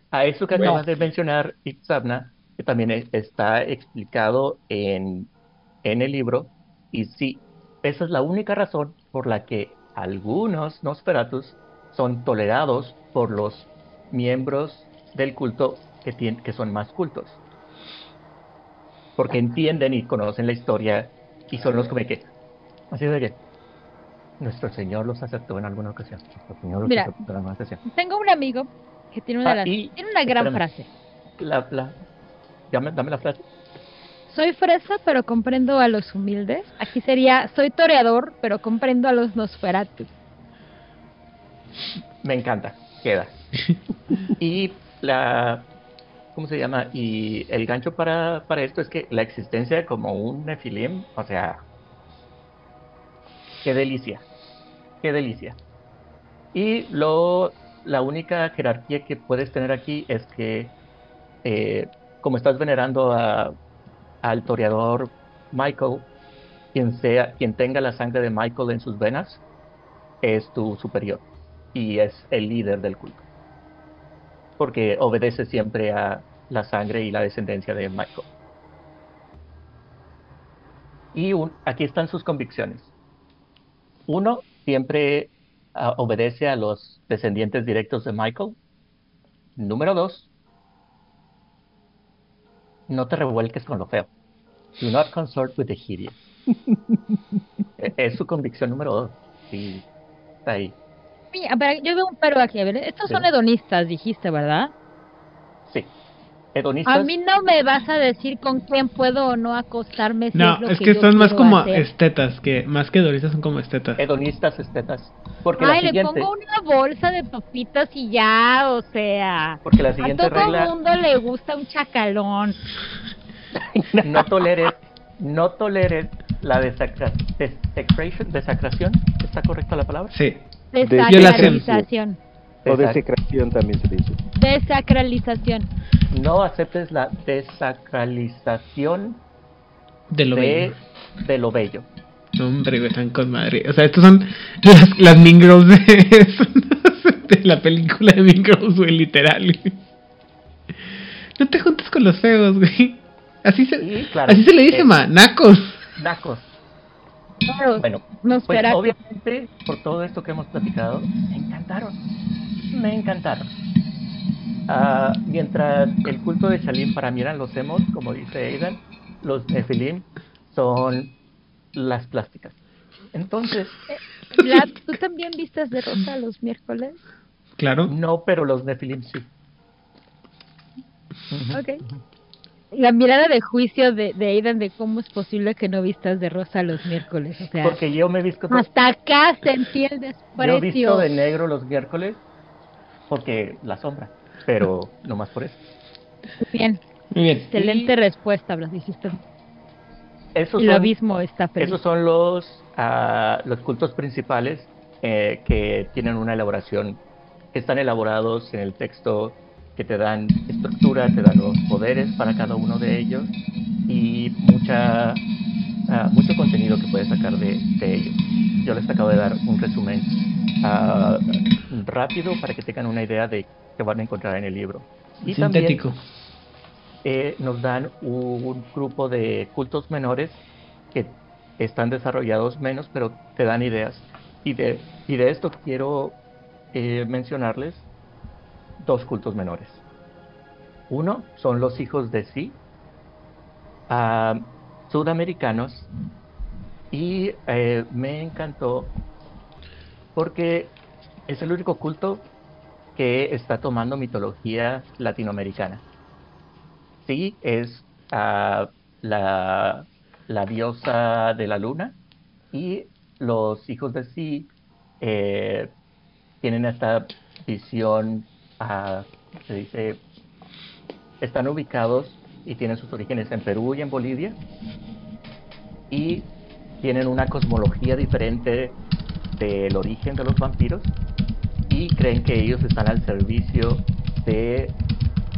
A eso que
Bueno.
acabas de mencionar, Itzabna, que también es- está explicado en, en el libro, y sí, esa es la única razón por la que algunos Nosferatus son tolerados por los miembros del culto que, tien- que son más cultos. Porque entienden y conocen la historia y son los como que, así de que, nuestro Señor los aceptó en alguna ocasión. Nuestro Señor los
Mira.
aceptó en alguna ocasión.
Tengo un amigo que tiene una,
Ah, y-
tiene una gran
espérame.
frase.
La, la, dame, dame la frase.
Soy fresa, pero comprendo a los humildes. Aquí sería, soy toreador, pero comprendo a los Nosferatu.
Me encanta, queda. *laughs* y la. ¿Cómo se llama? Y el gancho para, para esto es que la existencia como un Nefilim, o sea. Qué delicia. Qué delicia. Y lo, la única jerarquía que puedes tener aquí es que, eh, como estás venerando a, al toreador Michael, quien, sea, quien tenga la sangre de Michael en sus venas, es tu superior y es el líder del culto. Porque obedece siempre a la sangre y la descendencia de Michael. Y aquí están sus convicciones. Uno, siempre uh, obedece a los descendientes directos de Michael. Número dos, no te revuelques con lo feo. Do not consort with the hideous. *laughs* es su convicción número dos. Sí, está ahí.
Mira, yo veo un pero aquí. A ver, estos son hedonistas, dijiste, ¿verdad?
Sí.
A mí no me vas a decir con quién puedo o no acostarme. Si
no,
es, lo
es
que,
que
yo
son más como
hacer.
estetas, que más que hedonistas son como estetas.
Hedonistas, estetas. Porque la
Ay, le
siguiente,
pongo una bolsa de papitas y ya, o sea.
porque la
A
siguiente
todo
regla,
mundo le gusta un chacalón.
No toleres, no toleres la desacra- desecration, desacración, ¿está correcta la palabra?
Sí.
Desacralización.
O desecración también se dice.
Desacralización.
No aceptes la desacralización
De lo
de,
bello.
de lo bello.
No, hombre, güey, están con madre. O sea, estos son las, las Mean Girls de, *laughs* de la película de Mean Girls, güey, literal. No te juntes con los feos, güey. Así se,
Y claro,
así se le dice,
eh,
ma, nacos.
Nacos.
Claro,
Bueno,
nos
pues
espera.
obviamente por todo esto que hemos platicado, me encantaron. Me encantaron. Ah, mientras el culto de Shalim para mí eran los emos, como dice Aidan, los Nefilim son las plásticas. Entonces,
Vlad, ¿tú también vistes de rosa los miércoles?
Claro.
no, pero los Nefilim sí.
Ok. La mirada de juicio de, de Aidan de cómo es posible que no vistas de rosa los miércoles. O sea,
Porque yo me he visto
hasta acá sentí el *laughs*
yo he
desprecio.
visto de negro los miércoles porque la sombra, pero no más por eso.
Bien,
Muy bien.
excelente respuesta, Blas, dijiste.
Esos
El
son-
abismo está feliz.
Esos son los, ah, los cultos principales eh, que tienen una elaboración, que están elaborados en el texto, que te dan estructura, te dan los poderes para cada uno de ellos y mucha, ah, mucho contenido que puedes sacar de, de ellos. Yo les acabo de dar un resumen ah, rápido para que tengan una idea de qué van a encontrar en el libro. Y también
Sintético.
eh, nos dan un grupo de cultos menores que están desarrollados menos, pero te dan ideas. Y de, y de esto quiero eh, mencionarles dos cultos menores. Uno son los hijos de Sí, ah, sudamericanos, y eh, me encantó porque es el único culto que está tomando mitología latinoamericana. Sí, es ah, la, la diosa de la luna y los hijos de Sí eh, tienen esta visión, se dice, están ubicados y tienen sus orígenes en Perú y en Bolivia y tienen una cosmología diferente del origen de los vampiros y creen que ellos están al servicio de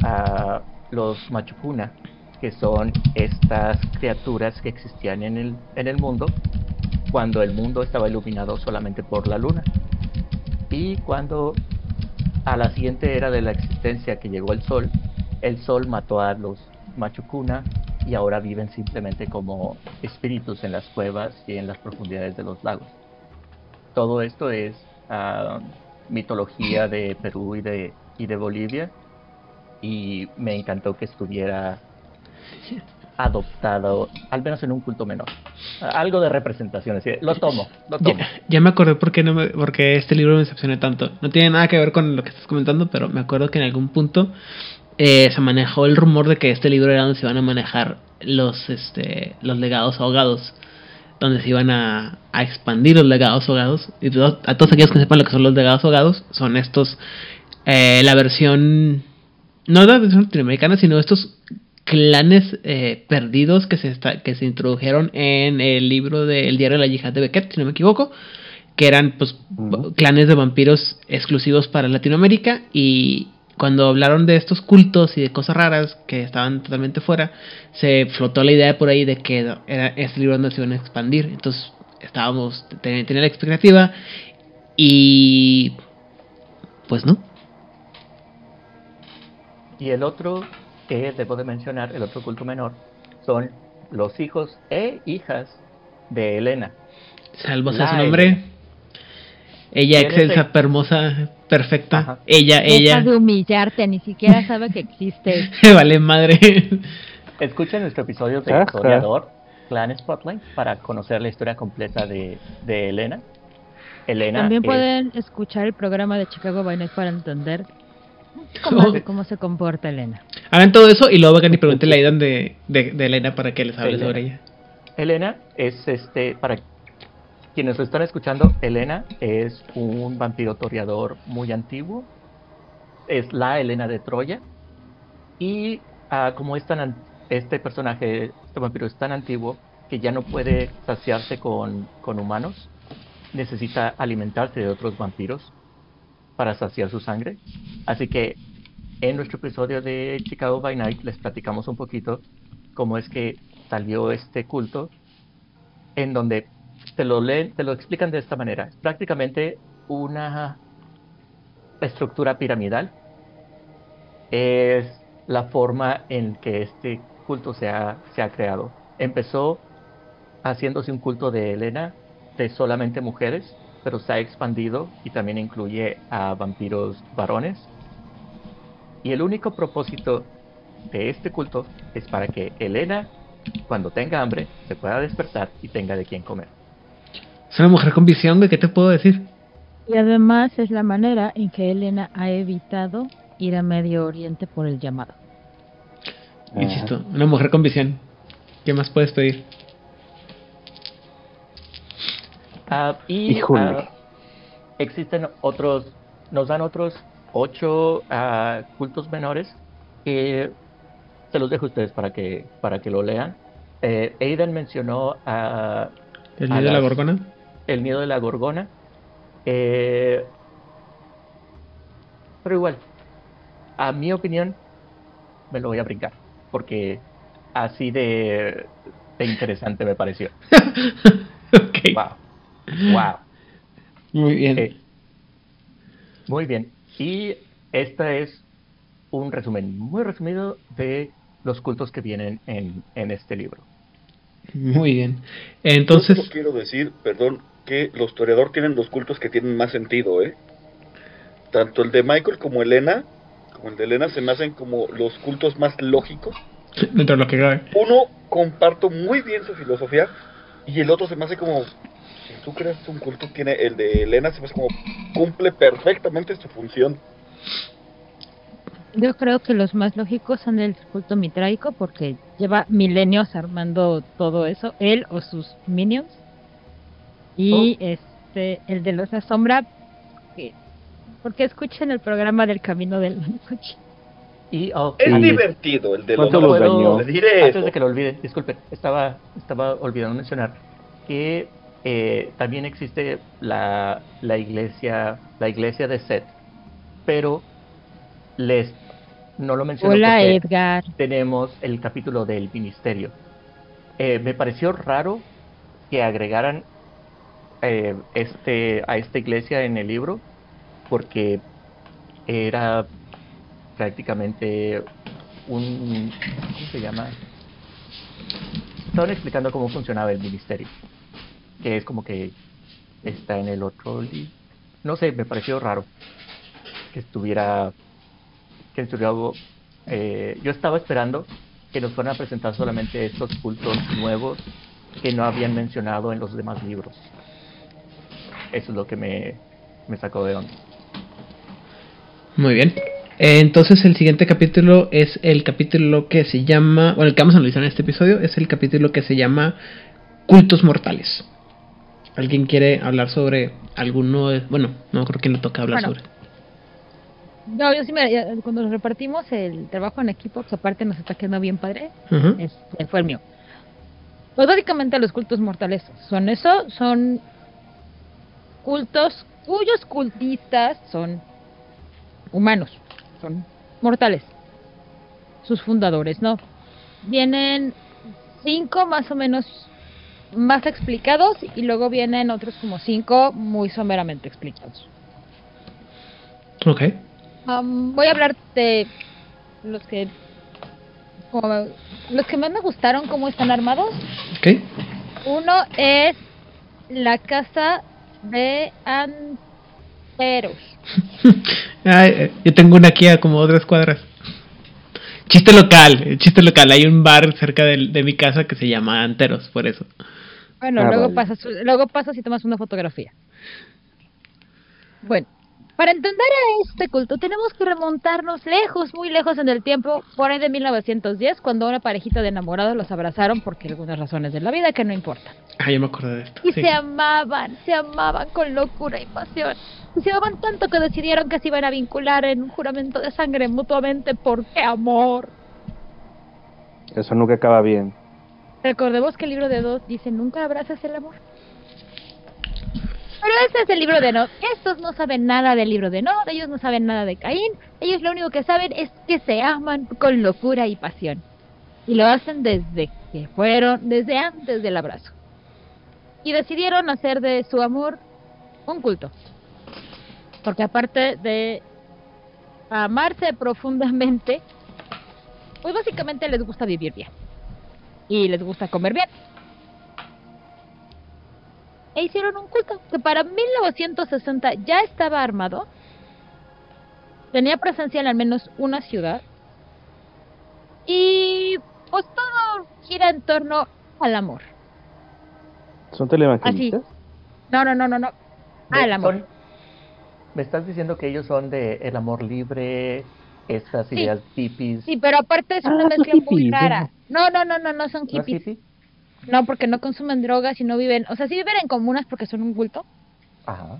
ah, los Machucuna, que son estas criaturas que existían en el, en el mundo cuando el mundo estaba iluminado solamente por la luna. Y cuando a la siguiente era de la existencia que llegó el sol, el sol mató a los Machucuna y ahora viven simplemente como espíritus en las cuevas y en las profundidades de los lagos. Todo esto es ah, mitología de Perú y de, y de Bolivia y me encantó que estuviera adoptado, al menos en un culto menor. Algo de representación, así, lo tomo, lo tomo.
Ya, ya me acordé por qué, no me, por qué este libro me decepcionó tanto. No tiene nada que ver con lo que estás comentando, pero me acuerdo que en algún punto eh, se manejó el rumor de que este libro era donde se van a manejar los, este, los legados ahogados, donde se iban a, a expandir los legados ahogados. Y todo- a todos aquellos que sepan lo que son los legados ahogados, son estos, eh, la versión, no la versión latinoamericana, sino estos clanes eh, perdidos que se, está, que se introdujeron en el libro del diario de la yihad de Beckett, si no me equivoco, que eran pues clanes de vampiros exclusivos para Latinoamérica y cuando hablaron de estos cultos y de cosas raras que estaban totalmente fuera, se flotó la idea por ahí de que era este libro donde se iban a expandir. Entonces estábamos, ten- tenía la expectativa y pues no.
Y el otro que debo de mencionar, el otro culto menor, son los hijos e hijas de Elena.
Salvo sea su nombre. Ella
¿Quién es
excelsa,
el-
hermosa, perfecta.
Ajá.
Ella,
Deja
ella.
de humillarte, ni siquiera sabe que existe. *laughs*
Me vale madre.
Escuchen nuestro episodio de. Historiador, Clan Spotlight, para conocer la historia completa de, de Elena. Elena
También
es-
pueden escuchar el programa de Chicago Night para entender cómo,
Oh.
cómo se comporta Elena.
Hagan todo eso y luego vengan y pregunten la idea de, de, de Elena para que les hable
Elena.
sobre ella.
Elena es este, para quienes lo están escuchando, Elena es un vampiro toreador muy antiguo. Es la Elena de Troya. Y ah, como es tan an- este personaje, este vampiro es tan antiguo que ya no puede saciarse con, con humanos, necesita alimentarse de otros vampiros para saciar su sangre. Así que en nuestro episodio de Chicago by Night les platicamos un poquito cómo es que salió este culto en donde te lo leen, te lo explican de esta manera. Es prácticamente una estructura piramidal. Es la forma en que este culto se ha, se ha creado. Empezó haciéndose un culto de Helena de solamente mujeres, pero se ha expandido y también incluye a vampiros varones. Y el único propósito de este culto es para que Helena, cuando tenga hambre, se pueda despertar y tenga de quién comer.
Es una mujer con visión, güey, ¿qué te puedo decir?
Y además es la manera en que Elena ha evitado ir a Medio Oriente por el llamado.
Insisto, una mujer con visión. ¿Qué más puedes pedir?
Ah, y ah, existen otros, nos dan otros ocho ah, cultos menores que se los dejo a ustedes para que, para que lo lean. Eh, Aidan mencionó a
¿El
A
nido de la gorgona?
el miedo de la gorgona. eh, pero igual, a mi opinión, me lo voy a brincar. Porque así de, de interesante me pareció. *laughs*
ok.
Wow. Wow.
Muy bien.
Eh, muy bien. Y este es un resumen muy resumido de los cultos que vienen en, en este libro.
Muy bien. Entonces,
quiero decir, perdón, que los toreador tienen los cultos que tienen más sentido, ¿eh? Tanto el de Michael como Elena, como el de Elena, se me hacen como los cultos más lógicos.
dentro de lo que cabe.
Uno, comparto muy bien su filosofía, y el otro se me hace como, si tú creas un culto, tiene el de Elena, se hace como, cumple perfectamente su función.
Yo creo que los más lógicos son el culto mitraico porque lleva milenios armando todo eso, él o sus minions. Y este, el de los asombra, que- porque escuchen el programa del Camino del Noche.
Y oh,
Es divertido el de los diré
antes de que lo olviden, disculpen, estaba, estaba olvidando mencionar que eh, también existe la, la iglesia, la iglesia de Set, pero les no lo menciono
Hola
porque
Edgar.
tenemos el capítulo del ministerio. Eh, me pareció raro que agregaran eh, este a esta iglesia en el libro porque era prácticamente un ¿cómo se llama? Estaban explicando cómo funcionaba el ministerio, que es como que está en el otro li- no sé, me pareció raro que estuviera que estuviera eh, yo estaba esperando que nos fueran a presentar solamente estos cultos nuevos que no habían mencionado en los demás libros. Eso es lo que me, me sacó de onda.
Muy bien. Eh, entonces el siguiente capítulo es el capítulo que se llama, bueno, el que vamos a analizar en este episodio es el capítulo que se llama Cultos Mortales. ¿Alguien quiere hablar sobre alguno? de- bueno, no creo que le toca hablar
Bueno.
sobre.
No, yo sí me, cuando nos repartimos el trabajo en equipo, pues aparte nos está quedando bien padre,
Ujú.
este, fue el mío. Pues básicamente los cultos mortales son eso, son cultos cuyos cultistas son humanos, son mortales. Sus fundadores, ¿no? Vienen cinco más o menos más explicados y luego vienen otros como cinco muy someramente explicados.
Ok.
Voy a hablar de los que como- los que más me gustaron cómo están armados.
Ok.
Uno es la casa de Anteros. *laughs*
Ay, eh, yo tengo una aquí a como tres cuadras. Chiste local, eh, chiste local. Hay un bar cerca del- de, mi casa que se llama Anteros, por eso.
Bueno,
Ah,
luego
vale.
pasas luego pasas y tomas una fotografía. Bueno, para entender a este culto tenemos que remontarnos lejos, muy lejos en el tiempo, por ahí de 1910, cuando una parejita de enamorados los abrazaron porque algunas razones de la vida que no importan.
Ah, yo me acordé de esto.
Y
sí.
se amaban, se amaban con locura y pasión. Y se amaban tanto que decidieron que se iban a vincular en un juramento de sangre mutuamente porque amor.
Eso nunca acaba bien.
Recordemos que el libro de Dos dice nunca abraces el amor. Pero este es el libro de Nod. Estos no saben nada del libro de Nod, ellos no saben nada de Caín. Ellos lo único que saben es que se aman con locura y pasión. Y lo hacen desde que fueron, desde antes del abrazo. Y decidieron hacer de su amor un culto. Porque aparte de amarse profundamente, pues básicamente les gusta vivir bien. Y les gusta comer bien. E hicieron un culto que para 1960 ya estaba armado. Tenía presencia en al menos una ciudad. Y pues todo gira en torno al amor.
¿Son televangelistas?
No, no, no, no, no. Al amor.
son- ¿Me estás diciendo que ellos son de el amor libre, estas
Sí.
ideas hippies?
Sí, pero aparte es una
Ah,
mezcla muy rara. No, no, no, no, no son
¿No es
hippies.
hippie?
No, porque no consumen drogas y no viven, o sea, sí viven en comunas porque son un culto,
Ajá.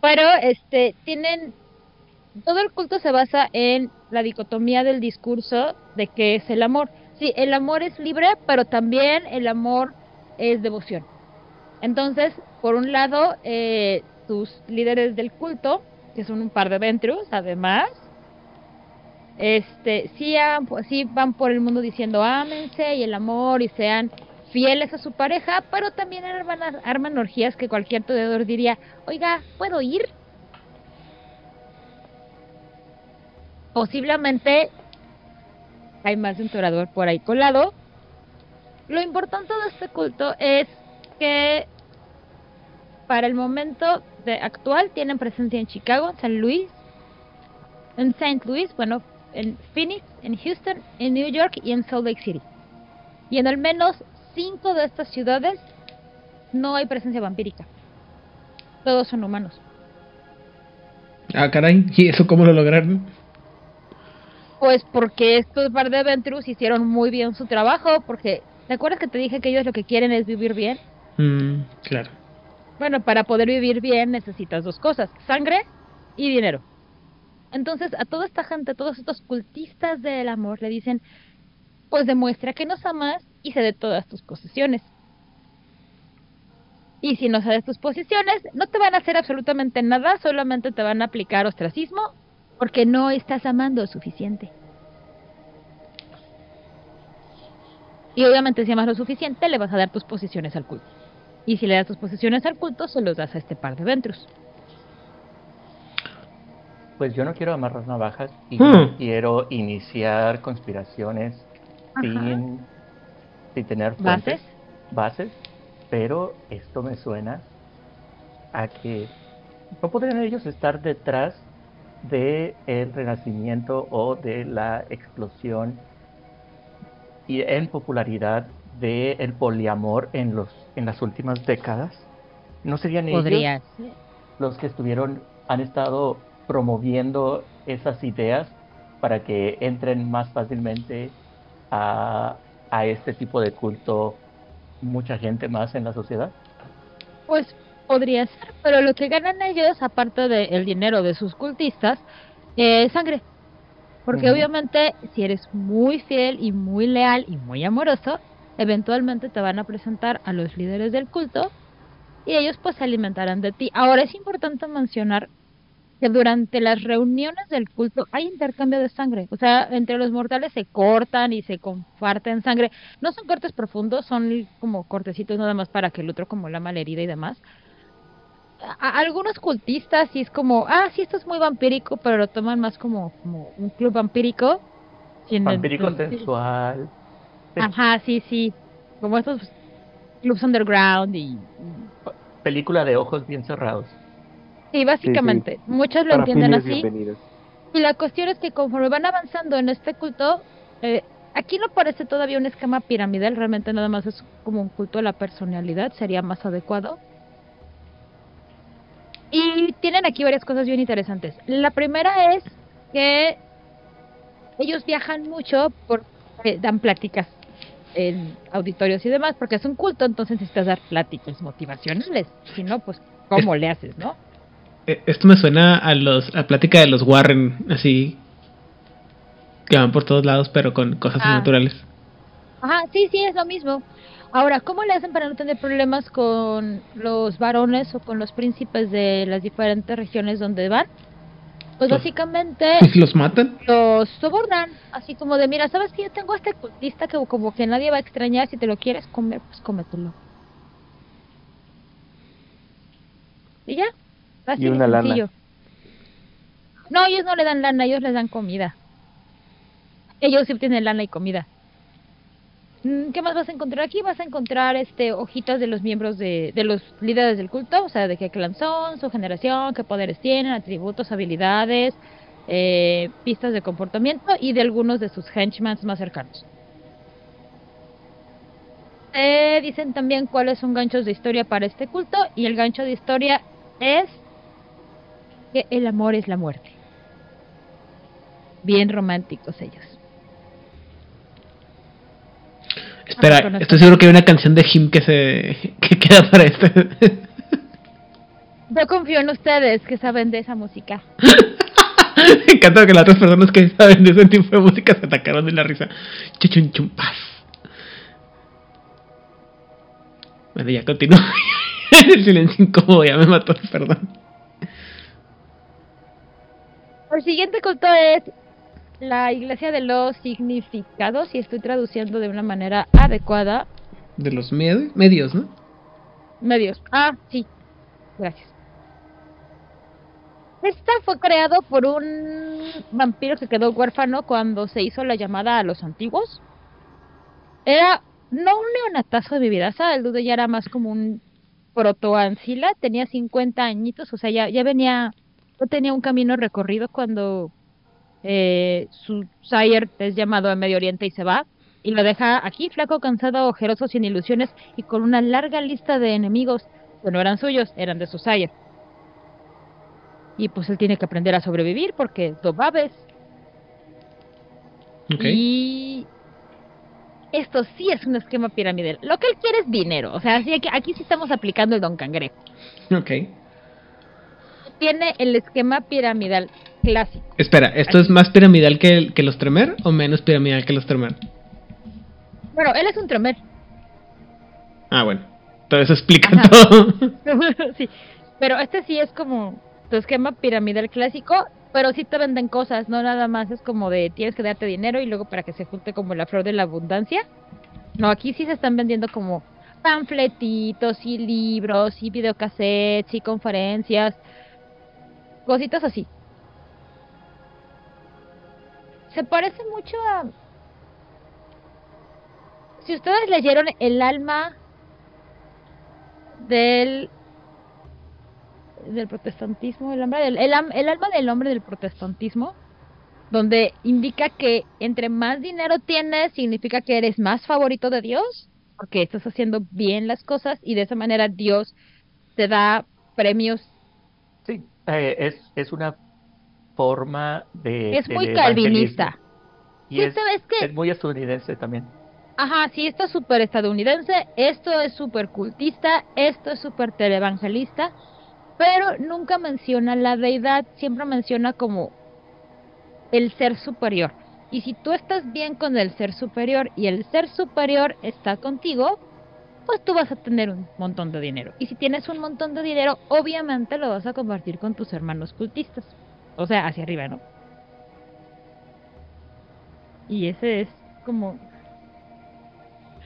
pero este tienen todo el culto se basa en la dicotomía del discurso de que es el amor. Sí, el amor es libre, pero también el amor es devoción. Entonces, por un lado, eh, sus líderes del culto, que son un par de Ventrus, además, este, sí, sí van por el mundo diciendo ámense y el amor y sean fieles a su pareja, pero también arman, arman orgías que cualquier tejedor diría, oiga, ¿puedo ir? Posiblemente hay más de un torador por ahí colado. Lo importante de este culto es que para el momento de actual tienen presencia en Chicago, en San Luis, en St. Louis, bueno, en Phoenix, en Houston, en New York y en Salt Lake City. Y en al menos cinco de estas ciudades no hay presencia vampírica. Todos son humanos.
Ah, caray. ¿Y eso cómo lo lograron?
Pues porque estos par de Ventrus hicieron muy bien su trabajo, porque ¿te acuerdas que te dije que ellos lo que quieren es vivir bien?
Mm, claro.
Bueno, para poder vivir bien necesitas dos cosas, sangre y dinero. Entonces a toda esta gente, a todos estos cultistas del amor le dicen, pues demuestra que nos amas y cede todas tus posesiones. Y si no cedes tus posesiones, no te van a hacer absolutamente nada, solamente te van a aplicar ostracismo porque no estás amando suficiente. Y obviamente si amas lo suficiente, le vas a dar tus posesiones al culto. Y si le das tus posesiones al culto, se los das a este par de Ventrus.
Pues yo no quiero amarrar navajas y
Hmm.
no quiero iniciar conspiraciones sin, sin tener fuentes,
¿Bases?
bases, pero esto me suena a que no podrían ellos estar detrás de el renacimiento o de la explosión y en popularidad del poliamor en los en las últimas décadas. ¿No serían ellos
Podría.
los que estuvieron han estado promoviendo esas ideas para que entren más fácilmente a, a este tipo de culto mucha gente más en la sociedad?
Pues podría ser, pero lo que ganan ellos, aparte del dinero de sus cultistas, es sangre. Porque obviamente si eres muy fiel y muy leal y muy amoroso, eventualmente te van a presentar a los líderes del culto y ellos pues se alimentarán de ti. Ahora es importante mencionar que durante las reuniones del culto hay intercambio de sangre. O sea, entre los mortales se cortan y se comparten sangre. No son cortes profundos, son como cortecitos nada más para que el otro como la malherida y demás. A- algunos cultistas sí es como, ah, sí, esto es muy vampírico, pero lo toman más como, como un club vampírico. Sin
Vampírico
el-
sensual.
Ajá, sí, sí. Como estos clubs underground y...
Película de ojos bien cerrados.
Sí, básicamente. Muchos lo entienden así. Y la cuestión es que conforme van avanzando en este culto, eh, aquí no parece todavía un esquema piramidal, realmente nada más es como un culto a la personalidad, sería más adecuado. Y tienen aquí varias cosas bien interesantes. La primera es que ellos viajan mucho porque dan pláticas en auditorios y demás, porque es un culto, entonces necesitas dar pláticas motivacionales. Si no, pues, ¿cómo le haces, no?
Eh, Esto me suena a los a plática de los Warren, así que van por todos lados, pero con cosas
Ah.
naturales.
Ajá, sí, sí, es lo mismo. Ahora, ¿cómo le hacen para no tener problemas con los varones o con los príncipes de las diferentes regiones donde van? Pues básicamente
¿Los matan?
los sobornan, así como de, mira, ¿sabes que yo tengo este cultista que como que nadie va a extrañar, si te lo quieres comer, pues cómetelo. Y ya, así
Y una lana.
No, ellos no le dan lana, ellos les dan comida. Ellos sí tienen lana y comida. Mm, ¿Qué más vas a encontrar aquí? Vas a encontrar este hojitas de los miembros de, de los líderes del culto, o sea, de qué clan son, su generación, qué poderes tienen, atributos, habilidades, eh, pistas de comportamiento y de algunos de sus henchmen más cercanos. Eh, dicen también cuáles son ganchos de historia para este culto y el gancho de historia es que el amor es la muerte. Bien románticos ellos.
Espera, estoy
esto.
seguro que hay una canción de Him que se que queda para este.
Yo confío en ustedes que saben de esa música. *laughs*
Me encanta que las otras personas que saben de ese tipo de música se atacaron de la risa. Chuchun chumpas. Bueno, ya continúo. *laughs* El silencio incómodo ya me mató, perdón.
El siguiente culto es la iglesia de los significados y estoy traduciendo de una manera adecuada.
De los med- medios, ¿no?
Medios. Ah, sí. Gracias. Esta fue creado por un vampiro que quedó huérfano cuando se hizo la llamada a los antiguos. Era no un neonatazo de vividaza, el dude ya era más como un protoancila, tenía 50 añitos, o sea, ya, ya venía, no tenía un camino recorrido cuando eh, su sire es llamado a Medio Oriente y se va. Y lo deja aquí, flaco, cansado, ojeroso, sin ilusiones y con una larga lista de enemigos que no eran suyos, eran de su sire. Y pues él tiene que aprender a sobrevivir porque do babes.
Ok.
Y esto sí es un esquema piramidal. Lo que él quiere es dinero. O sea, así que aquí sí estamos aplicando el don cangrejo.
Ok.
Tiene el esquema piramidal clásico.
Espera, ¿esto es más piramidal que, el- que los Tremer o menos piramidal que los Tremer?
Bueno, él es un tremer.
Ah, bueno. Todo eso explica
Ajá.
todo. *laughs*
sí. Pero este sí es como tu esquema piramidal clásico, pero sí te venden cosas, no nada más es como de tienes que darte dinero y luego para que se junte como la flor de la abundancia. No, aquí sí se están vendiendo como panfletitos y libros y videocassettes y conferencias, cositas así. Se parece mucho a... Si ustedes leyeron El alma del del protestantismo, el, hombre del- el, alma del hombre del protestantismo, donde indica que entre más dinero tienes, significa que eres más favorito de Dios, porque estás haciendo bien las cosas y de esa manera Dios te da premios.
Sí, eh, es, es una forma de...
Es muy calvinista.
Y
Sí,
es,
¿sabes qué?
es muy estadounidense también.
Ajá, sí, esto es súper estadounidense, esto es súper cultista, esto es súper televangelista, pero nunca menciona la deidad, siempre menciona como el ser superior. Y si tú estás bien con el ser superior y el ser superior está contigo, pues tú vas a tener un montón de dinero. Y si tienes un montón de dinero, obviamente lo vas a compartir con tus hermanos cultistas. O sea, hacia arriba, ¿no? Y ese es como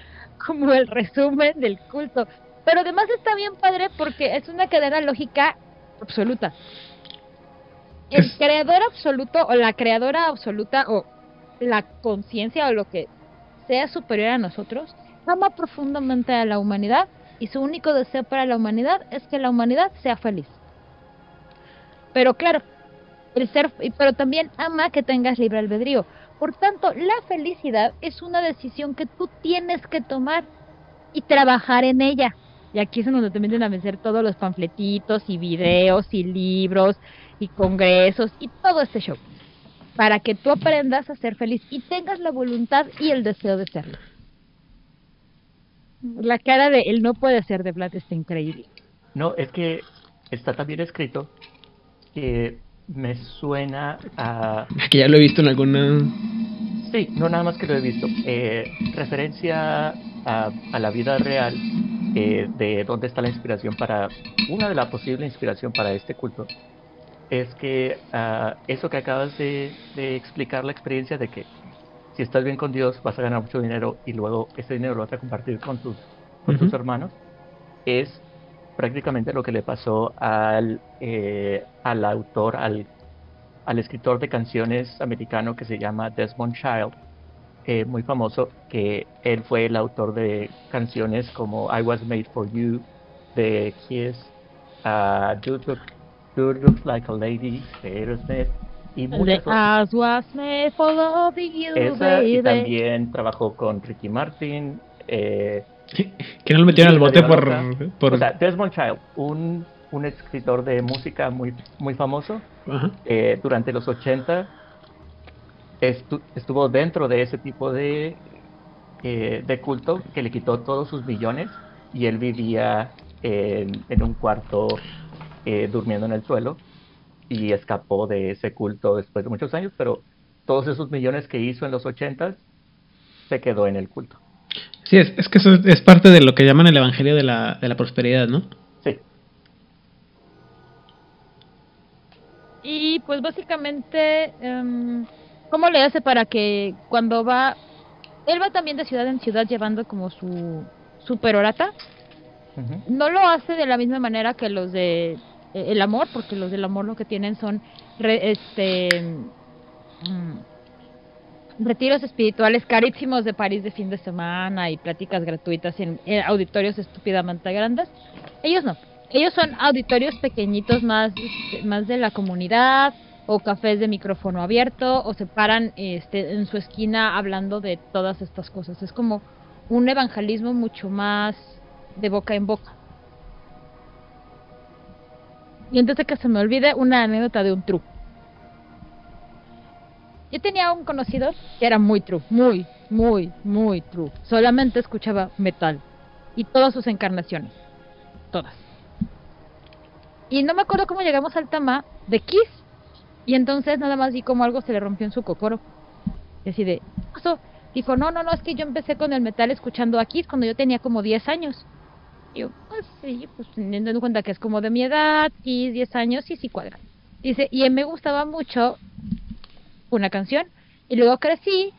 *laughs* como el resumen del culto. Pero además está bien padre porque es una cadena lógica absoluta. El
Es-
creador absoluto o la creadora absoluta o la conciencia o lo que sea superior a nosotros ama profundamente a la humanidad y su único deseo para la humanidad es que la humanidad sea feliz. Pero claro, el ser, pero también ama que tengas libre albedrío. Por tanto, la felicidad es una decisión que tú tienes que tomar y trabajar en ella. Y aquí es donde te meten a vencer todos los panfletitos y videos y libros y congresos y todo este show. Para que tú aprendas a ser feliz y tengas la voluntad y el deseo de serlo. La cara de él no puede ser de Vlad está increíble.
No, es que está también escrito que me suena a...
Que ya lo he visto en alguna.
Sí, no nada más que lo he visto. Eh, referencia a, a la vida real eh, de dónde está la inspiración para... Una de la posible inspiración para este culto es que ah, eso que acabas de, de explicar, la experiencia de que si estás bien con Dios vas a ganar mucho dinero y luego ese dinero lo vas a compartir con tus, con tus hermanos, es prácticamente lo que le pasó al, eh, al autor, al, al escritor de canciones americano que se llama Desmond Child, eh, muy famoso, que él fue el autor de canciones como I Was Made for You, de Kiss, uh, Dude, Look- Dude Looks Like a Lady, de Aerosmith, y muchas otras.
You,
Esa, y también trabajó con Ricky Martin. Eh,
Que no lo metieron al bote por. Por...
O sea, Desmond Child, un, un escritor de música muy, muy famoso, eh, durante los 80 estu- estuvo dentro de ese tipo de, eh, de culto que le quitó todos sus millones y él vivía en, en un cuarto eh, durmiendo en el suelo y escapó de ese culto después de muchos años, pero todos esos millones que hizo en los 80 se quedó en el culto.
Sí, es, es que eso es, es parte de lo que llaman el evangelio de la, de la prosperidad, ¿no?
Sí,
Y pues básicamente, em, ¿cómo le hace para que cuando va, él va también de ciudad en ciudad llevando como su, su perorata? No lo hace de la misma manera que los de el amor, porque los del amor lo que tienen son re- este mm, retiros espirituales carísimos de París de fin de semana y pláticas gratuitas en, auditorios estúpidamente grandes. Ellos no. Ellos son auditorios pequeñitos más, más de la comunidad o cafés de micrófono abierto o se paran este, en su esquina hablando de todas estas cosas. Es como un evangelismo mucho más de boca en boca. Y antes de que se me olvide, una anécdota de un true. Yo tenía un conocido que era muy true, muy, muy, muy true. Solamente escuchaba metal y todas sus encarnaciones, todas. Y no me acuerdo cómo llegamos al tema de Kiss. Y entonces nada más vi como algo se le rompió en su cocoro. Y así de, ¿qué pasó? Dijo, no, no, no, es que yo empecé con el metal escuchando a Kiss cuando yo tenía como 10 años. Y yo, sí, pues teniendo en cuenta que es como de mi edad, Kiss, 10 años, y sí cuadra. Dice, y me gustaba mucho una canción. Y luego crecí,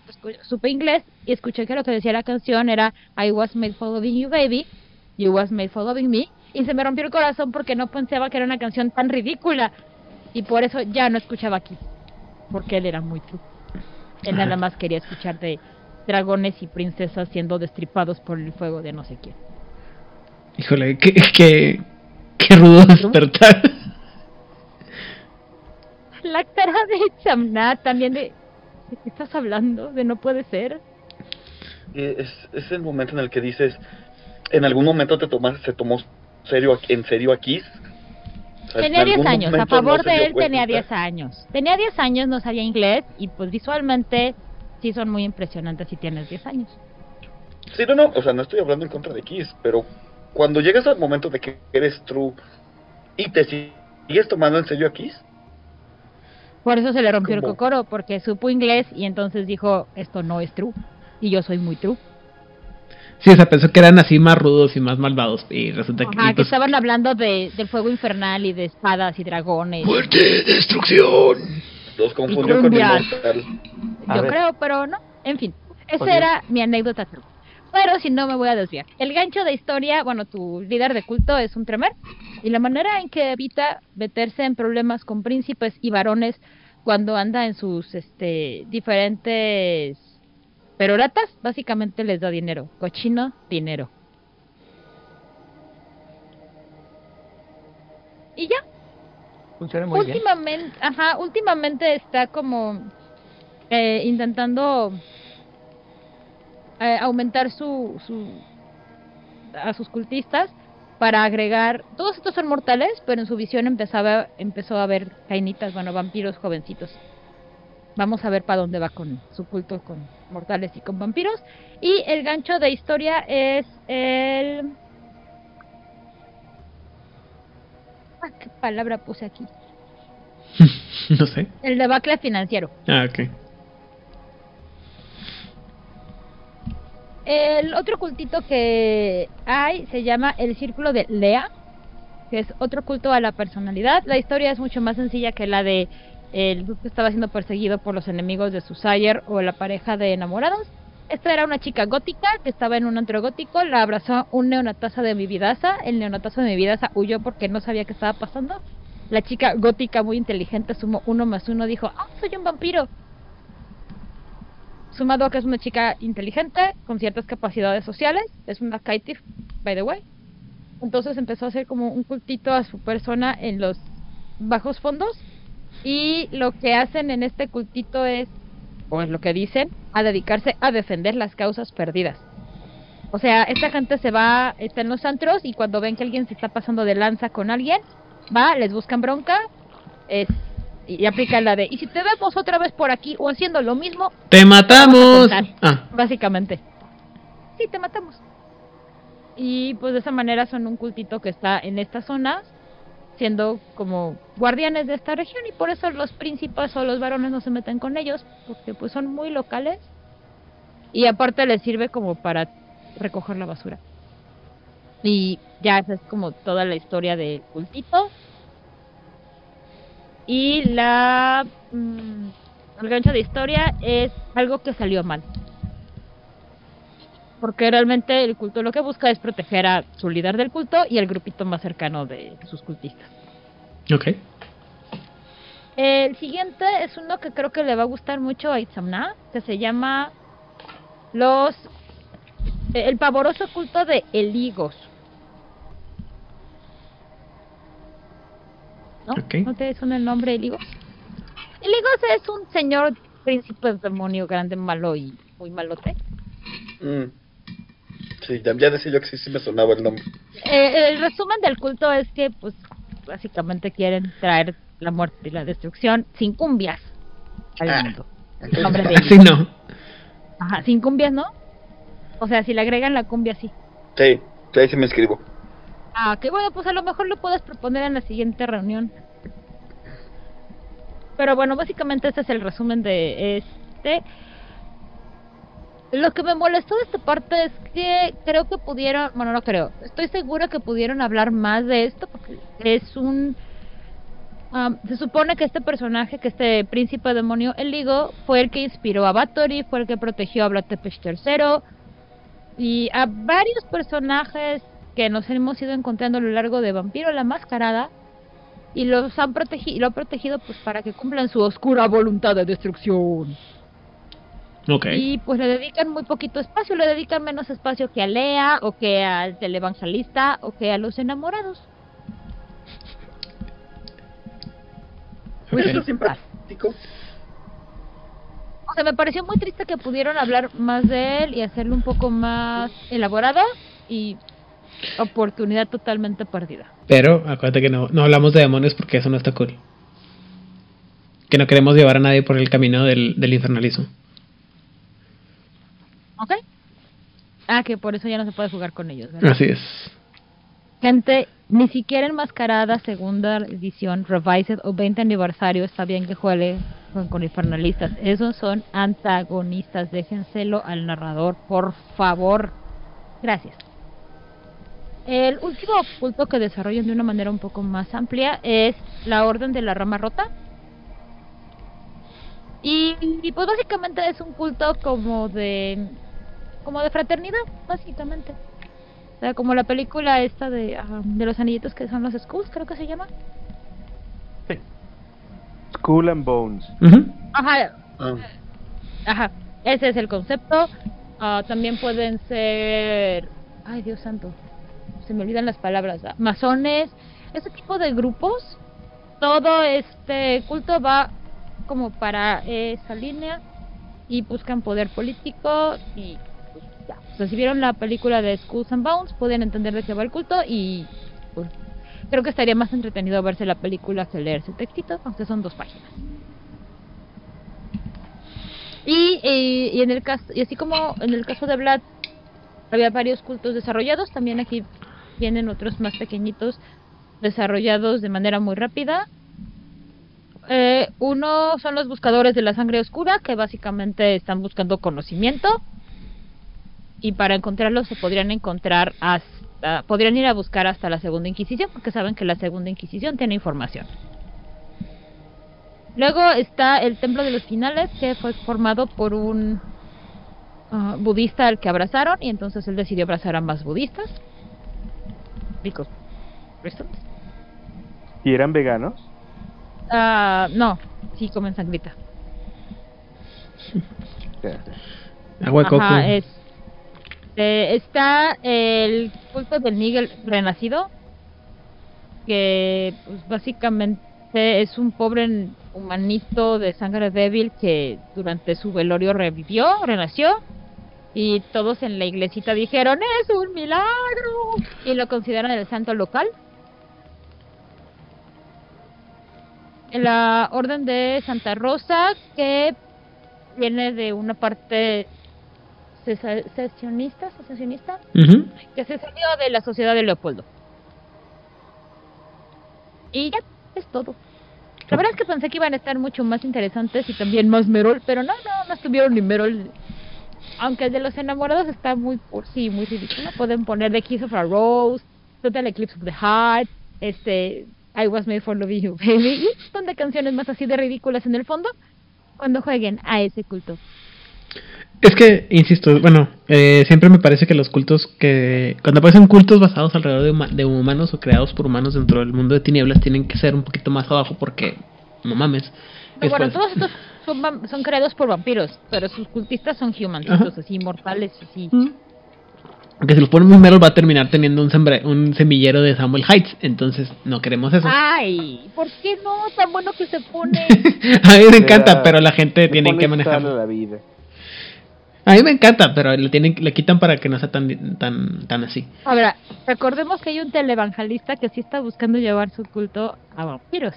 supe inglés y escuché que lo que decía la canción era I was made for loving you, baby. You was made for loving me. Y se me rompió el corazón porque no pensaba que era una canción tan ridícula. Y por eso ya no escuchaba aquí. Porque él era muy true. Él nada más quería escuchar de dragones y princesas siendo destripados por el fuego de no sé quién.
Híjole, qué, qué, qué rudo despertar.
La cara de Chamnat también de... ¿De qué estás hablando? De no puede ser.
Eh, Es, es el momento en el que dices, en algún momento te tomas, se tomó serio, en serio a Kiss. O sea,
Tenía
en
10
algún
años, a favor
no
de él tenía
cuenta.
10 años. Tenía 10 años, no sabía inglés y pues visualmente sí son muy impresionantes si tienes 10 años.
Sí, no, no, o sea, no estoy hablando en contra de Kiss, pero cuando llegas al momento de que eres true y te sigues tomando en serio a Kiss,
Por eso se le rompió el
¿Cómo?
cocoro, porque supo inglés y entonces dijo, esto no es true. Y yo soy muy true.
Sí, o sea, pensó que eran así más rudos y más malvados. Y resulta que.
Ajá, que
pues,
estaban hablando de, del fuego infernal y de espadas y dragones.
¡Muerte, destrucción!
los confundió con
cumbias.
Inmortal.
A
Yo
ver.
creo, pero no. En fin, esa
Oye.
era mi anécdota true. Pero si no me voy a desviar. El gancho de historia, bueno, tu líder de culto es un tremer. Y la manera en que evita meterse en problemas con príncipes y varones cuando anda en sus este diferentes peroratas, básicamente les da dinero. Cochino, dinero. Y ya,
Funciona muy bien.
últimamente, ajá, últimamente está como eh, intentando eh, aumentar su, su a sus cultistas para agregar todos estos son mortales pero en su visión empezaba empezó a ver cainitas bueno vampiros jovencitos vamos a ver para dónde va con su culto con mortales y con vampiros y el gancho de historia es el Ah, ¿Qué palabra puse aquí? *laughs*
no sé.
El debacle financiero.
Ah, ok.
El otro cultito que hay se llama el Círculo de Lea, que es otro culto a la personalidad. La historia es mucho más sencilla que la de el grupo que estaba siendo perseguido por los enemigos de su Sire o la pareja de enamorados. Esta era una chica gótica que estaba en un antro gótico, la abrazó un neonataza de mi vidaza. El neonatazo de mi vidaza huyó porque no sabía qué estaba pasando. La chica gótica muy inteligente sumó uno más uno, dijo, ah, soy un vampiro. Sumado que es una chica inteligente, con ciertas capacidades sociales, es una kaitif, by the way. Entonces empezó a hacer como un cultito a su persona en los bajos fondos. Y lo que hacen en este cultito es, o es lo que dicen, a dedicarse a defender las causas perdidas. O sea, esta gente se va, está en los antros y cuando ven que alguien se está pasando de lanza con alguien, va, les buscan bronca, es, y aplican la de, y si te vemos otra vez por aquí o haciendo lo mismo,
¡Te matamos! Ah,
básicamente. Sí, te matamos. Y pues de esa manera son un cultito que está en esta zona, siendo como guardianes de esta región y por eso los príncipes o los varones no se meten con ellos, porque pues son muy locales y aparte les sirve como para recoger la basura. Y ya esa es como toda la historia del cultito. Y la mm, el gancho de historia es algo que salió mal. Porque realmente el culto lo que busca es proteger a su líder del culto y el grupito más cercano de sus cultistas.
ok.
El siguiente es uno que creo que le va a gustar mucho a Itzamna, que se llama los el pavoroso culto de Eligos. ¿No?
Ok.
¿No te suena el nombre Eligos? Eligos es un señor príncipe demonio grande, malo y muy malote.
Mm. Sí, ya, ya decía yo que sí, sí me sonaba el nombre.
Eh, el resumen del culto es que, pues, básicamente quieren traer la muerte y la destrucción sin cumbias al
Ah.
mundo. *laughs*
Entonces,
Nombre de
Así no.
Ajá, sin cumbias, ¿no? O sea, si le agregan la cumbia, sí.
sí, sí, ahí sí me escribo.
Ah, que bueno, pues a lo mejor lo puedes proponer en la siguiente reunión. Pero bueno, básicamente este es el resumen de este. Lo que me molestó de esta parte es que creo que pudieron, bueno, no creo, estoy segura que pudieron hablar más de esto porque es un... am, se supone que este personaje, que este príncipe demonio, el Ligo, fue el que inspiró a Bathory, fue el que protegió a Blatepech III y a varios personajes que nos hemos ido encontrando a lo largo de Vampiro la Mascarada y los han protegido, lo han protegido pues para que cumplan su oscura voluntad de destrucción. Y pues le dedican muy poquito espacio, le dedican menos espacio que a Lea o que al televangelista o que a los enamorados.
Ok.
Eso es simpático.
O sea, me pareció muy triste que pudieron hablar más de él y hacerlo un poco más elaborado y oportunidad totalmente perdida.
Pero acuérdate que no, no hablamos de demonios porque eso no está cool. Que no queremos llevar a nadie por el camino del, del infernalismo.
¿Ok? Ah, que por eso ya no se puede jugar con ellos, ¿verdad?
Así es.
Gente, ni siquiera enmascarada segunda edición, revised o 20 aniversario está bien que juegue con, con infernalistas. Esos son antagonistas. Déjenselo al narrador, por favor. Gracias. El último culto que desarrollan de una manera un poco más amplia es la Orden de la Rama Rota. Y, y, pues básicamente es un culto como de como de fraternidad, básicamente. O sea, como la película esta de, ah, de los anillitos que son los Skulls, creo que se llama.
Sí.
Skull and Bones.
Ajá,
Ah,
ajá. Ese es el concepto. Ah, también pueden ser, ay Dios santo, se me olvidan las palabras. Masones, ese tipo de grupos. Todo este culto va como para esa línea y buscan poder político y pues, ya. O sea, si vieron la película de Skulls and Bones pueden entender de qué va el culto y pues, creo que estaría más entretenido verse la película que leerse el textito, aunque son dos páginas. Y, eh, y en el caso y así como en el caso de Vlad había varios cultos desarrollados, también aquí vienen otros más pequeñitos desarrollados de manera muy rápida. Eh, uno son los buscadores de la sangre oscura, que básicamente están buscando conocimiento. Y para encontrarlos se podrían encontrar hasta, podrían ir a buscar hasta la segunda Inquisición, porque saben que la segunda Inquisición tiene información. Luego está el Templo de los Finales, que fue formado por un ah, budista al que abrazaron, y entonces él decidió abrazar a más budistas. Because reasons.
¿Y eran veganos?
Ah, no, sí comen sangrita. *laughs*
Agua de coco.
Es, eh, está el culto del Nigel renacido, que pues, básicamente es un pobre humanito de sangre débil que durante su velorio revivió, renació, y todos en la iglesita dijeron, es un milagro, y lo consideran el santo local. En la orden de Santa Rosa, que viene de una parte cesa- sesionista, secesionista,
Ujú.
que se salió de la sociedad de Leopoldo. Y ya, es todo. La verdad es que pensé que iban a estar mucho más interesantes y también más Merol, pero no, no, no estuvieron ni Merol. Aunque el de los enamorados está muy por sí, muy ridículo. Pueden poner The Kiss of a Rose, Total Eclipse of the Heart, este, I Was Made for Loving You, *laughs* Baby, y un montón de canciones más así de ridículas en el fondo cuando jueguen a ese culto.
Es que, insisto, bueno, eh, siempre me parece que los cultos que... Cuando aparecen cultos basados alrededor de, huma- de humanos o creados por humanos dentro del mundo de tinieblas tienen que ser un poquito más abajo porque, no mames.
No, bueno, todos estos son, son creados por vampiros, pero sus cultistas son humans,
Ajá.
así inmortales, así.
Que si lo ponen muy mero va a terminar teniendo un, sembre- un semillero de Samuel Heights. Entonces, no queremos eso.
Ay, ¿por qué no? Tan bueno que se pone. *laughs*
a mí me encanta,
Era-
pero la gente
Le
tiene que manejarlo.
a la vida.
A mí me encanta, pero le tienen le quitan para que no sea tan tan tan así.
Ahora, recordemos que hay un televangelista que sí está buscando llevar su culto a vampiros.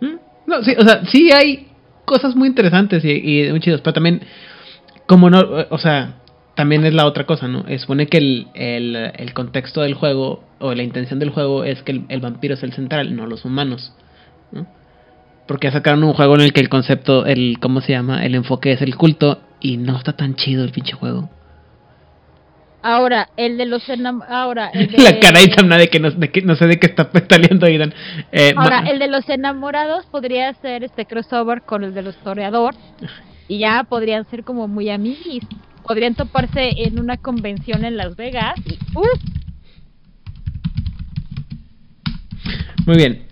¿Mm? No, sí, o sea, sí hay cosas muy interesantes y, muy chidos, pero también como no, o sea, también es la otra cosa, ¿no? Es supone que el, el, el contexto del juego o la intención del juego es que el, el vampiro es el central, no los humanos, ¿no? Porque sacaron un juego en el que el concepto, el ¿cómo se llama? El enfoque es el culto y no está tan chido el pinche juego.
Ahora, el de los ahora el *laughs* de...
La cara de que no, de que no sé de qué está petaleando Aidan. Eh,
Ahora, el de los enamorados podría ser este crossover con el de los toreador y ya podrían ser como muy amiguis. Podrían toparse en una convención en Las Vegas y ¡uh!
Muy bien.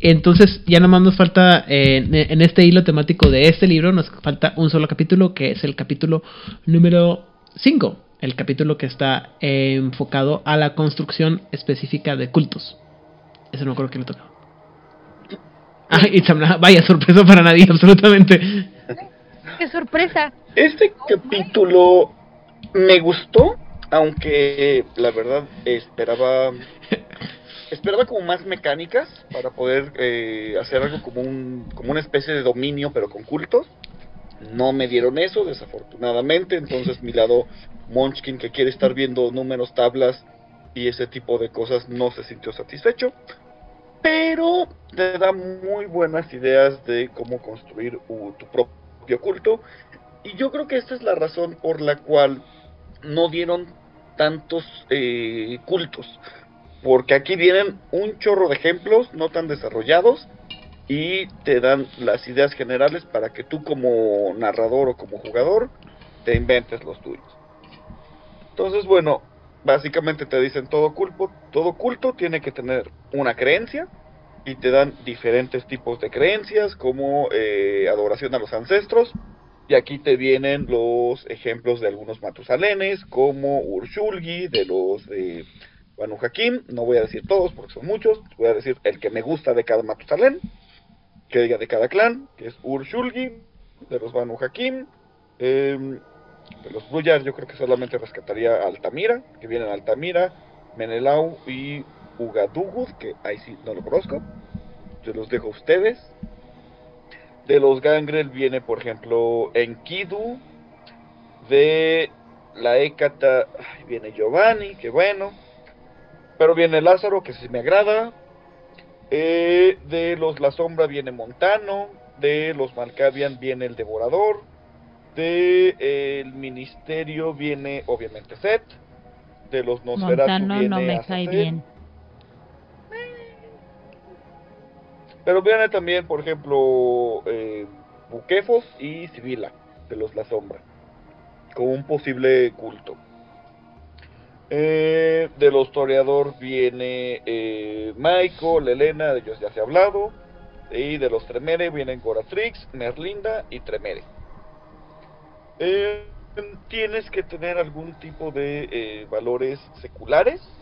Entonces, ya nomás nos falta, eh, en- en este hilo temático de este libro, nos falta un solo capítulo, que es el capítulo número 5. El capítulo que está eh, enfocado a la construcción específica de cultos. Eso no creo que le toca. Ah, *laughs* y Samna, vaya sorpresa para nadie, *laughs* absolutamente.
¡Qué sorpresa!
Este capítulo me gustó Aunque la verdad esperaba esperaba como más mecánicas para poder eh, hacer algo como un como una especie de dominio pero con cultos. No me dieron eso, desafortunadamente. Entonces mi lado Munchkin que quiere estar viendo números, tablas y ese tipo de cosas no se sintió satisfecho. Pero te da muy buenas ideas de cómo construir tu propio culto. Y yo creo que esta es la razón por la cual no dieron tantos eh, cultos. Porque aquí vienen un chorro de ejemplos no tan desarrollados y te dan las ideas generales para que tú como narrador o como jugador te inventes los tuyos. Entonces, bueno, básicamente te dicen todo culto, todo culto tiene que tener una creencia y te dan diferentes tipos de creencias como eh, adoración a los ancestros y aquí te vienen los ejemplos de algunos matusalenes como Urshulgi de los de Banu Hakim, no voy a decir todos porque son muchos, voy a decir el que me gusta de cada Matusalén, que de cada clan, que es Urshulgi, de los Banu Hakim, em, de los Bruyar yo creo que solamente rescataría a Altamira, que vienen Altamira, Menelau y Ugadugud, que ahí sí no lo conozco, se los dejo a ustedes. De los Gangrel viene, por ejemplo, Enkidu, de la Ekata viene Giovanni, que bueno. Pero viene Lázaro, que sí me agrada. Eh, de los La Sombra viene Montano. De los Malkavian viene el Devorador. De eh, el Ministerio viene obviamente Set. De los Nosferatu
Montano
viene
no me cae bien.
Pero viene también, por ejemplo, eh, Buquefos y Sibila, de los La Sombra, como un posible culto. Eh, de los Toreador viene eh, Michael, Elena, de ellos ya se ha hablado. Y de los Tremere vienen Goratrix, Merlinda y Tremere. Eh, tienes que tener algún tipo de eh, valores seculares,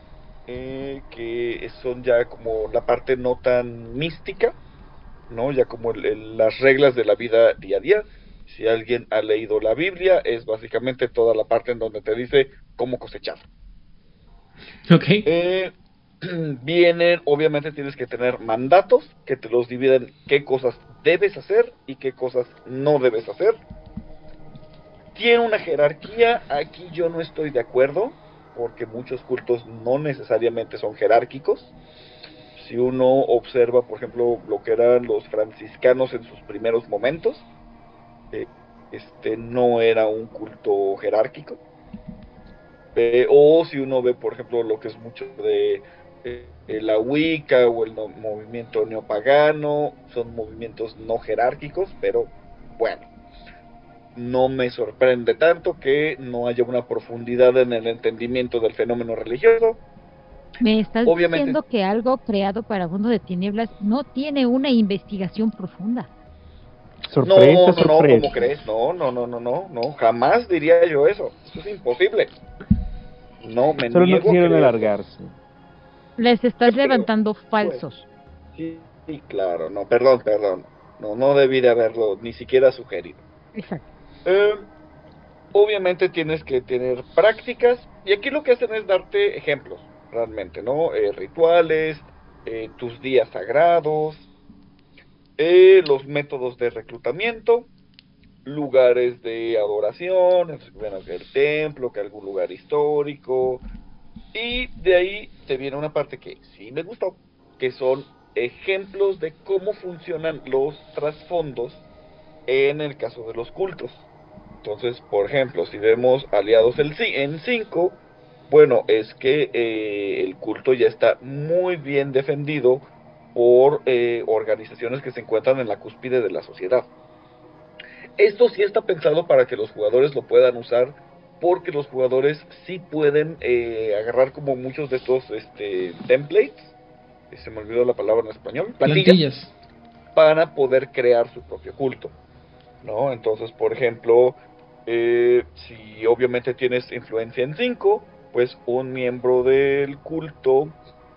eh, que son ya como la parte no tan mística, ¿no? Ya como el- las reglas de la vida día a día. Si alguien ha leído la Biblia, es básicamente toda la parte en donde te dice cómo cosechar. *laughs*
Ok.
Eh, *clears throat* vienen, obviamente tienes que tener mandatos que te los dividen qué cosas debes hacer y qué cosas no debes hacer. Tiene una jerarquía, aquí yo no estoy de acuerdo, porque muchos cultos no necesariamente son jerárquicos. Si uno observa, por ejemplo, lo que eran los franciscanos en sus primeros momentos, eh, este no era un culto jerárquico. Eh, o si uno ve, por ejemplo, lo que es mucho de eh, la Wicca o el no- movimiento neopagano, son movimientos no jerárquicos, pero bueno, no me sorprende tanto que no haya una profundidad en el entendimiento del fenómeno religioso.
Me estás
Obviamente.
diciendo que algo creado para Mundo de Tinieblas no tiene una investigación profunda.
Sorpresa,
no, no, no,
sorpresa.
¿cómo crees? No, no, no, no, no, no, jamás diría yo eso. Eso es imposible. No, me
Solo no quisieron alargarse.
Les estás levantando falsos.
Sí, sí, claro, no, perdón, perdón. No, no debí de haberlo ni siquiera sugerido.
Exacto.
Eh, obviamente tienes que tener prácticas y aquí lo que hacen es darte ejemplos, realmente, ¿no? Eh, rituales, eh, tus días sagrados, eh, los métodos de reclutamiento, lugares de adoración, bueno, que el templo, que algún lugar histórico, y de ahí te viene una parte que sí me gustó, que son ejemplos de cómo funcionan los trasfondos en el caso de los cultos. Entonces, por ejemplo, si vemos aliados en 5, bueno, es que eh, el culto ya está muy bien defendido por eh, organizaciones que se encuentran en la cúspide de la sociedad. Esto sí está pensado para que los jugadores lo puedan usar, porque los jugadores sí pueden eh, agarrar como muchos de estos este, templates, eh, se me olvidó la palabra en español, plantillas,
Plantillas.
para poder crear su propio culto. ¿no? Entonces, por ejemplo, eh, si obviamente tienes influencia en 5, pues un miembro del culto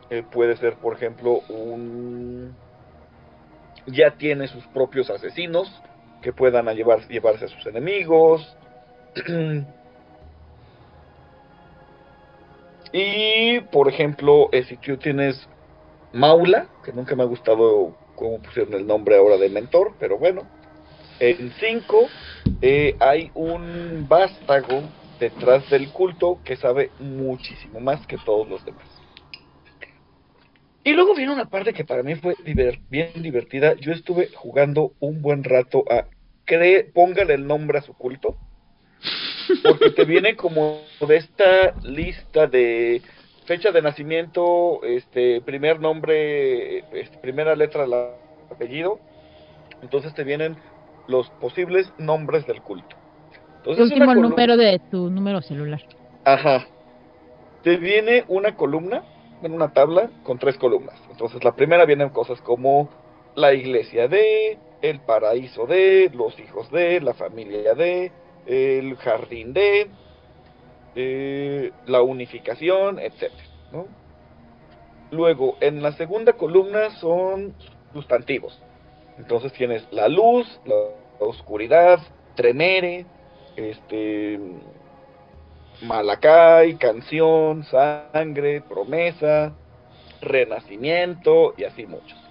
eh, puede ser, por ejemplo, un... ya tiene sus propios asesinos que puedan llevar, llevarse a sus enemigos. *clears throat* Y, por ejemplo, si tú tienes Maula, que nunca me ha gustado cómo pusieron el nombre ahora de mentor, pero bueno. En 5 eh, hay un vástago detrás del culto que sabe muchísimo más que todos los demás. Y luego viene una parte que para mí fue bien divertida. Yo estuve jugando un buen rato a cree, póngale el nombre a su culto. Porque te viene como de esta lista de fecha de nacimiento, este primer nombre, este, primera letra del apellido. Entonces te vienen los posibles nombres del culto.
El
Entonces
último
una colu-
número de tu número celular.
Ajá. Te viene una columna, en una tabla con tres columnas. Entonces la primera vienen cosas como la iglesia de, el paraíso de, los hijos de, la familia de, el jardín de, eh, la unificación, ¿no? Luego, en la segunda columna son sustantivos. Entonces tienes la luz, la oscuridad, tremere, este Malacay, canción, sangre, promesa, renacimiento y así muchos.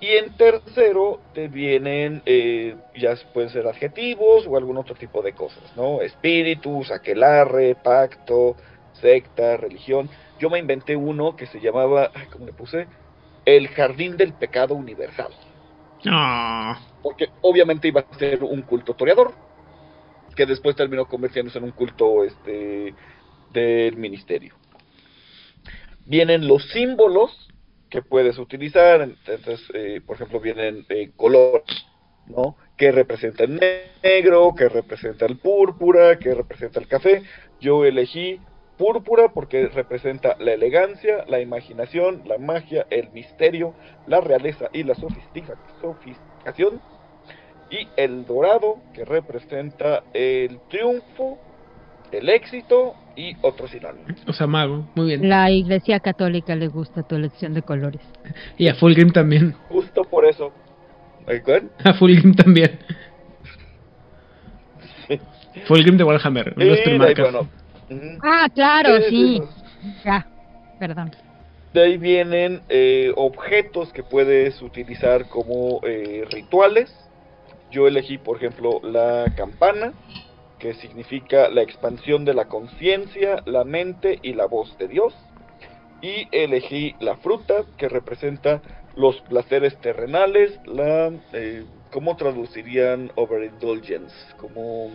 Y en tercero te vienen, eh, ya pueden ser adjetivos o algún otro tipo de cosas, ¿no? Espíritus, aquelarre, pacto, secta, religión. Yo me inventé uno que se llamaba, ay, ¿cómo le puse? El jardín del pecado universal.
Ah,
Porque obviamente iba a ser un culto toreador, que después terminó convirtiéndose en un culto este del ministerio. Vienen los símbolos que puedes utilizar, entonces, eh, por ejemplo, vienen eh, colores, ¿no? Que representa el negro, que representa el púrpura, que representa el café. Yo elegí púrpura porque representa la elegancia, la imaginación, la magia, el misterio, la realeza y la sofistica- sofisticación. Y el dorado que representa el triunfo, el éxito y otros sinónimos.
o sea, mago, muy bien.
La iglesia católica le gusta tu elección de colores.
Y a Fulgrim también.
Justo por eso. ¿Eh, cuál? *laughs*
A Fulgrim también.
Sí.
Fulgrim de Warhammer,
de ahí,
primarcas.
bueno, ujú.
Ah, claro,
Sí,
sí.
sí,
Ya, perdón.
De ahí vienen eh, objetos que puedes utilizar como eh, rituales. Yo elegí, por ejemplo, la campana, que significa la expansión de la conciencia, la mente y la voz de Dios. Y elegí la fruta, que representa los placeres terrenales, la... eh, ¿Cómo traducirían overindulgence? Como...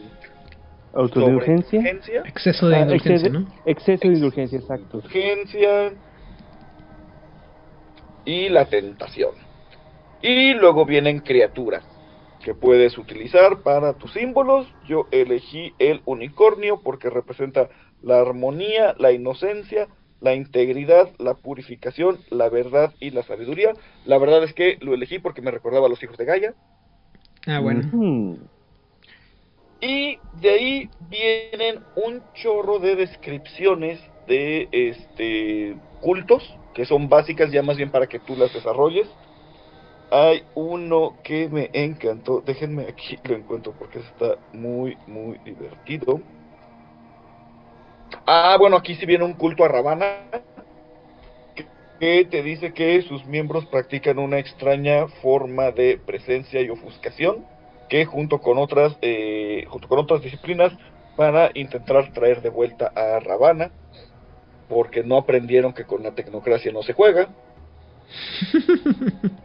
Autoindulgencia.
Exceso de
Ah,
indulgencia,
exceso,
¿no?
exceso de indulgencia, exacto.
urgencia y la tentación. Y luego vienen criaturas que puedes utilizar para tus símbolos. Yo elegí el unicornio porque representa la armonía, la inocencia, la integridad, la purificación, la verdad y la sabiduría. La verdad es que lo elegí porque me recordaba a los hijos de Gaia.
Ah, bueno.
Y de ahí vienen un chorro de descripciones de este cultos, que son básicas ya más bien para que tú las desarrolles. Hay uno que me encantó, déjenme aquí lo encuentro porque está muy, muy divertido. Ah, bueno, aquí sí viene un culto a Ravana, que, te dice que sus miembros practican una extraña forma de presencia y ofuscación que junto con otras eh, junto con otras disciplinas para intentar traer de vuelta a Ravana porque no aprendieron que con la tecnocracia no se juega *laughs*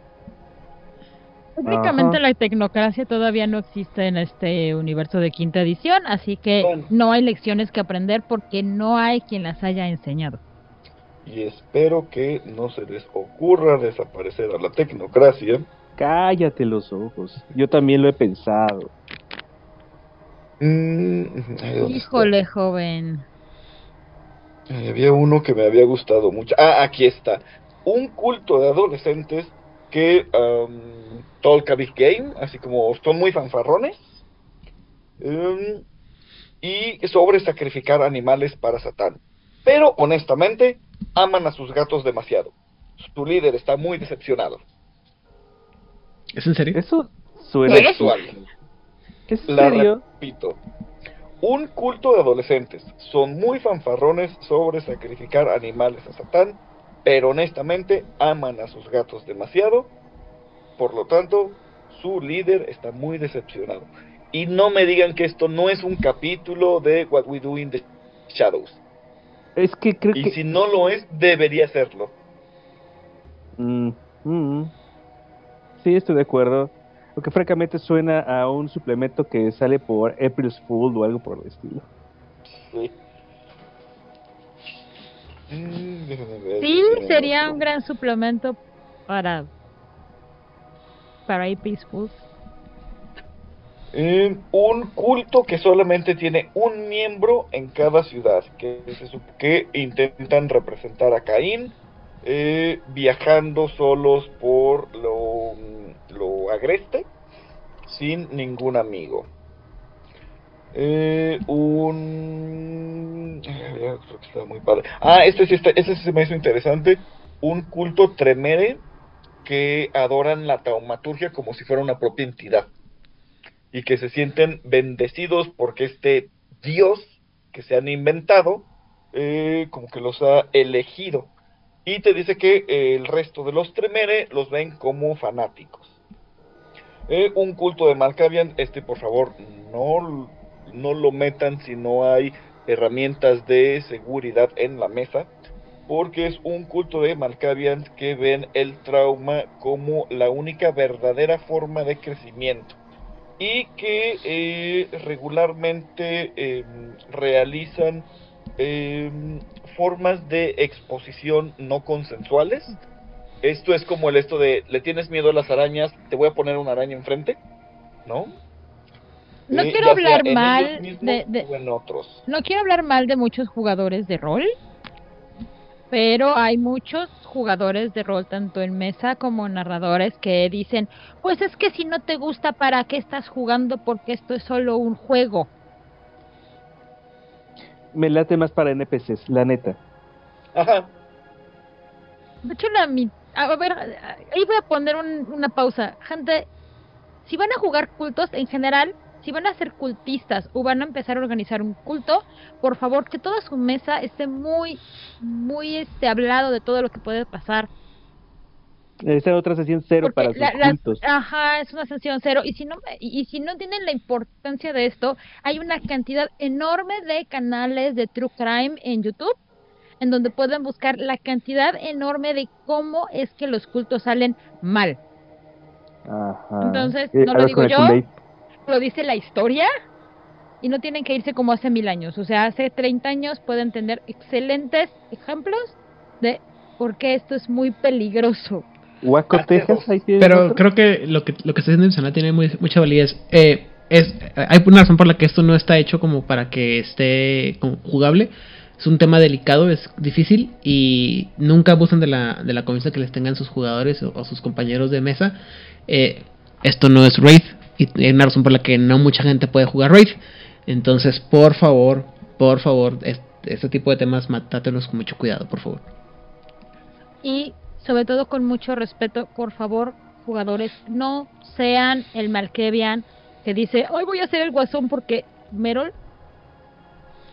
Técnicamente
Ajá.
la tecnocracia todavía no existe en este universo de quinta edición, así que
Bueno.
no hay lecciones que aprender porque no hay quien las haya enseñado.
y espero que no se les ocurra desaparecer a la tecnocracia
Cállate los ojos. Yo también lo he pensado.
Mm, ay, ¿dónde
Híjole, joven.
está? Ay, había uno que me había gustado mucho ah aquí está un culto de adolescentes que um, talk a big game así como son muy fanfarrones em, y sobre sacrificar animales para Satán. Pero honestamente, aman a sus gatos demasiado. Su líder está muy decepcionado.
¿Es en serio?
Eso suena.
Sexual.
¿Es
La
serio?
repito. un culto de adolescentes. Son muy fanfarrones sobre sacrificar animales a Satán, pero honestamente aman a sus gatos demasiado. Por lo tanto, su líder está muy decepcionado. Y no me digan que esto no es un capítulo de What We Do in the Shadows.
Es que creo
Y
que...
si no lo es, debería serlo.
Mm, mm. Sí, estoy de acuerdo. Lo que francamente suena a un suplemento que sale por April's Fool o algo por el estilo.
Sí. Mm, ver
Sí, sería
otro.
un gran suplemento para para Fools.
Eh, un culto que solamente tiene un miembro en cada ciudad, que, se que intentan representar a Caín, eh, viajando solos por lo, lo agreste, sin ningún amigo. Eh, un... está muy padre. Ah, este sí, está, este se me hizo interesante. Un culto tremere que adoran la taumaturgia como si fuera una propia entidad y que se sienten bendecidos porque este Dios que se han inventado eh, como que los ha elegido y te dice que eh, el resto de los Tremere los ven como fanáticos. Eh, un culto de Malkavian, este por favor no, no lo metan si no hay herramientas de seguridad en la mesa, porque es un culto de Malkavians que ven el trauma como la única verdadera forma de crecimiento y que eh, regularmente eh, realizan eh, formas de exposición no consensuales. Esto es como el esto de, ¿le tienes miedo a las arañas? Te voy a poner una araña enfrente, ¿no?
No
Eh,
quiero hablar mal
mismos
de- de-
o en otros.
No quiero hablar mal de muchos jugadores de rol, pero hay muchos jugadores de rol, tanto en mesa como narradores, que dicen, pues es que si no te gusta, ¿para qué estás jugando? Porque esto es solo un juego.
Me late más para NPCs, la neta.
Ajá.
De hecho, la mi- a ver, ahí voy a poner un- una pausa. Gente, si van a jugar cultos en general, si van a ser cultistas o van a empezar a organizar un culto, por favor que toda su mesa esté muy, muy este hablado de todo lo que puede pasar.
Esta otra sesión cero
Porque
para sus
la- las-
cultos.
ajá, es una sesión cero. Y si no y, y si no tienen la importancia de esto, hay una cantidad enorme de canales de true crime en YouTube en donde pueden buscar la cantidad enorme de cómo es que los cultos salen mal.
Ajá.
Entonces, no lo digo yo. Lo dice la historia y no tienen que irse como hace mil años. O sea, hace 30 años pueden tener excelentes ejemplos de por qué esto es muy peligroso.
Texas, ahí
Pero
otro.
creo que lo que lo que está diciendo tiene muy, mucha validez. Eh, es, hay una razón por la que esto no está hecho como para que esté como jugable. Es un tema delicado, es difícil y nunca abusan de la, de la confianza que les tengan sus jugadores o, o sus compañeros de mesa. Eh, esto no es Raid y hay una razón por la que no mucha gente puede jugar Raid. Entonces, por favor, por favor, es- este tipo de temas matátelos con mucho cuidado, por favor.
Y sobre todo con mucho respeto, por favor, jugadores, no sean el Malkevian que dice, hoy voy a ser el guasón porque Merol,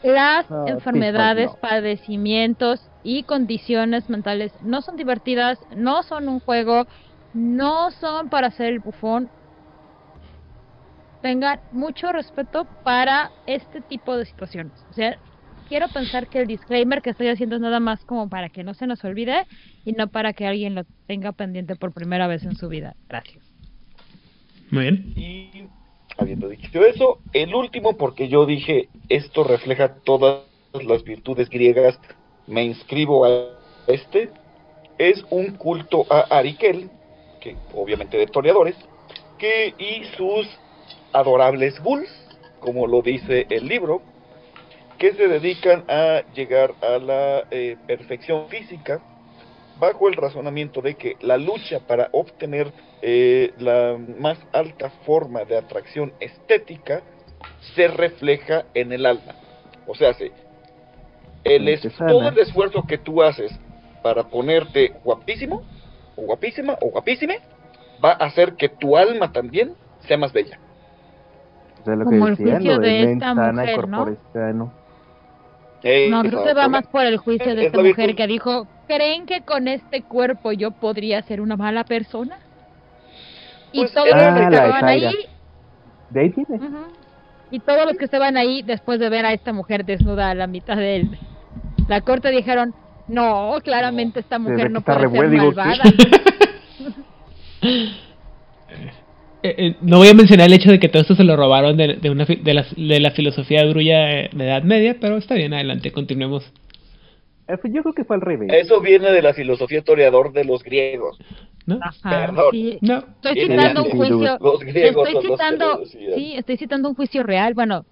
las
Ah,
enfermedades,
no.
padecimientos y condiciones mentales no son divertidas, no son un juego, no son para ser el bufón. Tengan mucho respeto para este tipo de situaciones. O sea, quiero pensar que el disclaimer que estoy haciendo es nada más como para que no se nos olvide y no para que alguien lo tenga pendiente por primera vez en su vida. Gracias.
Muy bien.
Y habiendo dicho eso, el último, porque yo dije, esto refleja todas las virtudes griegas, me inscribo a este, es un culto a Arikel, que obviamente de toreadores, que y sus adorables bulls, como lo dice el libro, que se dedican a llegar a la eh, perfección física bajo el razonamiento de que la lucha para obtener eh, la más alta forma de atracción estética se refleja en el alma. O sea, sí, el es- todo el esfuerzo que tú haces para ponerte guapísimo, o guapísima, o guapísime, va a hacer que tu alma también sea más bella.
O sea, lo
Como
que
el
decían,
juicio
lo
de
de
esta mujer, ¿no?
sano.
Eh,
No, creo que va más por el juicio de
Es
esta mujer
virtud.
que dijo, ¿creen que con este cuerpo yo podría ser una mala persona? Y
Pues,
todos
ah,
los que
la
estaban ahí.
De ahí viene.
ujú, y todos los que estaban ahí después de ver a esta mujer desnuda a la mitad de él, la corte dijeron, no, claramente esta mujer
que
no puede ser malvada. *laughs* *laughs*
Eh, eh, no voy a mencionar el hecho de que todo esto se lo robaron de, de, una, fi- de, la, de la filosofía grulla eh, de Edad Media, pero está bien, adelante, continuemos.
Eh, pues Yo creo que fue al revés.
Eso viene de la filosofía toreador de los griegos.
¿No?
Ajá,
Perdón.
sí.
No.
Estoy citando un juicio.
Los griegos
Estoy
los
citando, sí, estoy citando un juicio real. Bueno,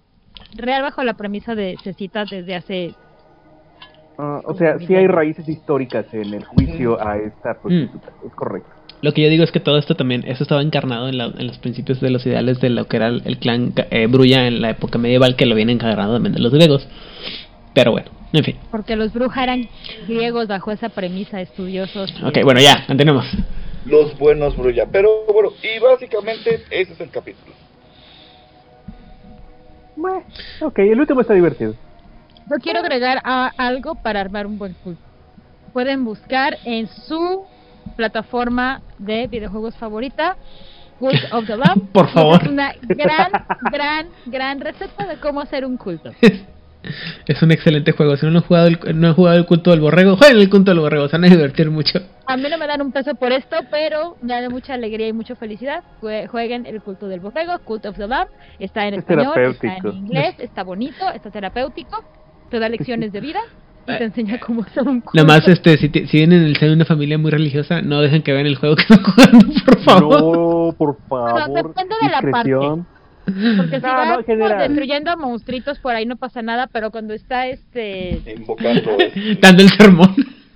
real bajo la premisa de se cita desde hace.
Ah, o sea, sí hay raíces históricas en el juicio a esta prostituta. Es correcto.
Lo que yo digo es que todo esto también, eso estaba encarnado en, la- en los principios de los ideales de lo que era el, el clan eh, Brulla en la época medieval, que lo viene encarnado también de los griegos. Pero bueno, en fin.
Porque los brujas eran griegos bajo esa premisa, estudiosos.
Ok, bueno, ya, continuemos.
Los buenos Brulla. Pero bueno, y básicamente ese es el capítulo.
Bueno, ok, el último está divertido.
Yo quiero agregar a algo para armar un buen culto. Pueden buscar en su plataforma de videojuegos favorita, Cult of the Lamb. *laughs*
Por favor.
Es una gran, gran, gran receta de cómo hacer un culto. *laughs*
Es un excelente juego. Si no han jugado el, no han jugado el culto del borrego, jueguen el culto del borrego, se van a divertir mucho.
A mí no me dan un peso por esto, pero me da mucha alegría y mucha felicidad. Jue- Jueguen el culto del borrego, Cult of the Lamb. Está en
Es
español, está en inglés, está bonito, está terapéutico. Te da lecciones de vida *laughs* y te enseña cómo hacer un culto.
Nada más, este, si, ti- si vienen en el seno de una familia muy religiosa, no dejen que vean el juego que están jugando, *laughs* por favor.
No, por favor.
depende de la
discreción.
Porque si
No,
vas
no,
destruyendo a monstruitos por ahí no pasa nada, pero cuando está este...
Invocando. este. *laughs*
Dando el sermón.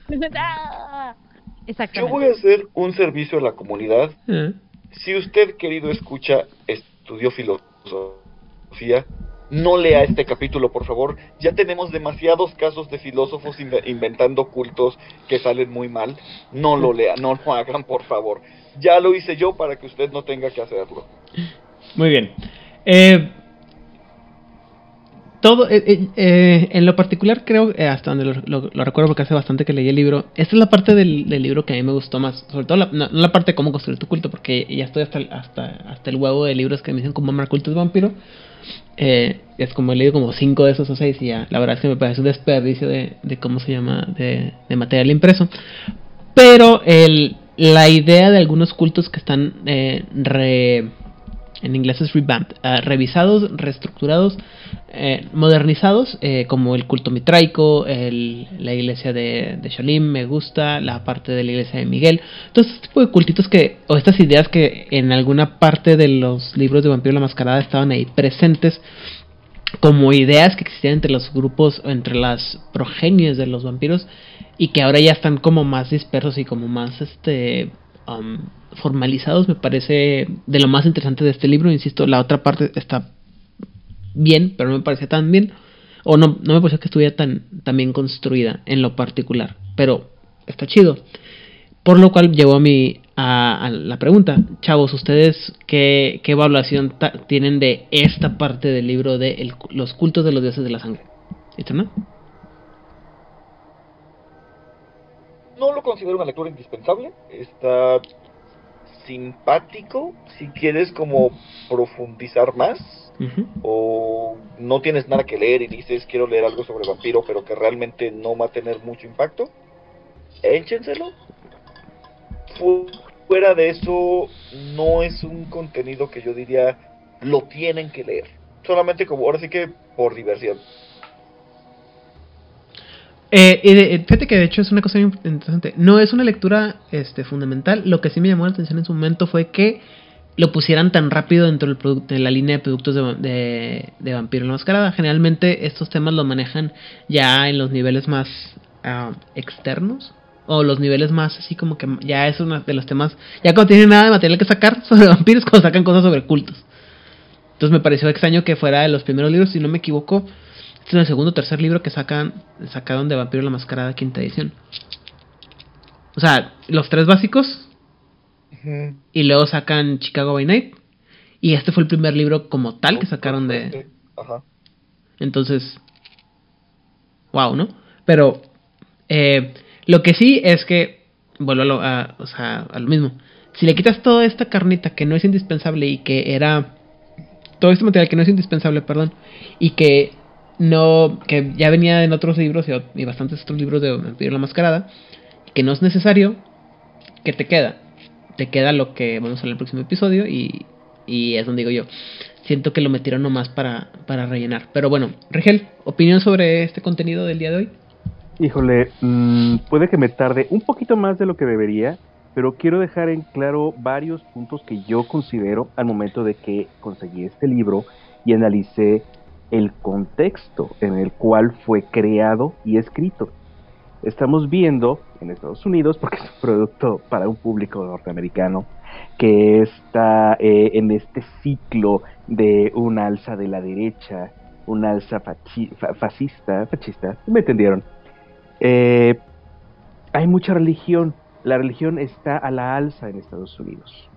*laughs*
¡Ah!
Yo
Exactamente.
voy a hacer un servicio a la comunidad.
Ah,
Si usted, querido escucha, estudió filosofía, no lea este capítulo, por favor. Ya tenemos demasiados casos de filósofos inve- inventando cultos que salen muy mal. No lo *laughs* lea, no lo hagan, por favor. Ya lo hice yo para que usted no tenga que hacerlo.
Muy bien. Eh, todo, eh, eh, eh, en lo particular creo, hasta donde lo, lo- lo recuerdo porque hace bastante que leí el libro, esta es la parte del, del libro que a mí me gustó más, sobre todo la, no, no la parte de cómo construir tu culto, porque ya estoy hasta, el- hasta, hasta el huevo de libros que me dicen cómo armar cultos de vampiro. Eh, es como he leído como cinco de esos o seis y ya, la verdad es que me parece un desperdicio de, de cómo se llama, de, material impreso. Pero la idea de algunos cultos que están eh, re, en inglés es revamped, ah, revisados, reestructurados, eh, modernizados, eh, como el culto mitraico, el- la iglesia de, de Shalim, me gusta, la parte de la iglesia de Miguel, todo este tipo de cultitos que, o estas ideas que en alguna parte de los libros de Vampiro la Mascarada estaban ahí presentes, como ideas que existían entre los grupos, o entre las progenies de los vampiros, y que ahora ya están como más dispersos y como más este um, formalizados me parece de lo más interesante de este libro. Insisto la otra parte está bien pero no me parece tan bien. O no no me pareció que estuviera tan, bien construida en lo particular. Pero está chido. Por lo cual llevo a mi a, la pregunta. Chavos ustedes qué, qué evaluación tienen de esta parte del libro de los cultos de los dioses de la sangre ¿Listo, no?
No lo considero una lectura indispensable. Está simpático si quieres como profundizar más. O no tienes nada que leer y dices quiero leer algo sobre vampiro pero que realmente no va a tener mucho impacto, échenselo. Fu- Fuera de eso, no es un contenido que yo diría lo tienen que leer. Solamente como, ahora sí que por diversión.
Eh, y de- eh, fíjate que de hecho es una cosa muy interesante. No es una lectura este, fundamental. Lo que sí me llamó la atención en su momento fue que lo pusieran tan rápido dentro del de la línea de productos de, de, Vampiro la Mascarada. Generalmente estos temas los manejan ya en los niveles más ah, externos. O los niveles más así como que ya es uno de los temas. Ya cuando tienen nada de material que sacar *laughs* sobre vampiros, cuando sacan cosas sobre cultos. Entonces me pareció extraño que fuera de los primeros libros, si no me equivoco. Este es el segundo o tercer libro que sacan sacaron de Vampiro la Mascarada quinta edición. O sea, los tres básicos y luego sacan Chicago by Night Y este fue el primer libro como tal que sacaron de...
Ajá.
Entonces, wow, ¿no? Pero eh, lo que sí es que, vuelvo a lo, a- o sea, a lo mismo. Si le quitas toda esta carnita que no es indispensable y que era... Todo este material que no es indispensable, perdón, y que no... que ya venía en otros libros y, bastantes otros libros de Vampiro la Mascarada, que no es necesario, que te queda? Te queda lo que vamos a ver el próximo episodio y, y es donde digo yo. Siento que lo metieron nomás para, para rellenar. Pero bueno, Rigel, opinión sobre este contenido del día de hoy.
Híjole, mm, puede que me tarde un poquito más de lo que debería, pero quiero dejar en claro varios puntos que yo considero al momento de que conseguí este libro y analicé el contexto en el cual fue creado y escrito. Estamos viendo en Estados Unidos, porque es un producto para un público norteamericano, que está eh, en este ciclo de un alza de la derecha, un alza fachi- fa- fascista, fascista, ¿me entendieron? Eh, hay mucha religión. La religión está a la alza en Estados Unidos.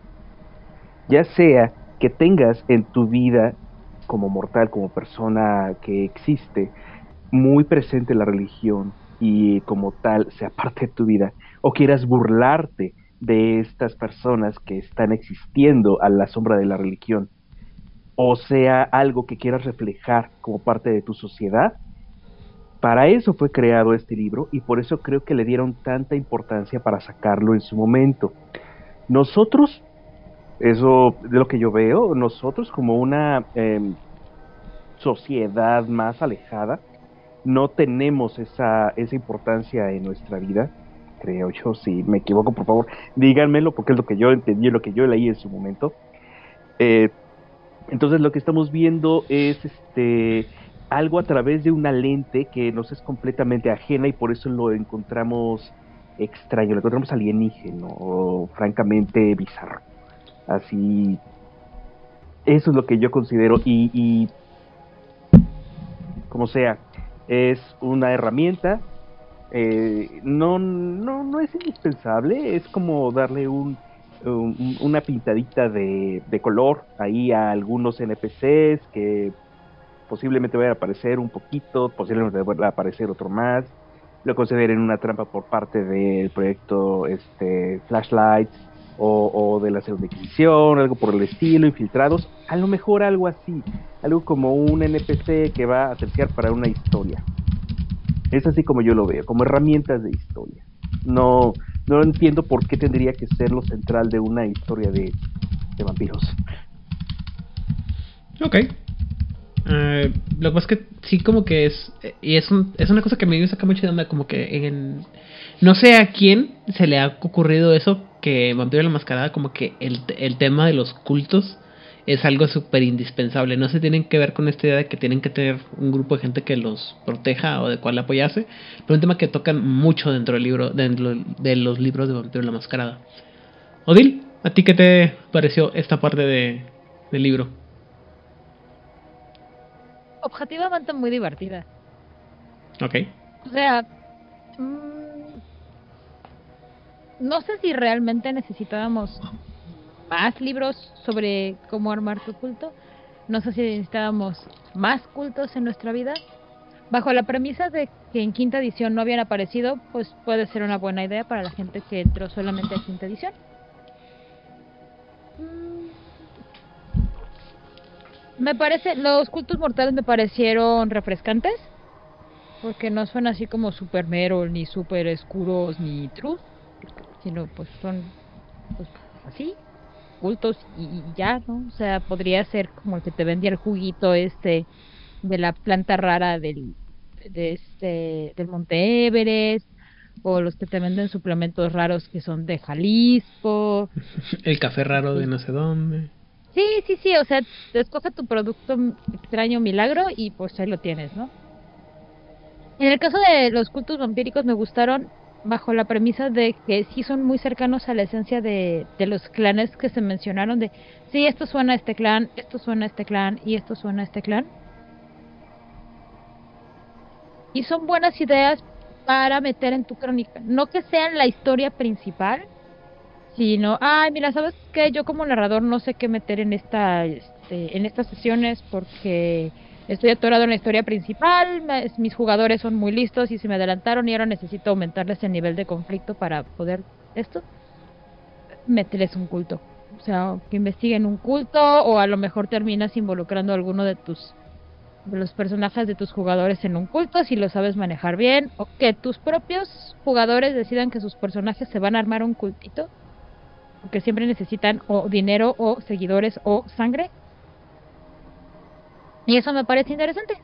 Ya sea que tengas en tu vida como mortal, como persona que existe, muy presente la religión y como tal sea *laughs* parte de tu vida, o quieras burlarte de estas personas que están existiendo a la sombra de la religión, o sea algo que quieras reflejar como parte de tu sociedad, para eso fue creado este libro y por eso creo que le dieron tanta importancia para sacarlo en su momento. Nosotros, eso de lo que yo veo, nosotros como una em, sociedad más alejada, no tenemos esa, esa importancia en nuestra vida, creo yo. Si me equivoco, por favor, díganmelo porque es lo que yo entendí, lo que yo leí en su momento. Eh, entonces lo que estamos viendo es este algo a través de una lente que nos es completamente ajena y por eso lo encontramos extraño, lo encontramos alienígeno o francamente bizarro. Así, eso es lo que yo considero y, y como sea, es una herramienta, eh, no, no, no es indispensable, es como darle un, un- una pintadita de, color ahí a algunos NPCs que posiblemente vayan a aparecer un poquito, posiblemente a aparecer otro más. Lo consideren una trampa por parte del proyecto este, Flashlights o, de la segunda Inquisición, algo por el estilo, infiltrados. A lo mejor algo así, algo como un NPC que va a terciar para una historia. Es así como yo lo veo, como herramientas de historia. No, no entiendo por qué tendría que ser lo central de una historia de, de vampiros.
Ok. Eh, lo que pasa es que sí como que es... Y es, un- es una cosa que me saca mucho de onda, como que en... No sé a quién se le ha ocurrido eso, que Vampiro la Mascarada, como que el, el tema de los cultos es algo súper indispensable. No se tienen que ver con esta idea de que tienen que tener un grupo de gente que los proteja o de cual apoyarse, pero un tema que tocan mucho dentro del libro, dentro de los libros de Vampiro la Mascarada. Odil, ¿a ti qué te pareció esta parte de, del libro?
Objetivamente muy divertida.
Ok.
O sea, mm, no sé si realmente necesitábamos más libros sobre cómo armar tu culto. No sé si necesitábamos más cultos en nuestra vida. Bajo la premisa de que en quinta edición no habían aparecido, pues puede ser una buena idea para la gente que entró solamente a quinta edición. Mm. Me parece, los cultos mortales me parecieron refrescantes porque no son así como super meros, ni super oscuros, ni true, sino pues son pues, así, cultos y, y ya, ¿no? O sea, podría ser como el que te vendía el juguito este de la planta rara del, de este, del Monte Everest, o los que te venden suplementos raros que son de Jalisco. *laughs*
El café raro de no sé dónde.
Sí, sí, sí, o sea, escoge tu producto extraño milagro y pues ahí lo tienes, ¿no? En el caso de los cultos vampíricos me gustaron bajo la premisa de que sí son muy cercanos a la esencia de, de los clanes que se mencionaron de, sí, esto suena a este clan, esto suena a este clan y esto suena a este clan. Y son buenas ideas para meter en tu crónica. No que sean la historia principal, sino, ay, mira, ¿sabes qué? Yo como narrador no sé qué meter en esta este, en estas sesiones porque estoy atorado en la historia principal, mis jugadores son muy listos y se me adelantaron y ahora necesito aumentarles el nivel de conflicto para poder esto. Mételes un culto. O sea, que investiguen un culto o a lo mejor terminas involucrando a alguno de tus de los personajes de tus jugadores en un culto si lo sabes manejar bien o que tus propios jugadores decidan que sus personajes se van a armar un cultito porque siempre necesitan o dinero o seguidores o sangre y eso me parece interesante.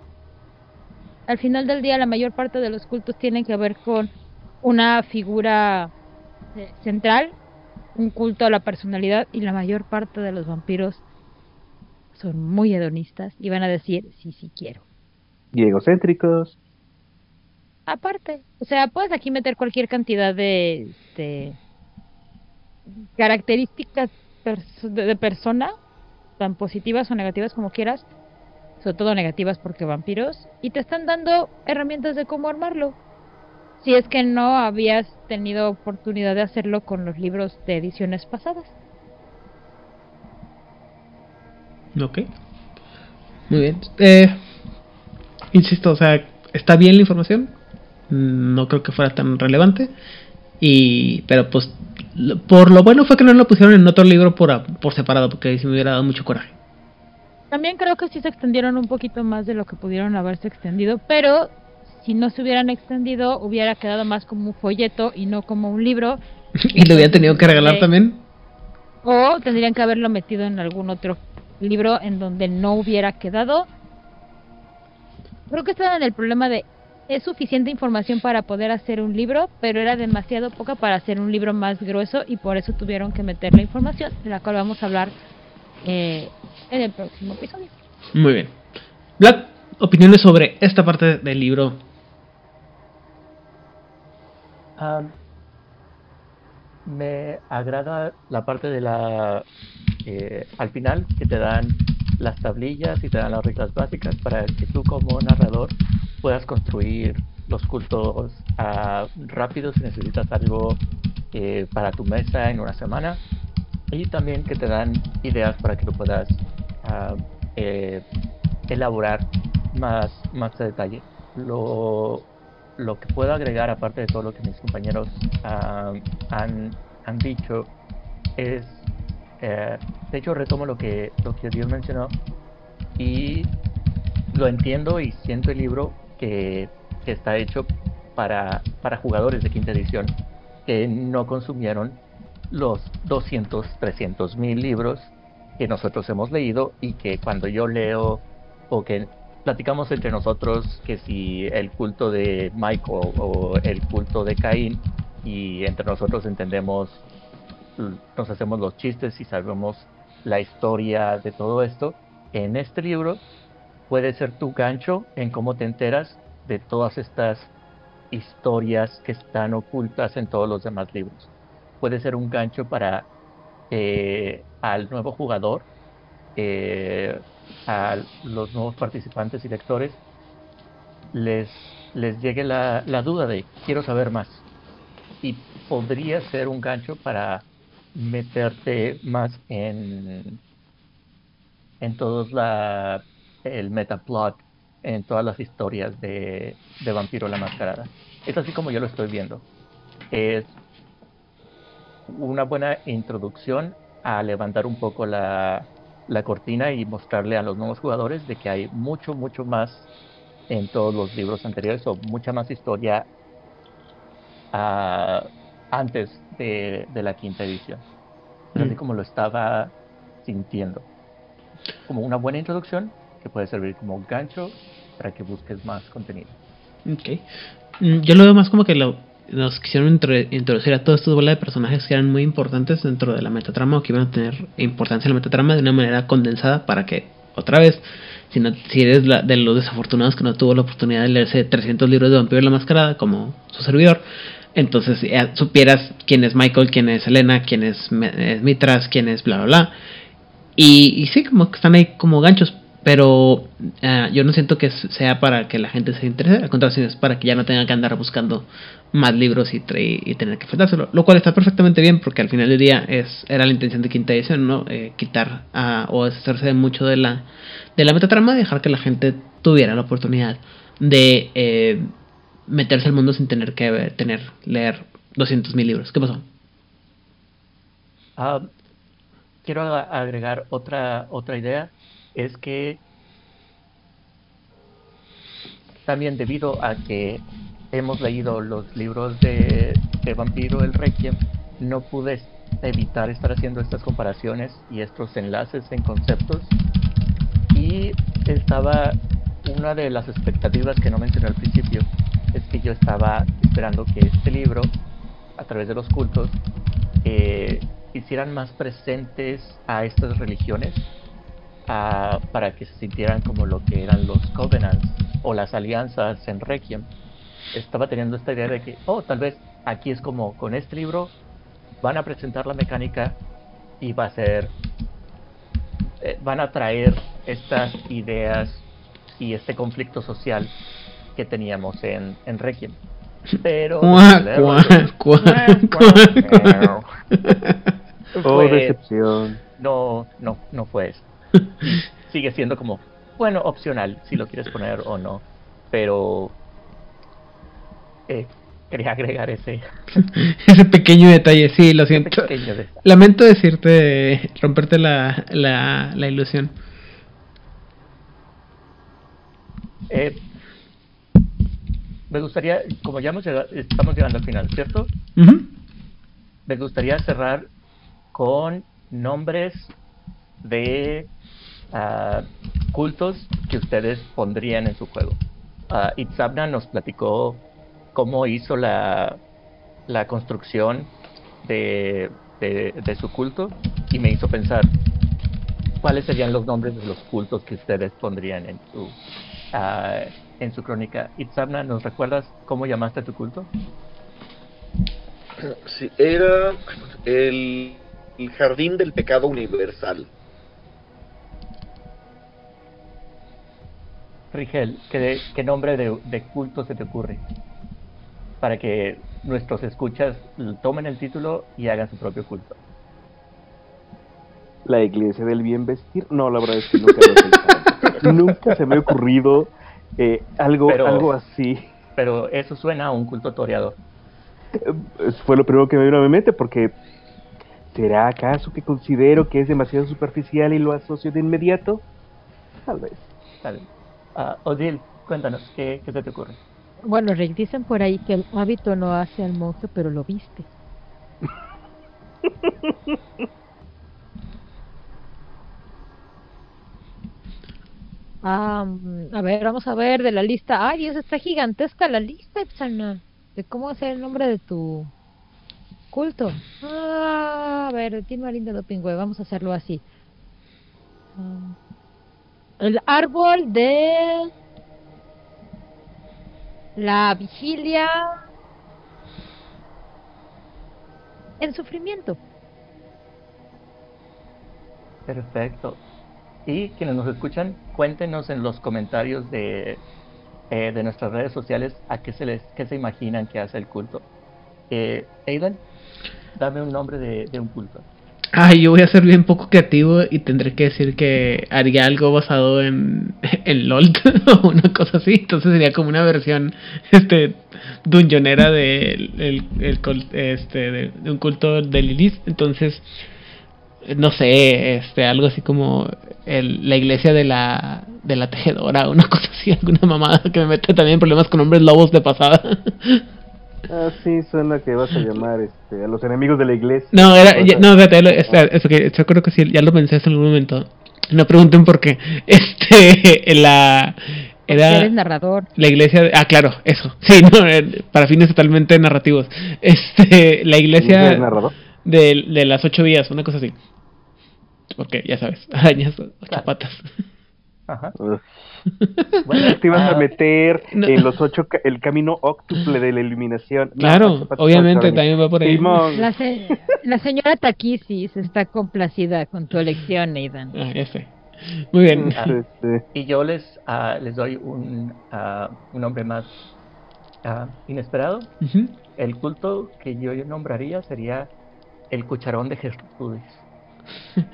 Al final del día la mayor parte de los cultos tienen que ver con una figura eh, central, un culto a la personalidad y la mayor parte de los vampiros son muy hedonistas y van a decir sí, sí quiero.
Y egocéntricos.
Aparte, o sea, puedes aquí meter cualquier cantidad de, de características de persona, tan positivas o negativas como quieras, sobre todo negativas porque vampiros, y te están dando herramientas de cómo armarlo. Si es que no habías tenido oportunidad de hacerlo con los libros de ediciones pasadas.
Ok. Muy bien. Eh, insisto, o sea, está bien la información. No creo que fuera tan relevante. Y, pero pues, por lo bueno fue que no lo pusieron en otro libro por, por separado, porque ahí sí me hubiera dado mucho coraje.
También creo que sí se extendieron un poquito más de lo que pudieron haberse extendido, pero si no se hubieran extendido hubiera quedado más como un folleto y no como un libro. *laughs*
¿Y lo hubieran tenido que regalar también?
O tendrían que haberlo metido en algún otro libro en donde no hubiera quedado. Creo que estaban en el problema de es suficiente información para poder hacer un libro, pero era demasiado poca para hacer un libro más grueso y por eso tuvieron que meter la información de la cual vamos a hablar eh, en el próximo episodio.
Muy bien. Black, opiniones sobre esta parte del libro.
me agrada la parte de la eh, al final que te dan las tablillas y te dan las reglas básicas para que tú como narrador puedas construir los cultos uh, rápido si necesitas algo eh, para tu mesa en una semana y también que te dan ideas para que lo puedas eh, elaborar más, más a detalle. Lo, lo que puedo agregar, aparte de todo lo que mis compañeros ah, han, han, dicho, es, eh, de hecho retomo lo que, lo que Dios mencionó y lo entiendo y siento el libro que, que está hecho para, para jugadores de quinta edición que no consumieron los 200, 300 mil libros que nosotros hemos leído y que cuando yo leo o que platicamos entre nosotros que si el culto de Michael o el culto de Caín y entre nosotros entendemos, nos hacemos los chistes y sabemos la historia de todo esto, en este libro puede ser tu gancho en cómo te enteras de todas estas historias que están ocultas en todos los demás libros. Puede ser un gancho para eh, al nuevo jugador, eh, a los nuevos participantes y lectores, les, les llegue la, la duda de quiero saber más. Y podría ser un gancho para meterte más en, en todos la, el metaplot, en todas las historias de, de Vampiro la Mascarada. Es así como yo lo estoy viendo. Es una buena introducción a levantar un poco la, cortina y mostrarle a los nuevos jugadores de que hay mucho, mucho más en todos los libros anteriores o mucha más historia ah, antes de, la quinta edición. Así mm. como lo estaba sintiendo. Como una buena introducción que puede servir como gancho para que busques más contenido.
Ok. Mm, yo lo veo más como que lo, nos quisieron introducir a todos estos bolas de personajes que eran muy importantes dentro de la metatrama o que iban a tener importancia en la metatrama de una manera condensada para que, otra vez, si, no, si eres de los desafortunados que no tuvo la oportunidad de leerse 300 libros de Vampiro y la Mascarada, como su servidor, entonces supieras quién es Michael, quién es Elena, quién es Mitras, quién es bla bla bla. Y, sí, como que están ahí como ganchos. pero ah, yo no siento que sea para que la gente se interese, al contrario, es para que ya no tengan que andar buscando más libros y, tener que enfrentárselo, lo cual está perfectamente bien porque al final del día es era la intención de quinta edición, ¿no? Eh, quitar ah, o deshacerse de mucho de la de la metatrama y dejar que la gente tuviera la oportunidad de eh, meterse al mundo sin tener que tener leer 200.000 libros. ¿Qué pasó?
Ah, quiero a- agregar otra otra idea es que también debido a que hemos leído los libros de, de Vampiro el Requiem no pude evitar estar haciendo estas comparaciones y estos enlaces en conceptos y estaba una de las expectativas que no mencioné al principio es que yo estaba esperando que este libro a través de los cultos eh, hicieran más presentes a estas religiones ah, para que se sintieran como lo que eran los covenants o las alianzas en Requiem. Estaba teniendo esta idea de que, oh, tal vez aquí es como con este libro van a presentar la mecánica y va a ser, eh, van a traer estas ideas y este conflicto social que teníamos en, en Requiem. Pero...
Oh, decepción.
no, no, no fue eso. *laughs* Sigue siendo como, bueno, opcional, si lo quieres poner o no. Pero eh, quería agregar ese *laughs*
Ese pequeño detalle, sí, lo siento. Lamento decirte, romperte la, la, la ilusión.
Eh, me gustaría, como ya hemos llegado, estamos llegando al final, ¿cierto? Me gustaría cerrar con nombres de ah, cultos que ustedes pondrían en su juego. Ah, Itzabna nos platicó cómo hizo la, la construcción de, de, de su culto y me hizo pensar cuáles serían los nombres de los cultos que ustedes pondrían en su ah, en su crónica. Itzabna, ¿nos recuerdas cómo llamaste a tu culto?
Sí, era el, el jardín del pecado universal.
Rigel, ¿qué, qué nombre de, de culto se te ocurre? Para que nuestros escuchas tomen el título y hagan su propio culto.
La iglesia del bien vestir. No, la verdad es que nunca lo he *laughs* nunca se me ha ocurrido eh, algo,
Pero-
algo así.
Pero eso suena a un culto toreador.
Eh, Fue lo primero que me vino a mi mente porque ¿será acaso que considero que es demasiado superficial y lo asocio de inmediato? Tal vez.
Tal. Ah, Odil, cuéntanos, ¿qué, ¿qué se te ocurre?
Bueno, Rick, dicen por ahí que el hábito no hace al monje, pero lo viste. *laughs* Ah, mm, a ver, vamos a ver de la lista. Ay, Dios, está gigantesca la lista, Ipsana. De cómo hacer el nombre de tu culto. Ah, a ver, tiene una linda dopingüe. Vamos a hacerlo así. Ah, el árbol de la vigilia en sufrimiento.
Perfecto. Y quienes nos escuchan, cuéntenos en los comentarios de, eh, de nuestras redes sociales a qué se les qué se imaginan que hace el culto. Eh, Aidan, dame un nombre de, de un culto.
Ay, yo voy a ser bien poco creativo y tendré que decir que haría algo basado en, *laughs* en LOL *laughs* o una cosa así. Entonces sería como una versión este dungeonera de, el, el este, de, un culto de Lilith. Entonces, no sé, este algo así como el, la iglesia de la, de la tejedora una *laughs* cosa así, alguna mamada que me mete también en problemas con hombres lobos de pasada.
Ah, sí, suena que vas a llamar este, a los enemigos de la iglesia.
No, era, ya- no, espérate, eso que yo creo que sí, ya lo pensé en algún momento. No pregunten por qué. *laughs* Este, la era
Eres narrador.
la iglesia, de- ah, claro, eso. Sí, no, eh, para fines totalmente narrativos. Este, la
¿Eres
iglesia
narrador?
de, de las ocho vías, una cosa así. Porque ya sabes, *laughs* arañas, ocho
Claro.
patas.
Ajá. *laughs* Bueno,
Te ibas
ah,
a meter
no.
en los ocho, ca- el camino óctuple de la iluminación. No,
Claro, obviamente también va por ahí.
La, se- la señora Takisis está complacida con tu elección, Aidan.
Ah. Muy bien.
Ah, y yo les, ah, les doy un, ah, un nombre más ah, inesperado. El culto que yo nombraría sería el cucharón de Gertrudis. *laughs*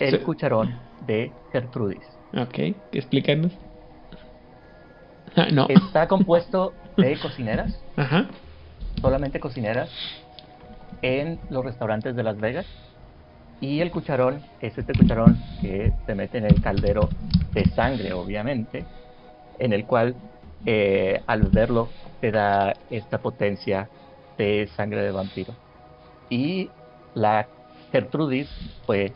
El
Sí.
cucharón de Gertrudis.
Ok, explícanos. Ah, no.
Está *laughs* compuesto de cocineras,
Ajá.
solamente cocineras, en los restaurantes de Las Vegas. Y el cucharón es este cucharón que se mete en el caldero de sangre, obviamente, en el cual eh, al verlo te da esta potencia de sangre de vampiro. Y la Gertrudis fue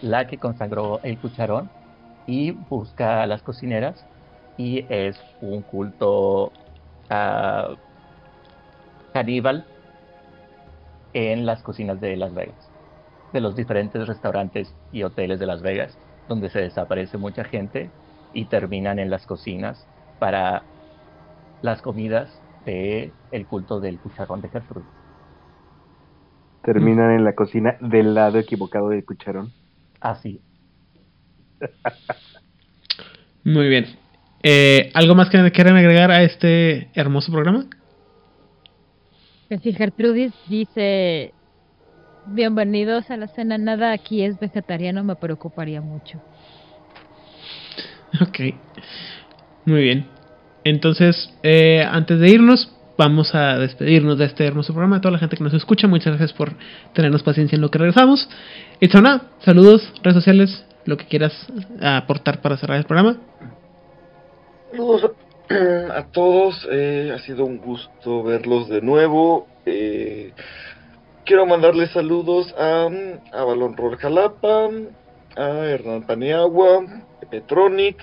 la que consagró el cucharón y busca a las cocineras y es un culto ah, caníbal en las cocinas de Las Vegas, de los diferentes restaurantes y hoteles de Las Vegas, donde se desaparece mucha gente y terminan en las cocinas para las comidas de el culto del cucharón de Gertrude.
terminan en la cocina del lado equivocado del cucharón.
Así.
Muy bien. Eh, ¿Algo más que quieran agregar a este hermoso programa?
Que si Gertrudis dice bienvenidos a la cena, nada aquí es vegetariano, me preocuparía mucho.
Ok. Muy bien. Entonces, eh, antes de irnos, vamos a despedirnos de este hermoso programa. A toda la gente que nos escucha, muchas gracias por tenernos paciencia en lo que regresamos. Itzona, saludos, redes sociales, lo que quieras aportar para cerrar el programa.
Saludos *clears throat* a todos, eh, ha sido un gusto verlos de nuevo. eh, quiero mandarles saludos a, a Balón Rol Jalapa, a Hernán Paniagua, a Petronic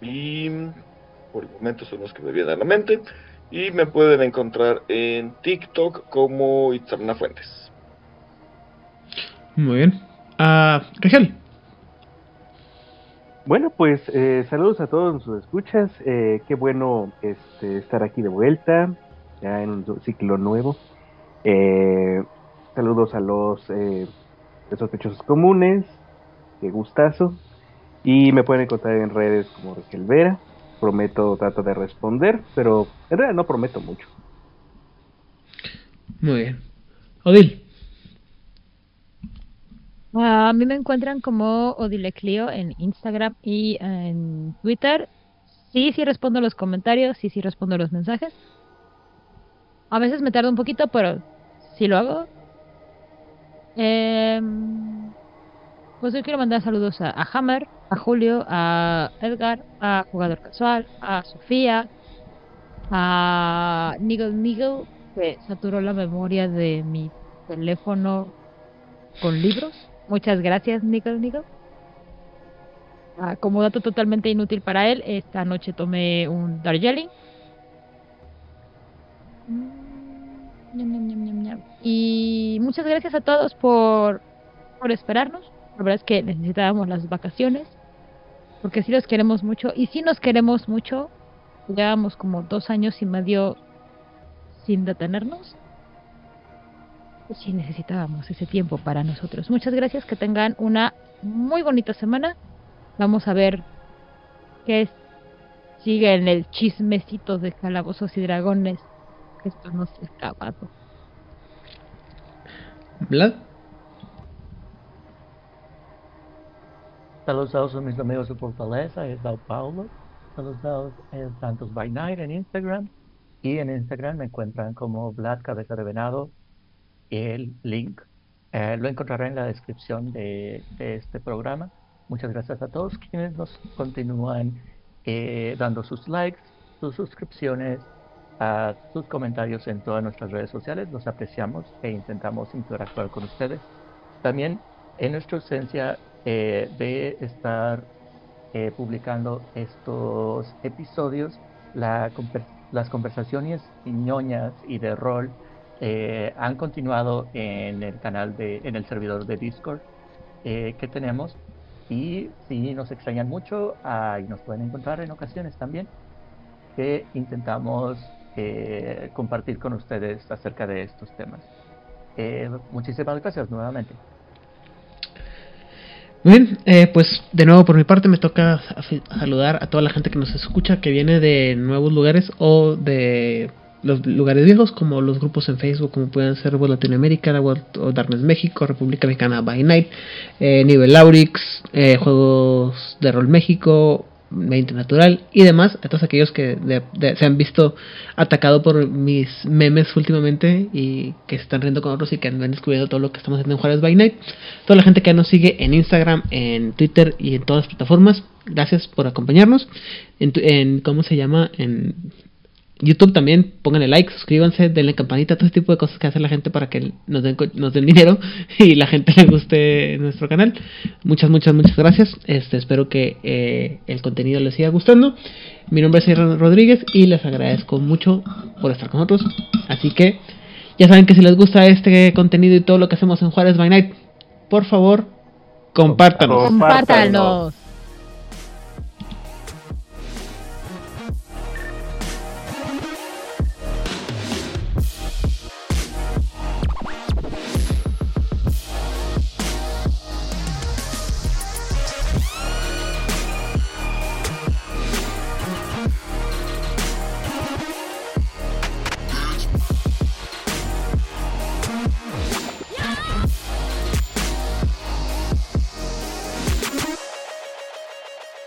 y por el momento son los que me vienen a la mente. Y me pueden encontrar en TikTok como Itzarna Fuentes.
Muy bien. Ah, Rigel.
Bueno, pues eh, saludos a todos sus escuchas. eh, qué bueno este, estar aquí de vuelta, ya en un ciclo nuevo. Eh, saludos a los eh, sospechosos comunes, qué gustazo. Y me pueden encontrar en redes como Rigel Vera. Prometo, trato de responder, pero en realidad no prometo mucho.
Muy bien. Odil.
A mí me encuentran como Odileclio en Instagram y en Twitter. Sí, sí respondo los comentarios, sí, sí respondo los mensajes. A veces me tarda un poquito, pero sí lo hago. Em, pues yo quiero mandar saludos a, a Hammer, a Julio, a Edgar, a Jugador Casual, a Sofía, a Nigel Nigel, que saturó la memoria de mi teléfono con libros. Muchas gracias, Nickel Nickel. Ah, como dato totalmente inútil para él, esta noche tomé un Darjeeling. Mm. Y muchas gracias a todos por, por esperarnos. La verdad es que necesitábamos las vacaciones. Porque sí los queremos mucho. Y sí nos queremos mucho. Llevamos como dos años y medio sin detenernos. Pues sí necesitábamos ese tiempo para nosotros. Muchas gracias, que tengan una muy bonita semana. Vamos a ver qué es- sigue en el chismecito de calabozos y dragones. que Esto no se ha acabado.
Vlad.
Saludos a mis amigos de Fortaleza, es Dao Paulo. Saludos es Santos by Night en Instagram. Y en Instagram me encuentran como Vlad Cabeza de Venado. El link eh, lo encontrarán en la descripción de, este programa. Muchas gracias a todos quienes nos continúan eh, dando sus likes, sus suscripciones, a sus comentarios en todas nuestras redes sociales. Los apreciamos e intentamos interactuar con ustedes. También en nuestra ausencia eh, de estar publicando estos episodios, la las conversaciones ñoñas y de rol eh, han continuado en el canal de, en el servidor de Discord eh, que tenemos. Y si nos extrañan mucho, ahí nos pueden encontrar en ocasiones también, que intentamos eh, compartir con ustedes acerca de estos temas. Eh, muchísimas gracias nuevamente.
Muy bien, eh, pues de nuevo por mi parte me toca sa- saludar a toda la gente que nos escucha, que viene de nuevos lugares o de los lugares viejos, como los grupos en Facebook, como pueden ser World Latinoamérica, World o Darkness México, República Mexicana by Night, eh, Nivel Laurix, eh, Juegos de Rol México, 20 Natural y demás, a todos aquellos que se han visto atacados por mis memes últimamente y que están riendo con otros y que han descubriendo todo lo que estamos haciendo en Juárez by Night. Toda la gente que nos sigue en Instagram, en Twitter y en todas las plataformas, gracias por acompañarnos. En, en ¿cómo se llama? En YouTube también, pónganle like, suscríbanse, denle campanita, todo ese tipo de cosas que hace la gente para que nos den, nos den dinero *laughs* y la gente le guste nuestro canal. Muchas, muchas, muchas gracias. Este, espero que eh, el contenido les siga gustando. Mi nombre es Aaron Rodríguez y les agradezco mucho por estar con nosotros. Así que ya saben que si les gusta este contenido y todo lo que hacemos en Juárez by Night, por favor.
Compártanos.
Compártanos.